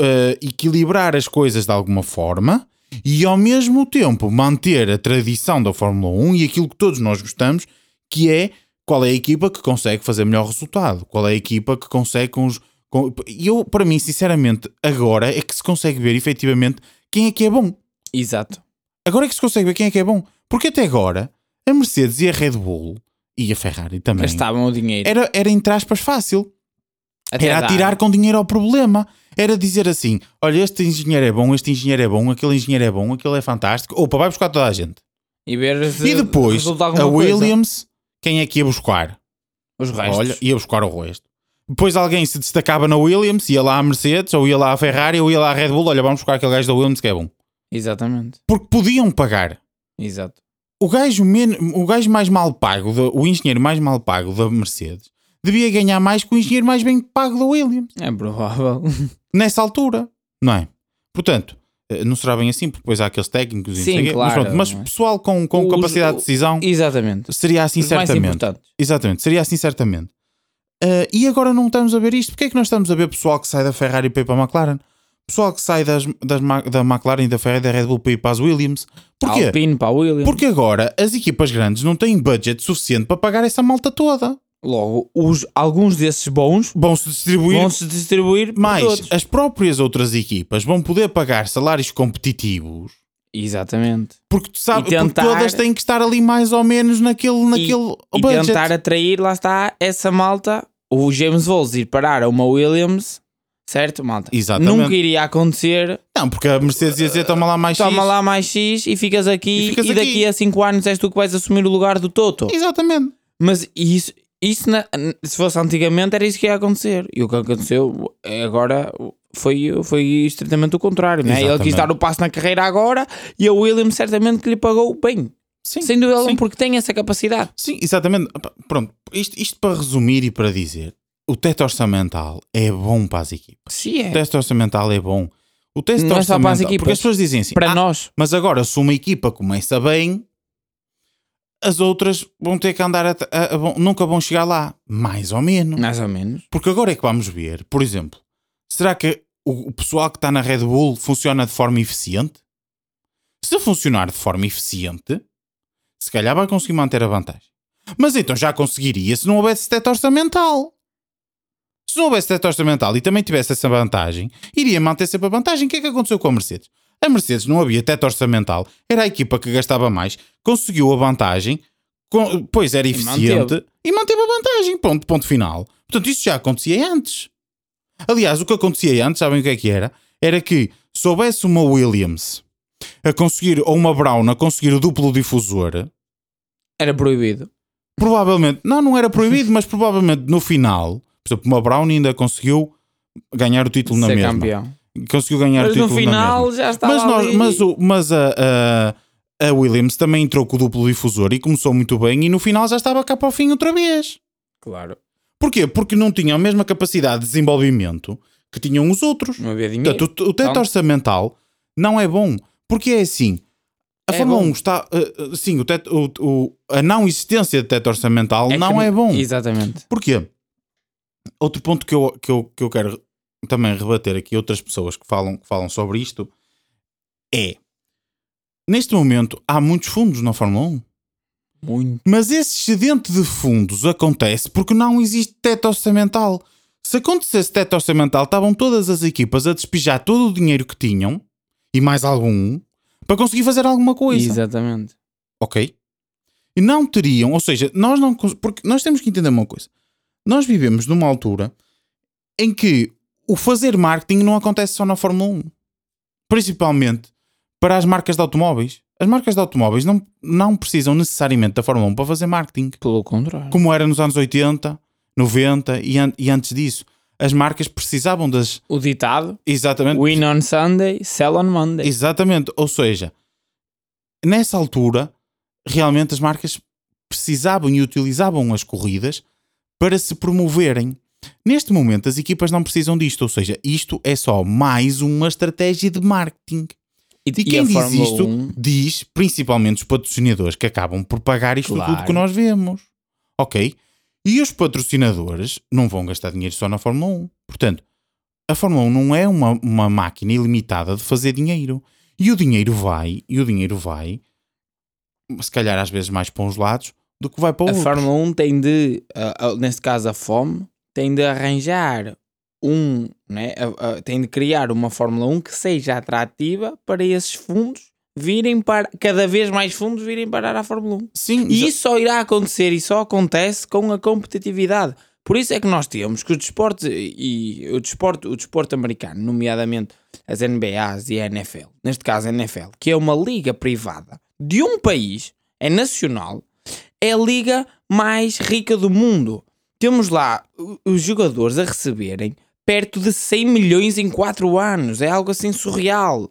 Speaker 2: eh, equilibrar as coisas de alguma forma e ao mesmo tempo manter a tradição da Fórmula 1 e aquilo que todos nós gostamos, que é qual é a equipa que consegue fazer melhor resultado, qual é a equipa que consegue com os. Com... Eu, para mim, sinceramente, agora é que se consegue ver efetivamente quem é que é bom.
Speaker 1: Exato.
Speaker 2: Agora é que se consegue ver quem é que é bom. Porque até agora, a Mercedes e a Red Bull e a Ferrari também
Speaker 1: Gastavam o dinheiro.
Speaker 2: era, era entre aspas fácil.
Speaker 1: Até
Speaker 2: Era atirar com dinheiro ao problema. Era dizer assim: olha, este engenheiro é bom, este engenheiro é bom, aquele engenheiro é bom, aquele é fantástico. Opa, vai buscar toda a gente.
Speaker 1: E ver se
Speaker 2: e depois, a
Speaker 1: alguma coisa.
Speaker 2: Williams, quem é que ia buscar?
Speaker 1: Os restos.
Speaker 2: Olha, ia buscar o resto. Depois alguém se destacava na Williams, ia lá à Mercedes, ou ia lá à Ferrari, ou ia lá à Red Bull. Olha, vamos buscar aquele gajo da Williams que é bom.
Speaker 1: Exatamente.
Speaker 2: Porque podiam pagar.
Speaker 1: Exato.
Speaker 2: o gajo, men- o gajo mais mal pago, o engenheiro mais mal pago da Mercedes, devia ganhar mais que o engenheiro mais bem pago da Williams,
Speaker 1: É provável.
Speaker 2: nessa altura, não é? Portanto, eh, não será bem assim, porque depois há aqueles técnicos e
Speaker 1: Sim,
Speaker 2: quê,
Speaker 1: claro,
Speaker 2: mas, pronto, mas
Speaker 1: é?
Speaker 2: pessoal com, com
Speaker 1: Os-
Speaker 2: capacidade de decisão
Speaker 1: Exatamente.
Speaker 2: seria assim
Speaker 1: Os
Speaker 2: certamente. Exatamente, seria assim certamente. Eh, e agora não estamos a ver isto. Porquê é que nós estamos a ver pessoal que sai da Ferrari para ir para a McLaren? Pessoal que sai das, das da McLaren e da Ferrari e da Red Bull para ir para as Williams. Porquê?
Speaker 1: Alpine para a Williams.
Speaker 2: Porque agora as equipas grandes não têm budget suficiente para pagar essa malta toda.
Speaker 1: Logo, os, alguns desses bons
Speaker 2: Vão-se distribuir
Speaker 1: vão se distribuir
Speaker 2: mais. As próprias outras equipas vão poder pagar salários competitivos.
Speaker 1: Exatamente.
Speaker 2: Porque tu sabes,
Speaker 1: E
Speaker 2: porque
Speaker 1: tentar-
Speaker 2: todas têm que estar ali mais ou menos naquele, naquele
Speaker 1: e
Speaker 2: budget.
Speaker 1: tentar atrair, lá está, essa malta. O James Voles ir parar a uma Williams, certo, malta?
Speaker 2: Exatamente.
Speaker 1: Nunca iria acontecer.
Speaker 2: Não, porque a Mercedes ia dizer: toma lá mais
Speaker 1: Toma
Speaker 2: X.
Speaker 1: lá mais X e ficas aqui.
Speaker 2: E
Speaker 1: E,
Speaker 2: ficas
Speaker 1: daqui
Speaker 2: aqui.
Speaker 1: a 5 anos és tu que vais assumir o lugar do Toto.
Speaker 2: Exatamente.
Speaker 1: Mas isso, isso na- se fosse antigamente, era isso que ia acontecer. E o que aconteceu é agora foi, foi estritamente o contrário. Né? Ele quis dar o passo na carreira agora e a Williams certamente que lhe pagou bem.
Speaker 2: Sim,
Speaker 1: Sem dúvida alguma, porque tem essa capacidade.
Speaker 2: Sim, exatamente. Pronto, isto, isto para resumir e para dizer: o teto orçamental é bom para as equipas.
Speaker 1: Sim,
Speaker 2: O
Speaker 1: é.
Speaker 2: testo orçamental é bom. O testo
Speaker 1: Não é só para as
Speaker 2: orçamental.
Speaker 1: equipas.
Speaker 2: Porque as pessoas dizem assim:
Speaker 1: Para
Speaker 2: "Ah,
Speaker 1: nós.
Speaker 2: Mas agora, se uma equipa começa bem, as outras vão ter que andar, a, a- a- nunca vão chegar lá. Mais ou menos.
Speaker 1: Mais ou menos.
Speaker 2: Porque agora é que vamos ver, por exemplo, será que o, o pessoal que está na Red Bull funciona de forma eficiente? Se funcionar de forma eficiente, se calhar vai conseguir manter a vantagem. Mas então já conseguiria se não houvesse teto orçamental. Se não houvesse teto orçamental e também tivesse essa vantagem, iria manter sempre a vantagem. O que é que aconteceu com a Mercedes? A Mercedes não havia teto orçamental, era a equipa que gastava mais, conseguiu a vantagem, com, pois era eficiente
Speaker 1: manteve.
Speaker 2: e manteve a vantagem. Ponto, ponto final. Portanto, isso já acontecia antes. Aliás, o que acontecia antes, sabem o que é que era? Era que se houvesse uma Williams a conseguir, ou uma Brown a conseguir o duplo difusor,
Speaker 1: Era proibido.
Speaker 2: provavelmente, não, não era proibido, mas provavelmente no final, por exemplo, uma Brown ainda conseguiu ganhar o título na
Speaker 1: ser
Speaker 2: mesma.
Speaker 1: campeão.
Speaker 2: Conseguiu ganhar
Speaker 1: Mas
Speaker 2: o título
Speaker 1: no
Speaker 2: na mesma.
Speaker 1: final já estava
Speaker 2: Mas, nós,
Speaker 1: ali.
Speaker 2: mas, o- mas a, a, a Williams também entrou com o duplo difusor e começou muito bem e no final já estava cá para o fim outra vez.
Speaker 1: Claro.
Speaker 2: Porquê? Porque não tinha a mesma capacidade de desenvolvimento que tinham os outros.
Speaker 1: Não havia dinheiro.
Speaker 2: Portanto, o, o teto
Speaker 1: Então.
Speaker 2: orçamental não é bom. Porque é assim. A
Speaker 1: É
Speaker 2: Fórmula
Speaker 1: bom.
Speaker 2: 1 está. uh, sim, o teto, o, o- a não existência de teto orçamental
Speaker 1: É
Speaker 2: não
Speaker 1: que-
Speaker 2: é bom.
Speaker 1: Exatamente.
Speaker 2: Porquê? Outro ponto que eu, que eu, que eu quero também rebater aqui, outras pessoas que falam, que falam sobre isto, é. Neste momento, há muitos fundos na Fórmula 1.
Speaker 1: Muito.
Speaker 2: Mas esse excedente de fundos acontece porque não existe teto orçamental. Se acontecesse teto orçamental, estavam todas as equipas a despejar todo o dinheiro que tinham, e mais algum, para conseguir fazer alguma coisa.
Speaker 1: Exatamente.
Speaker 2: Ok? E não teriam, ou seja, nós não. Porque nós temos que entender uma coisa. Nós vivemos numa altura em que o fazer marketing não acontece só na Fórmula 1. Principalmente para as marcas de automóveis. As marcas de automóveis não, não precisam necessariamente da Fórmula 1 para fazer marketing.
Speaker 1: Pelo contrário.
Speaker 2: Como era nos anos 80, 90 e, an- e antes disso. As marcas precisavam das.
Speaker 1: O ditado:
Speaker 2: Exatamente.
Speaker 1: Win on Sunday, sell on Monday.
Speaker 2: Exatamente. Ou seja, nessa altura, realmente as marcas precisavam e utilizavam as corridas para se promoverem. Neste momento, as equipas não precisam disto. Ou seja, isto é só mais uma estratégia de marketing. E quem
Speaker 1: a
Speaker 2: diz
Speaker 1: Fórmula
Speaker 2: isto
Speaker 1: 1
Speaker 2: diz principalmente os patrocinadores que acabam por pagar isto
Speaker 1: Claro.
Speaker 2: tudo que nós vemos. Ok? E os patrocinadores não vão gastar dinheiro só na Fórmula 1. Portanto, a Fórmula 1 não é uma, uma máquina ilimitada de fazer dinheiro. E o dinheiro vai, e o dinheiro vai, se calhar às vezes mais para uns lados do que vai para
Speaker 1: A
Speaker 2: outros.
Speaker 1: Fórmula 1 tem de, ah, ah, neste caso a FOM, tem de arranjar um, né, a- a- tem de criar uma Fórmula 1 que seja atrativa para esses fundos virem para, cada vez mais fundos virem parar à Fórmula 1.
Speaker 2: Sim,
Speaker 1: E
Speaker 2: já-
Speaker 1: isso só irá acontecer e só acontece com a competitividade. Por isso é que nós temos que o desporto e o desporto, o desporto americano, nomeadamente as NBAs e a NFL, neste caso a NFL, que é uma liga privada de um país, é nacional, é a liga mais rica do mundo. Temos lá os jogadores a receberem perto de 100 milhões em 4 anos. É algo assim surreal.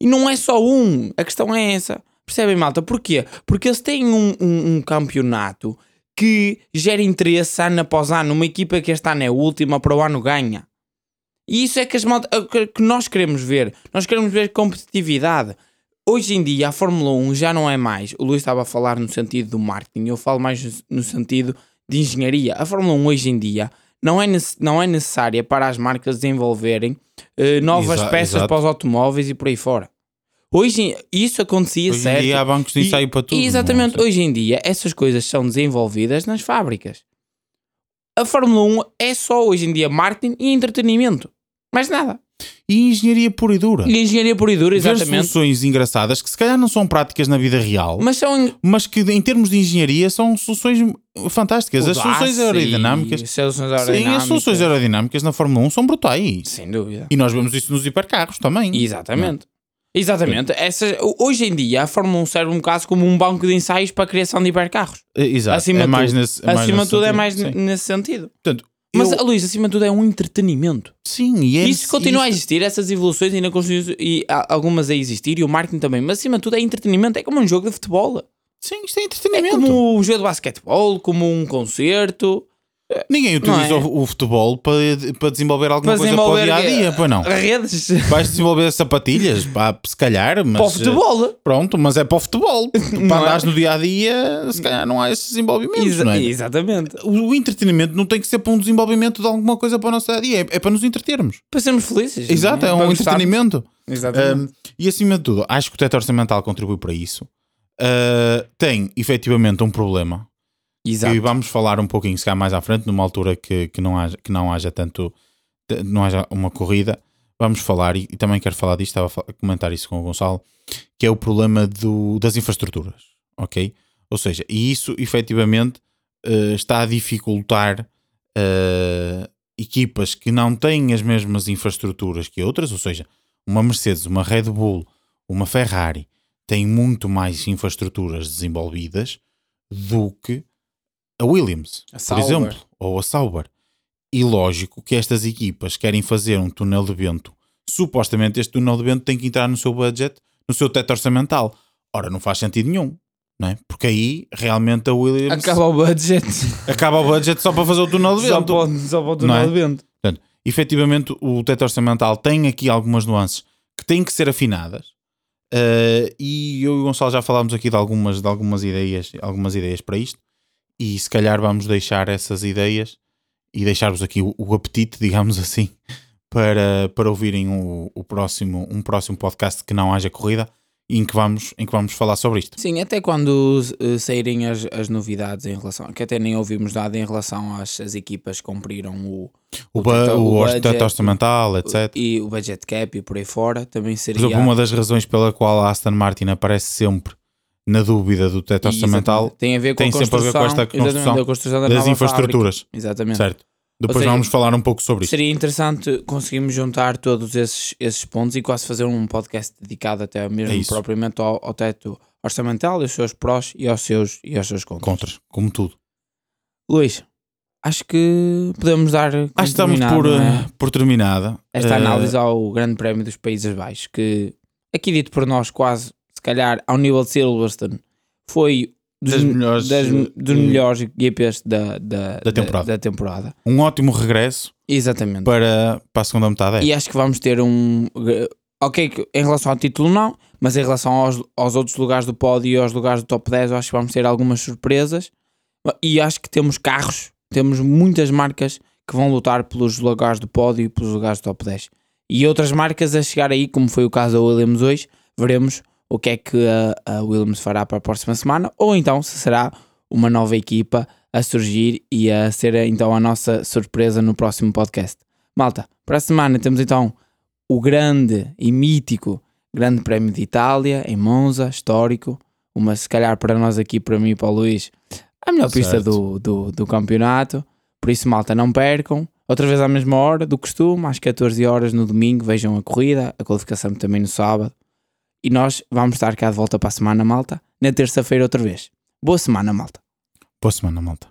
Speaker 1: E não é só um. A questão é essa. Percebem, malta? Porquê? Porque eles têm um, um- um campeonato que gera interesse ano após ano. Uma equipa que este ano é última, para o ano ganha. E isso é que, as malta, que nós queremos ver. Nós queremos ver competitividade. Hoje em dia, a Fórmula 1 já não é mais. O Luís estava a falar no sentido do marketing, eu falo mais no sentido de engenharia. A Fórmula 1 hoje em dia não é, não é necessária para as marcas desenvolverem eh, novas
Speaker 2: Exa-
Speaker 1: peças
Speaker 2: exato.
Speaker 1: para os automóveis e por aí fora. Hoje em- isso acontecia
Speaker 2: hoje em
Speaker 1: certo.
Speaker 2: dia há bancos de
Speaker 1: E-
Speaker 2: ensaio para tudo.
Speaker 1: exatamente,
Speaker 2: não é?
Speaker 1: hoje em dia essas coisas são desenvolvidas nas fábricas. A Fórmula 1 é só hoje em dia marketing e entretenimento. Mais nada.
Speaker 2: E engenharia pura e dura.
Speaker 1: E engenharia pura e dura,
Speaker 2: Ver
Speaker 1: exatamente.
Speaker 2: soluções engraçadas que se calhar não são práticas na vida real,
Speaker 1: Mas são
Speaker 2: mas que em termos de engenharia são soluções fantásticas. As soluções aerodinâmicas.
Speaker 1: Soluções
Speaker 2: Sim, as
Speaker 1: aerodinâmicas.
Speaker 2: soluções aerodinâmicas na Fórmula 1 são brutais.
Speaker 1: Sem dúvida.
Speaker 2: E nós vemos isso nos hipercarros também.
Speaker 1: Exatamente. Exatamente. Essas, hoje em dia a Fórmula 1 serve um bocado como um banco de ensaios para a criação de hipercarros.
Speaker 2: É, Exato.
Speaker 1: Acima
Speaker 2: é mais
Speaker 1: tudo.
Speaker 2: nesse, é mais
Speaker 1: acima
Speaker 2: nesse
Speaker 1: de tudo é
Speaker 2: sentido.
Speaker 1: mais
Speaker 2: Sim.
Speaker 1: nesse sentido.
Speaker 2: Portanto,
Speaker 1: Mas,
Speaker 2: eu-
Speaker 1: Luís, acima de tudo é um entretenimento.
Speaker 2: sim, e é
Speaker 1: Isso continua a existir, essas evoluções ainda continuam e algumas a existir e o marketing também, mas acima de tudo é entretenimento, é como um jogo de futebol,
Speaker 2: Sim, isto é
Speaker 1: é
Speaker 2: entretenimento.
Speaker 1: como um jogo de basquetebol, como um concerto.
Speaker 2: Ninguém utiliza
Speaker 1: é?
Speaker 2: o, futebol para, para desenvolver alguma
Speaker 1: Para
Speaker 2: coisa para o dia a dia, pois não.
Speaker 1: Redes
Speaker 2: Vais desenvolver sapatilhas, pá, se calhar, mas.
Speaker 1: para o futebol.
Speaker 2: Pronto, mas é para o futebol. Para
Speaker 1: é?
Speaker 2: andares no dia a dia, se calhar não há esses desenvolvimentos,
Speaker 1: Exa-
Speaker 2: não é?
Speaker 1: Exatamente.
Speaker 2: O, o entretenimento não tem que ser para um desenvolvimento de alguma coisa para o nosso dia a dia, é, é para nos entretermos.
Speaker 1: Para sermos felizes.
Speaker 2: Exato, é
Speaker 1: Para
Speaker 2: um
Speaker 1: gostarmos.
Speaker 2: entretenimento.
Speaker 1: Exatamente.
Speaker 2: Um, e acima de tudo, acho que o teto orçamental contribui para isso. Uh, tem efetivamente um problema
Speaker 1: Exato.
Speaker 2: e vamos falar um pouquinho, se calhar mais à frente, numa altura que, que, não, haja, que não haja tanto, não haja uma corrida. Vamos falar, e, também quero falar disto, estava a comentar isso com o Gonçalo, que é o problema do, das infraestruturas, ok? Ou seja, e isso efetivamente eh, está a dificultar eh, equipas que não têm as mesmas infraestruturas que outras, ou seja, uma Mercedes, uma Red Bull, uma Ferrari têm muito mais infraestruturas desenvolvidas do que a Williams,
Speaker 1: A
Speaker 2: por
Speaker 1: Sauber.
Speaker 2: exemplo, ou a Sauber. E lógico que estas equipas querem fazer um túnel de vento. Supostamente este túnel de vento tem que entrar no seu budget, no seu teto orçamental. Ora, não faz sentido nenhum, não é? Porque aí realmente a Williams
Speaker 1: Acaba o budget.
Speaker 2: acaba o budget só para fazer o túnel de
Speaker 1: Só
Speaker 2: vento.
Speaker 1: para, só para o
Speaker 2: Não é?
Speaker 1: túnel de vento.
Speaker 2: Portanto, efetivamente o teto orçamental tem aqui algumas nuances que têm que ser afinadas. eh, e eu e o Gonçalo já falámos aqui de algumas, de algumas ideias, algumas ideias para isto. E se calhar vamos deixar essas ideias e deixar-vos aqui o, o apetite, digamos assim, para, para ouvirem o, o próximo, um próximo podcast que não haja corrida em que vamos, em que vamos falar sobre isto.
Speaker 1: Sim, até quando eh, saírem as, as novidades em relação, que até nem ouvimos nada em relação às as equipas que cumpriram o,
Speaker 2: O,
Speaker 1: O
Speaker 2: o
Speaker 1: o budget,
Speaker 2: orçamental, etc.
Speaker 1: e o budget cap e por aí fora, também
Speaker 2: Por
Speaker 1: seria.
Speaker 2: exemplo, uma das razões pela qual a Aston Martin aparece sempre na dúvida do teto orçamental
Speaker 1: tem a ver com
Speaker 2: tem
Speaker 1: a
Speaker 2: sempre a ver com
Speaker 1: construção,
Speaker 2: esta construção
Speaker 1: construção da
Speaker 2: das infraestruturas,
Speaker 1: fábrica. Exatamente.
Speaker 2: certo? Depois
Speaker 1: seja,
Speaker 2: vamos falar um pouco sobre isto.
Speaker 1: Seria interessante conseguirmos juntar todos esses, esses pontos e quase fazer um podcast dedicado até
Speaker 2: É
Speaker 1: mesmo
Speaker 2: isso.
Speaker 1: propriamente ao, ao teto orçamental e os seus prós e aos seus, e aos seus contras.
Speaker 2: Contras, como tudo.
Speaker 1: Luís, acho que podemos dar
Speaker 2: Acho que estamos por,
Speaker 1: é?
Speaker 2: por terminada.
Speaker 1: esta
Speaker 2: Eh,
Speaker 1: análise ao Grande Prémio dos Países Baixos, que aqui dito por nós quase, se calhar, ao nível de Silverstone, foi dos,
Speaker 2: Das melhores,
Speaker 1: das-
Speaker 2: eh,
Speaker 1: dos
Speaker 2: eh,
Speaker 1: melhores GPs da, da,
Speaker 2: da temporada.
Speaker 1: da temporada.
Speaker 2: Um ótimo regresso
Speaker 1: Exatamente.
Speaker 2: para, para a segunda metade. é.
Speaker 1: E acho que vamos ter um. Ok, que em relação ao título não, mas em relação aos, aos outros lugares do pódio e aos lugares do top 10, eu acho que vamos ter algumas surpresas. E acho que temos carros, temos muitas marcas que vão lutar pelos lugares do pódio e pelos lugares do top 10. E outras marcas a chegar aí, como foi o caso da Williams hoje, veremos o que é que a, a Williams fará para a próxima semana, ou então se será uma nova equipa a surgir e a ser então a nossa surpresa no próximo podcast. Malta, para a semana temos então o grande e mítico Grande Prémio de Itália, em Monza, histórico. Uma, se calhar, para nós aqui, para mim e para o Luís, a melhor pista
Speaker 2: Certo.
Speaker 1: do, do, do campeonato. Por isso, malta, não percam. Outra vez à mesma hora do costume, às 14 horas no domingo, vejam a corrida, a qualificação também no sábado. E nós vamos estar cá de volta para a semana, malta. Na terça-feira, outra vez. Boa semana, malta.
Speaker 2: Boa semana, malta.